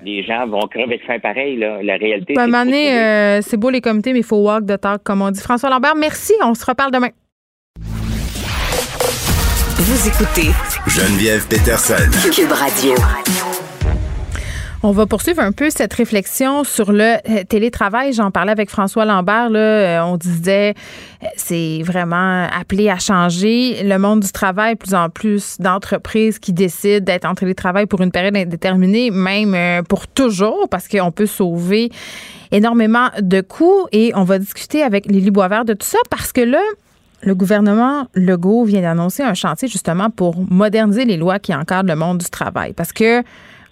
les gens vont crever de faim pareil. La réalité, c'est. Euh, c'est beau les comités, mais il faut walk de talk, comme on dit. François Lambert, merci. On se reparle demain. Vous écoutez Geneviève Peterson. Cube Radio. On va poursuivre un peu cette réflexion sur le euh, télétravail. J'en parlais avec François Lambert. Euh, on disait euh, c'est vraiment appelé à changer. Le monde du travail, plus en plus d'entreprises qui décident d'être en télétravail pour une période indéterminée, même pour toujours, parce qu'on peut sauver énormément de coûts. Et on va discuter avec Lily Boisvert de tout ça parce que là, le gouvernement Legault vient d'annoncer un chantier justement pour moderniser les lois qui encadrent le monde du travail. Parce que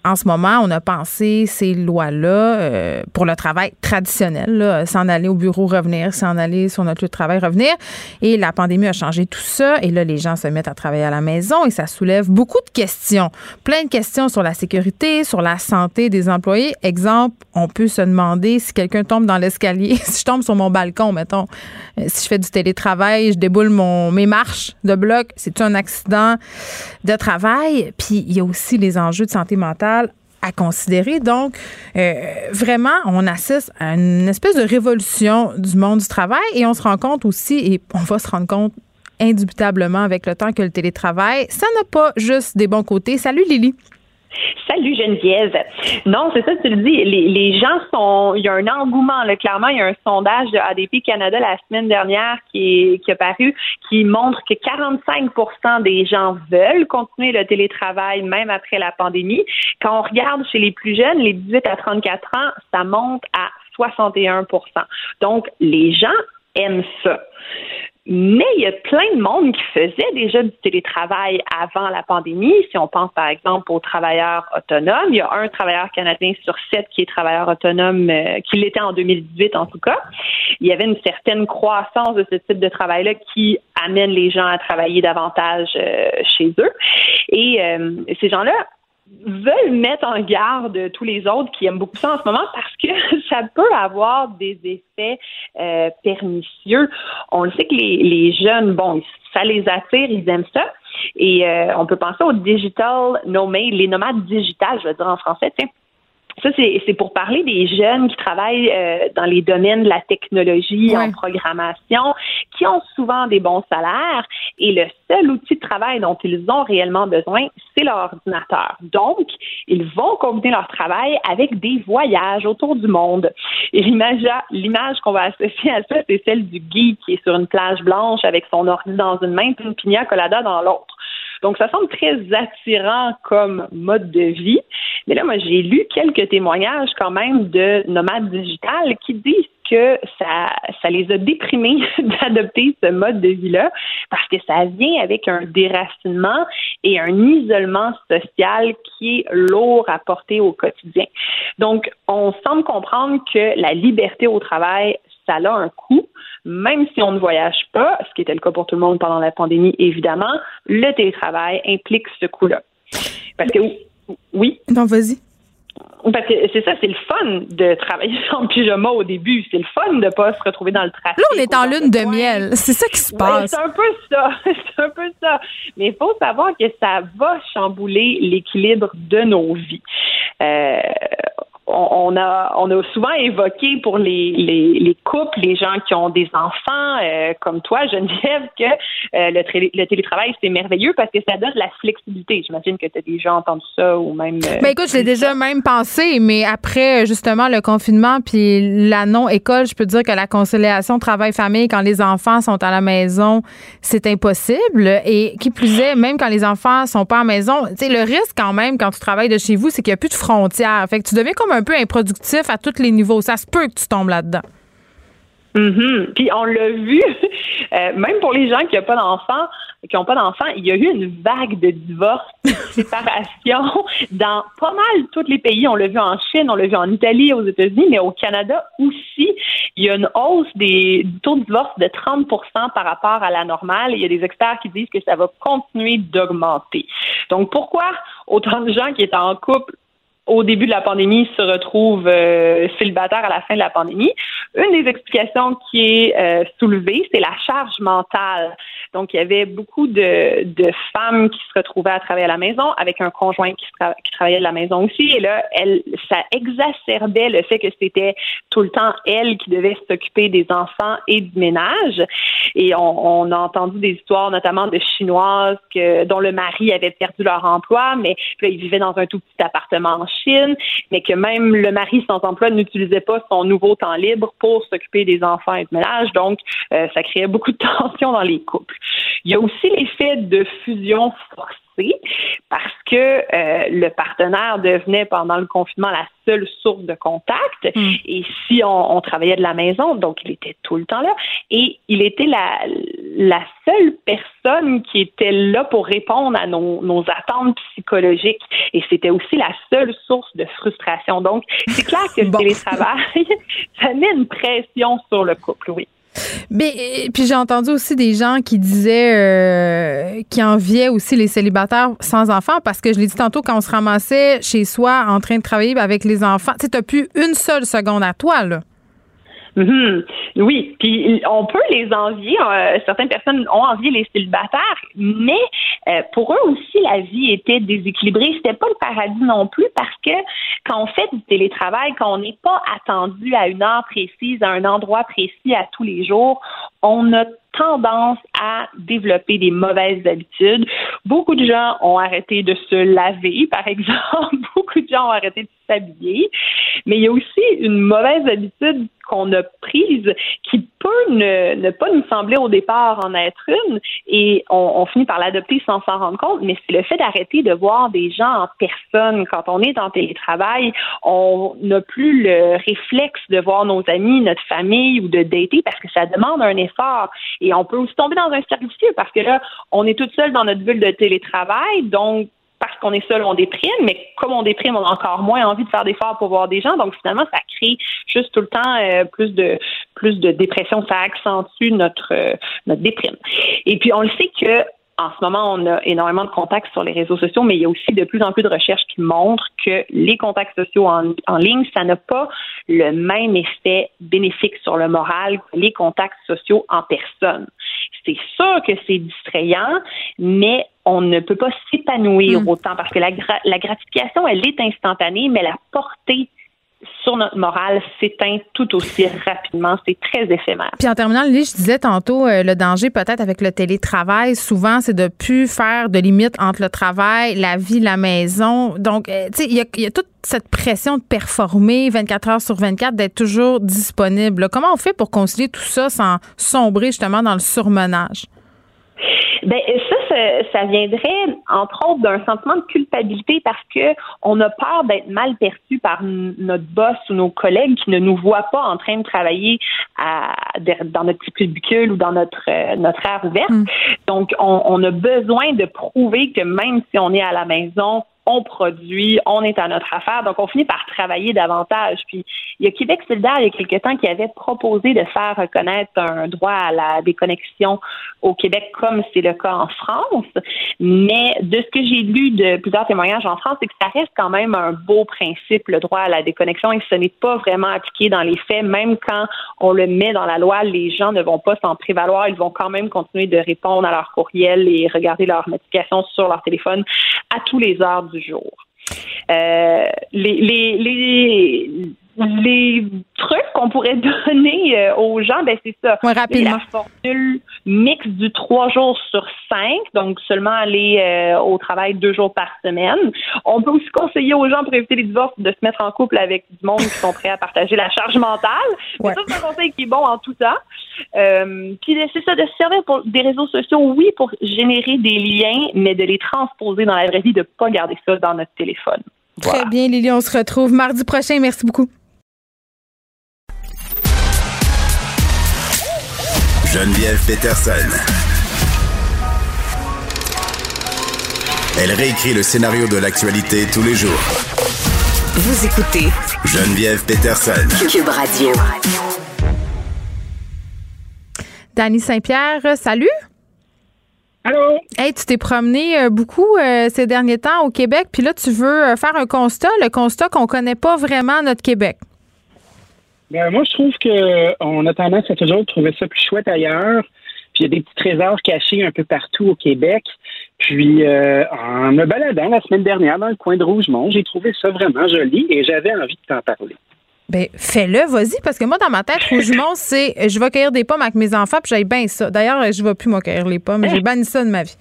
en ce moment, on a pensé ces lois-là euh, pour le travail traditionnel, s'en aller au bureau, revenir, s'en aller sur notre lieu de travail, revenir. Et la pandémie a changé tout ça. Et là, les gens se mettent à travailler à la maison et ça soulève beaucoup de questions. Plein de questions sur la sécurité, sur la santé des employés. Exemple, on peut se demander si quelqu'un tombe dans l'escalier, si je tombe sur mon balcon, mettons, euh, si je fais du télétravail, je déboule mon, mes marches de bloc, c'est un accident de travail. Puis il y a aussi les enjeux de santé mentale à considérer. Donc, euh, vraiment, on assiste à une espèce de révolution du monde du travail et on se rend compte aussi, et on va se rendre compte indubitablement avec le temps que le télétravail, ça n'a pas juste des bons côtés. Salut Lily. Salut Geneviève. Non, c'est ça, tu le dis. Les, gens sont. Il y a un engouement, là, clairement. Il y a un sondage de ADP Canada la semaine dernière qui, est, qui a paru qui montre que 45% des gens veulent continuer le télétravail même après la pandémie. Quand on regarde chez les plus jeunes, les 18 à 34 ans, ça monte à 61% Donc, les gens aiment ça. Mais il y a plein de monde qui faisait déjà du télétravail avant la pandémie. Si on pense par exemple aux travailleurs autonomes, il y a un travailleur canadien sur sept qui est travailleur autonome, euh, qui l'était en 2018 en tout cas. Il y avait une certaine croissance de ce type de travail-là qui amène les gens à travailler davantage euh, chez eux. Et euh, ces gens-là veulent mettre en garde tous les autres qui aiment beaucoup ça en ce moment parce que ça peut avoir des effets euh, pernicieux. On le sait que les, les, jeunes, bon, ça les attire, ils aiment ça. Et euh, on peut penser aux digital nomades, les nomades digitales, je veux dire en français, tiens ça, c'est pour parler des jeunes qui travaillent euh, dans les domaines de la technologie, en programmation, qui ont souvent des bons salaires et le seul outil de travail dont ils ont réellement besoin, c'est leur ordinateur. Donc, ils vont combiner leur travail avec des voyages autour du monde. Et l'image qu'on va associer à ça, c'est celle du geek qui est sur une plage blanche avec son ordi dans une main et une pina colada dans l'autre. Donc, ça semble très attirant comme mode de vie. Mais là, moi, j'ai lu quelques témoignages quand même de nomades digitales qui disent que ça, les a déprimés d'adopter ce mode de vie-là parce que ça vient avec un déracinement et un isolement social qui est lourd à porter au quotidien. Donc, on semble comprendre que la liberté au travail, ça a un coût, même si on ne voyage pas, ce qui était le cas pour tout le monde pendant la pandémie, évidemment, le télétravail implique ce coût-là. Parce que oui. Non, vas-y. Parce que c'est ça, c'est le fun de travailler sans pyjama au début. C'est le fun de pas se retrouver dans le trafic. Là, on est en lune de miel. C'est ça qui se passe. c'est un peu ça. c'est un peu ça. Mais il faut savoir que ça va chambouler l'équilibre de nos vies. Euh, on, a, on a souvent évoqué pour les, les, couples, les gens qui ont des enfants, euh, comme toi, Geneviève, que euh, le, le, télétravail, c'est merveilleux parce que ça donne de la flexibilité. J'imagine que tu as déjà entendu ça ou même. Euh, ben écoute, je l'ai déjà même pensé, mais après, justement, le confinement puis la non-école, je peux dire que la conciliation travail-famille, quand les enfants sont à la maison, c'est impossible. Et qui plus est, même quand les enfants sont pas à la maison, tu sais, le risque quand même, quand tu travailles de chez vous, c'est qu'il n'y a plus de frontières. Fait que tu deviens comme un peu improductif à tous les niveaux. Ça se peut que tu tombes là-dedans. Mm Puis on l'a vu, euh, même pour les gens qui n'ont pas d'enfants, qui n'ont pas d'enfants, il y a eu une vague de divorces, de séparations dans pas mal tous les pays. On l'a vu en Chine, on l'a vu en Italie, aux États-Unis, mais au Canada aussi. Il y a une hausse des taux de divorce de 30 par rapport à la normale. Il y a des experts qui disent que ça va continuer d'augmenter. Donc pourquoi autant de gens qui étaient en couple au début de la pandémie se retrouvent euh, célibataires à la fin de la pandémie. Une des explications qui est euh, soulevée, c'est la charge mentale. Donc, il y avait beaucoup de, de, femmes qui se retrouvaient à travailler à la maison avec un conjoint qui, qui travaillait de la maison aussi. Et là, elle, ça exacerbait le fait que c'était tout le temps elle qui devait s'occuper des enfants et du ménage. Et on, on, a entendu des histoires, notamment de Chinoises que, dont le mari avait perdu leur emploi, mais là, ils vivaient dans un tout petit appartement en Chine, mais que même le mari sans emploi n'utilisait pas son nouveau temps libre pour s'occuper des enfants et du ménage. Donc, euh, ça créait beaucoup de tensions dans les couples. Il y a aussi l'effet de fusion forcée parce que euh, le partenaire devenait pendant le confinement la seule source de contact. Hmm. Et si on, travaillait de la maison, donc il était tout le temps là. Et il était la, la seule personne qui était là pour répondre à nos, nos attentes psychologiques. Et c'était aussi la seule source de frustration. Donc, c'est clair que le télétravail, ça met une pression sur le couple, oui. Mais puis j'ai entendu aussi des gens qui disaient euh, qui enviaient aussi les célibataires sans enfants parce que je l'ai dit tantôt quand on se ramassait chez soi en train de travailler avec les enfants, tu n'as plus une seule seconde à toi là. Mhm. Oui, puis on peut les envier. Euh, certaines personnes ont envié les célibataires, mais euh, pour eux aussi, la vie était déséquilibrée. C'était pas le paradis non plus parce que quand on fait du télétravail, quand on n'est pas attendu à une heure précise, à un endroit précis à tous les jours, on a tendance à développer des mauvaises habitudes. Beaucoup de gens ont arrêté de se laver, par exemple. Beaucoup de gens ont arrêté de s'habiller. Mais il y a aussi une mauvaise habitude qu'on a prise qui peut ne, pas nous sembler au départ en être une et on, finit par l'adopter sans s'en rendre compte, mais c'est le fait d'arrêter de voir des gens en personne. Quand on est en télétravail, on n'a plus le réflexe de voir nos amis, notre famille ou de dater parce que ça demande un effort on peut aussi tomber dans un cercle parce que là, on est toute seule dans notre bulle de télétravail, donc parce qu'on est seul, on déprime, mais comme on déprime, on a encore moins envie de faire d'efforts pour voir des gens. Donc finalement, ça crée juste tout le temps euh, plus de plus de dépression. Ça accentue notre euh, notre déprime. Et puis on le sait que en ce moment, on a énormément de contacts sur les réseaux sociaux, mais il y a aussi de plus en plus de recherches qui montrent que les contacts sociaux en, en ligne, ça n'a pas le même effet bénéfique sur le moral que les contacts sociaux en personne. C'est sûr que c'est distrayant, mais on ne peut pas s'épanouir hmm. autant parce que la, la gratification, elle est instantanée, mais la portée sur notre morale s'éteint tout aussi rapidement. C'est très éphémère. Puis en terminant, Lily, je disais tantôt, euh, le danger peut-être avec le télétravail, souvent, c'est de plus faire de limites entre le travail, la vie, la maison. Donc, euh, tu sais, il y, a, toute cette pression de performer 24 heures sur 24, d'être toujours disponible. Comment on fait pour concilier tout ça sans sombrer justement dans le surmenage? Ben ça, ça, viendrait entre autres d'un sentiment de culpabilité parce que on a peur d'être mal perçu par notre boss ou nos collègues qui ne nous voient pas en train de travailler à, dans notre petit cubicule ou dans notre euh, notre aire ouverte. Mm. Donc on, on a besoin de prouver que même si on est à la maison, on produit, on est à notre affaire. Donc, on finit par travailler davantage. Puis, il y a Québec solidaire, il y a quelque temps, qui avait proposé de faire reconnaître un droit à la déconnexion au Québec, comme c'est le cas en France. Mais de ce que j'ai lu de plusieurs témoignages en France, c'est que ça reste quand même un beau principe, le droit à la déconnexion, et ce n'est pas vraiment appliqué dans les faits. Même quand on le met dans la loi, les gens ne vont pas s'en prévaloir. Ils vont quand même continuer de répondre à leurs courriels et regarder leurs notifications sur leur téléphone à tous les heures du jour. Euh, les, les, les, les trucs qu'on pourrait donner euh, aux gens, ben c'est ça. rapidement. La formule mixte du trois jours sur cinq, donc seulement aller euh, au travail deux jours par semaine. On peut aussi conseiller aux gens pour éviter les divorces de se mettre en couple avec du monde qui sont prêts à partager la charge mentale. ça, c'est un conseil qui est bon en tout temps. Euh, puis c'est ça, de se servir pour des réseaux sociaux, oui, pour générer des liens, mais de les transposer dans la vraie vie, de ne pas garder ça dans notre téléphone. Très bien, Lily, on se retrouve mardi prochain. Merci beaucoup. Geneviève Peterson. Elle réécrit le scénario de l'actualité tous les jours. Vous écoutez Geneviève Peterson. Cube Radio. Dany Saint-Pierre, salut. Allô? Hey, tu t'es promené euh, beaucoup euh, ces derniers temps au Québec, puis là, tu veux euh, faire un constat, le constat qu'on connaît pas vraiment notre Québec. Ben, moi, je trouve qu'on a tendance à toujours trouver ça plus chouette ailleurs. Puis il y a des petits trésors cachés un peu partout au Québec. Puis euh, en me baladant la semaine dernière dans le coin de Rougemont, j'ai trouvé ça vraiment joli et j'avais envie de t'en parler. Ben, fais-le, vas-y, parce que moi, dans ma tête, Rougemont, c'est je vais cueillir des pommes avec mes enfants, puis j'aille bien ça. D'ailleurs, je ne vais plus m'accueillir les pommes. J'ai banni ça de ma vie.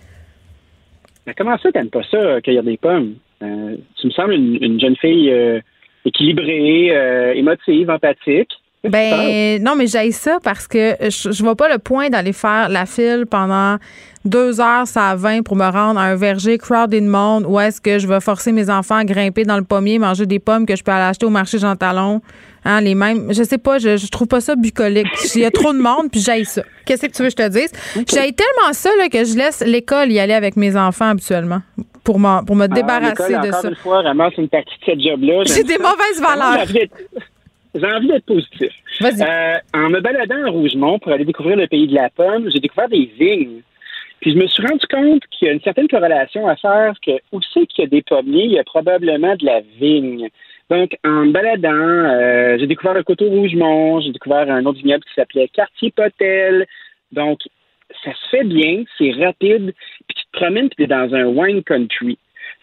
Mais comment ça, t'aimes pas ça, cueillir des pommes? Euh, tu me sembles une, jeune fille euh, équilibrée, euh, émotive, empathique. Ben non, mais j'ai ça parce que je, je vois pas le point d'aller faire la file pendant deux heures, ça 20 pour me rendre à un verger crowded monde où est-ce que je vais forcer mes enfants à grimper dans le pommier, manger des pommes que je peux aller acheter au marché Jean Talon. Hein, les mêmes. Je sais pas, je, je trouve pas ça bucolique. Il y a trop de monde, puis j'aille ça. Qu'est-ce que tu veux que je te dise? J'aille tellement ça là, que je laisse l'école y aller avec mes enfants habituellement pour, pour me ah, débarrasser de encore ça. Une fois, vraiment, c'est une partie de cette job-là. J'ai des mauvaises valeurs. J'ai envie d'être positif. Euh, en me baladant à Rougemont pour aller découvrir le pays de la pomme, j'ai découvert des vignes. Puis je me suis rendu compte qu'il y a une certaine corrélation à faire que où c'est qu'il y a des pommiers, il y a probablement de la vigne. Donc, en me baladant, euh, j'ai découvert le Coteau Rougemont, j'ai découvert un autre vignoble qui s'appelait Quartier Potel. Donc, ça se fait bien, c'est rapide, puis promènes, puis tu es dans un wine country.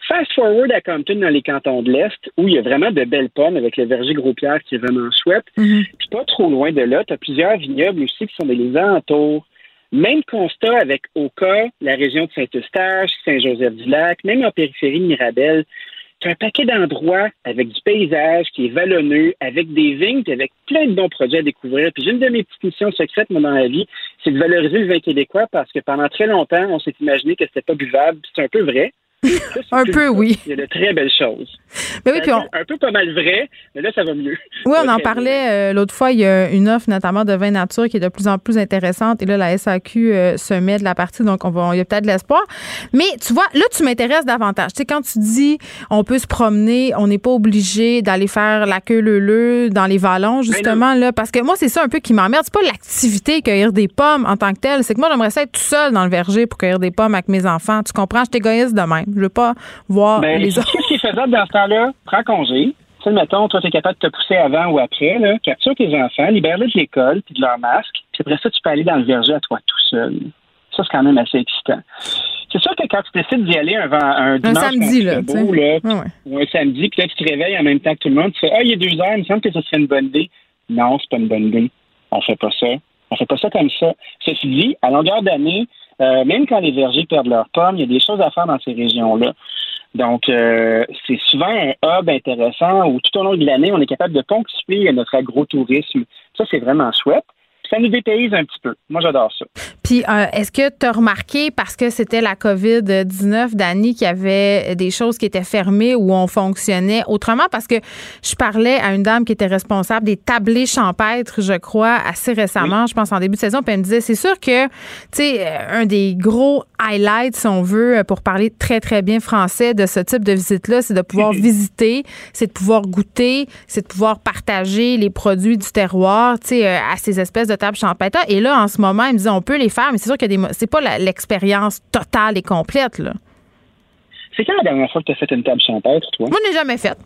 Fast forward à Compton, dans les cantons de l'Est, où il y a vraiment de belles pommes avec le verger Gros-Pierre qui est vraiment chouette. Puis pas trop loin de là, tu as plusieurs vignobles aussi qui sont des les alentours. Même constat avec Oka, la région de Saint-Eustache, Saint-Joseph-du-Lac, même en périphérie de Mirabel. As un paquet d'endroits avec du paysage qui est vallonneux, avec des vignes, avec plein de bons produits à découvrir. Puis une de mes petites missions secrètes, moi, dans la vie, c'est de valoriser le vin québécois parce que pendant très longtemps, on s'est imaginé que c'était pas buvable. C'est un peu vrai. Un peu, oui. Il y a de très belles choses. Mais oui, puis un, on- peu, un peu pas mal vrai, mais là, ça va mieux. Oui, on en parlait euh, l'autre fois. Il y a une offre notamment de vin nature qui est de plus en plus intéressante. Et là, la SAQ euh, se met de la partie, donc on va, il y a peut-être de l'espoir. Mais tu vois, là, tu m'intéresses davantage. Tu sais, quand tu dis on peut se promener, on n'est pas obligé d'aller faire la queue leu dans les vallons, justement, là. Parce que moi, c'est ça un peu qui m'emmerde. C'est pas l'activité cueillir des pommes en tant que telle. C'est que moi, j'aimerais ça être tout seul dans le verger pour cueillir des pommes avec mes enfants. Tu comprends? Je suis égoïste de même. Je veux pas voir Ben, les autres. ce qui est faisable dans ce temps-là. Prends congé. Tu sais, mettons, toi, tu es capable de te pousser avant ou après, là. Capture tes enfants, libère-les de l'école puis de leur masque. Puis après ça, tu peux aller dans le verger à toi tout seul. Ça, c'est quand même assez excitant. C'est sûr que quand tu décides d'y aller un, un dimanche samedi, beau, là, ou un samedi, puis là, tu te réveilles en même temps que tout le monde, tu fais Ah, il est deux heures, il me semble que ça serait une bonne idée. Non, c'est pas une bonne idée. On fait pas ça. On fait pas ça comme ça. Ceci dit, à longueur d'année, euh, même quand les vergers perdent leurs pommes, il y a des choses à faire dans ces régions-là. Donc, euh, c'est souvent un hub intéressant où tout au long de l'année, on est capable de ponctuer notre agrotourisme. Ça, c'est vraiment chouette. Ça nous dépayse un petit peu. Moi, j'adore ça. Puis, euh, est-ce que tu as remarqué, parce que c'était la COVID-19, Dani, qu'il y avait des choses qui étaient fermées où on fonctionnait autrement? Parce que je parlais à une dame qui était responsable des tablés champêtres, je crois, assez récemment, je pense en début de saison, puis elle me disait, c'est sûr que, tu sais, euh, un des gros highlights, si on veut, euh, pour parler très, très bien français de ce type de visite-là, c'est de pouvoir visiter, c'est de pouvoir goûter, c'est de pouvoir partager les produits du terroir, tu sais, à ces espèces de champêtres. Et là, en ce moment, il me disait, on peut les faire, mais c'est sûr que des c'est pas l'expérience totale et complète, là. C'est quand la dernière fois que tu as fait une table champêtre, toi? Moi, je n'ai jamais fait.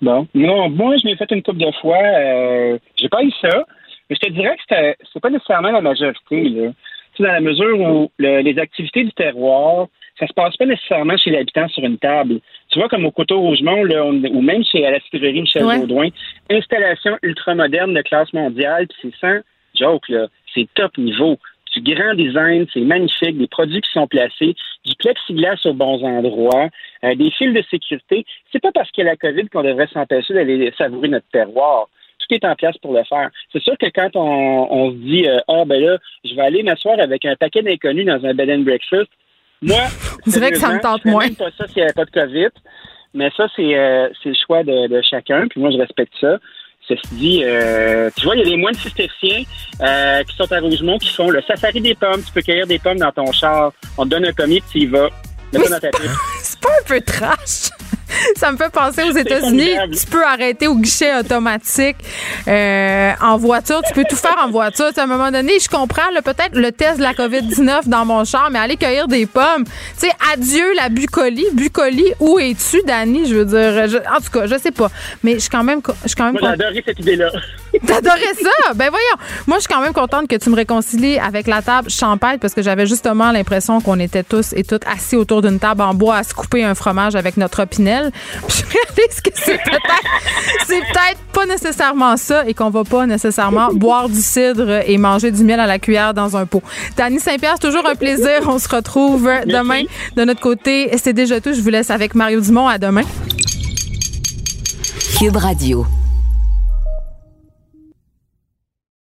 Bon. Non, moi, je l'ai fait une couple de fois. Euh, j'ai pas eu ça. Mais je te dirais que c'est pas nécessairement la majorité, là. Tu sais, dans la mesure où le- les activités du terroir, ça se passe pas nécessairement chez l'habitant sur une table. Tu vois, comme au Coteau Rougemont, là, on- ou même chez à la cidrerie Michel Ouais. Baudouin, installation ultramoderne de classe mondiale, puis c'est sans joke, là. C'est top niveau. Du grand design, c'est magnifique, des produits qui sont placés, du plexiglas aux bons endroits, euh, des fils de sécurité. C'est pas parce qu'il y a la COVID qu'on devrait s'empêcher d'aller savourer notre terroir. Tout est en place pour le faire. C'est sûr que quand on, on se dit euh, Ah ben là, je vais aller m'asseoir avec un paquet d'inconnus dans un bed and breakfast, moi, On dirait que ça me tente moins. pas ça s'il n'y avait pas de COVID. Mais ça, c'est euh, c'est le choix de, de chacun, puis moi je respecte ça. Ceci dit, euh, tu vois, il y a des moines cisterciens euh, qui sont à Rougemont qui font le safari des pommes. Tu peux cueillir des pommes dans ton char. On te donne un commis, puis tu y vas. Mets ça dans ta pipe. C'est pas un peu trash? Ça me fait penser aux États-Unis. Tu peux arrêter au guichet automatique euh, en voiture. Tu peux tout faire en voiture. À un moment donné, je comprends peut-être le test de la COVID-19 dans mon char, mais aller cueillir des pommes. Tu sais, adieu la bucolie. Bucolie, où es-tu, Dani? Je veux dire, je- en tout cas, je sais pas. Mais je suis quand même, je suis quand même Moi, adoré cette idée-là. T'adorais ça? Ben voyons. Moi, je suis quand même contente que tu me réconcilies avec la table champêtre parce que j'avais justement l'impression qu'on était tous et toutes assis autour d'une table en bois à se couper un fromage avec notre opinel. Puis je réalise que c'est peut-être, c'est peut-être pas nécessairement ça et qu'on va pas nécessairement boire du cidre et manger du miel à la cuillère dans un pot. Dany Saint-Pierre, c'est toujours un plaisir. On se retrouve demain. De notre côté, c'est déjà tout. Je vous laisse avec Mario Dumont. À demain. Cube Radio.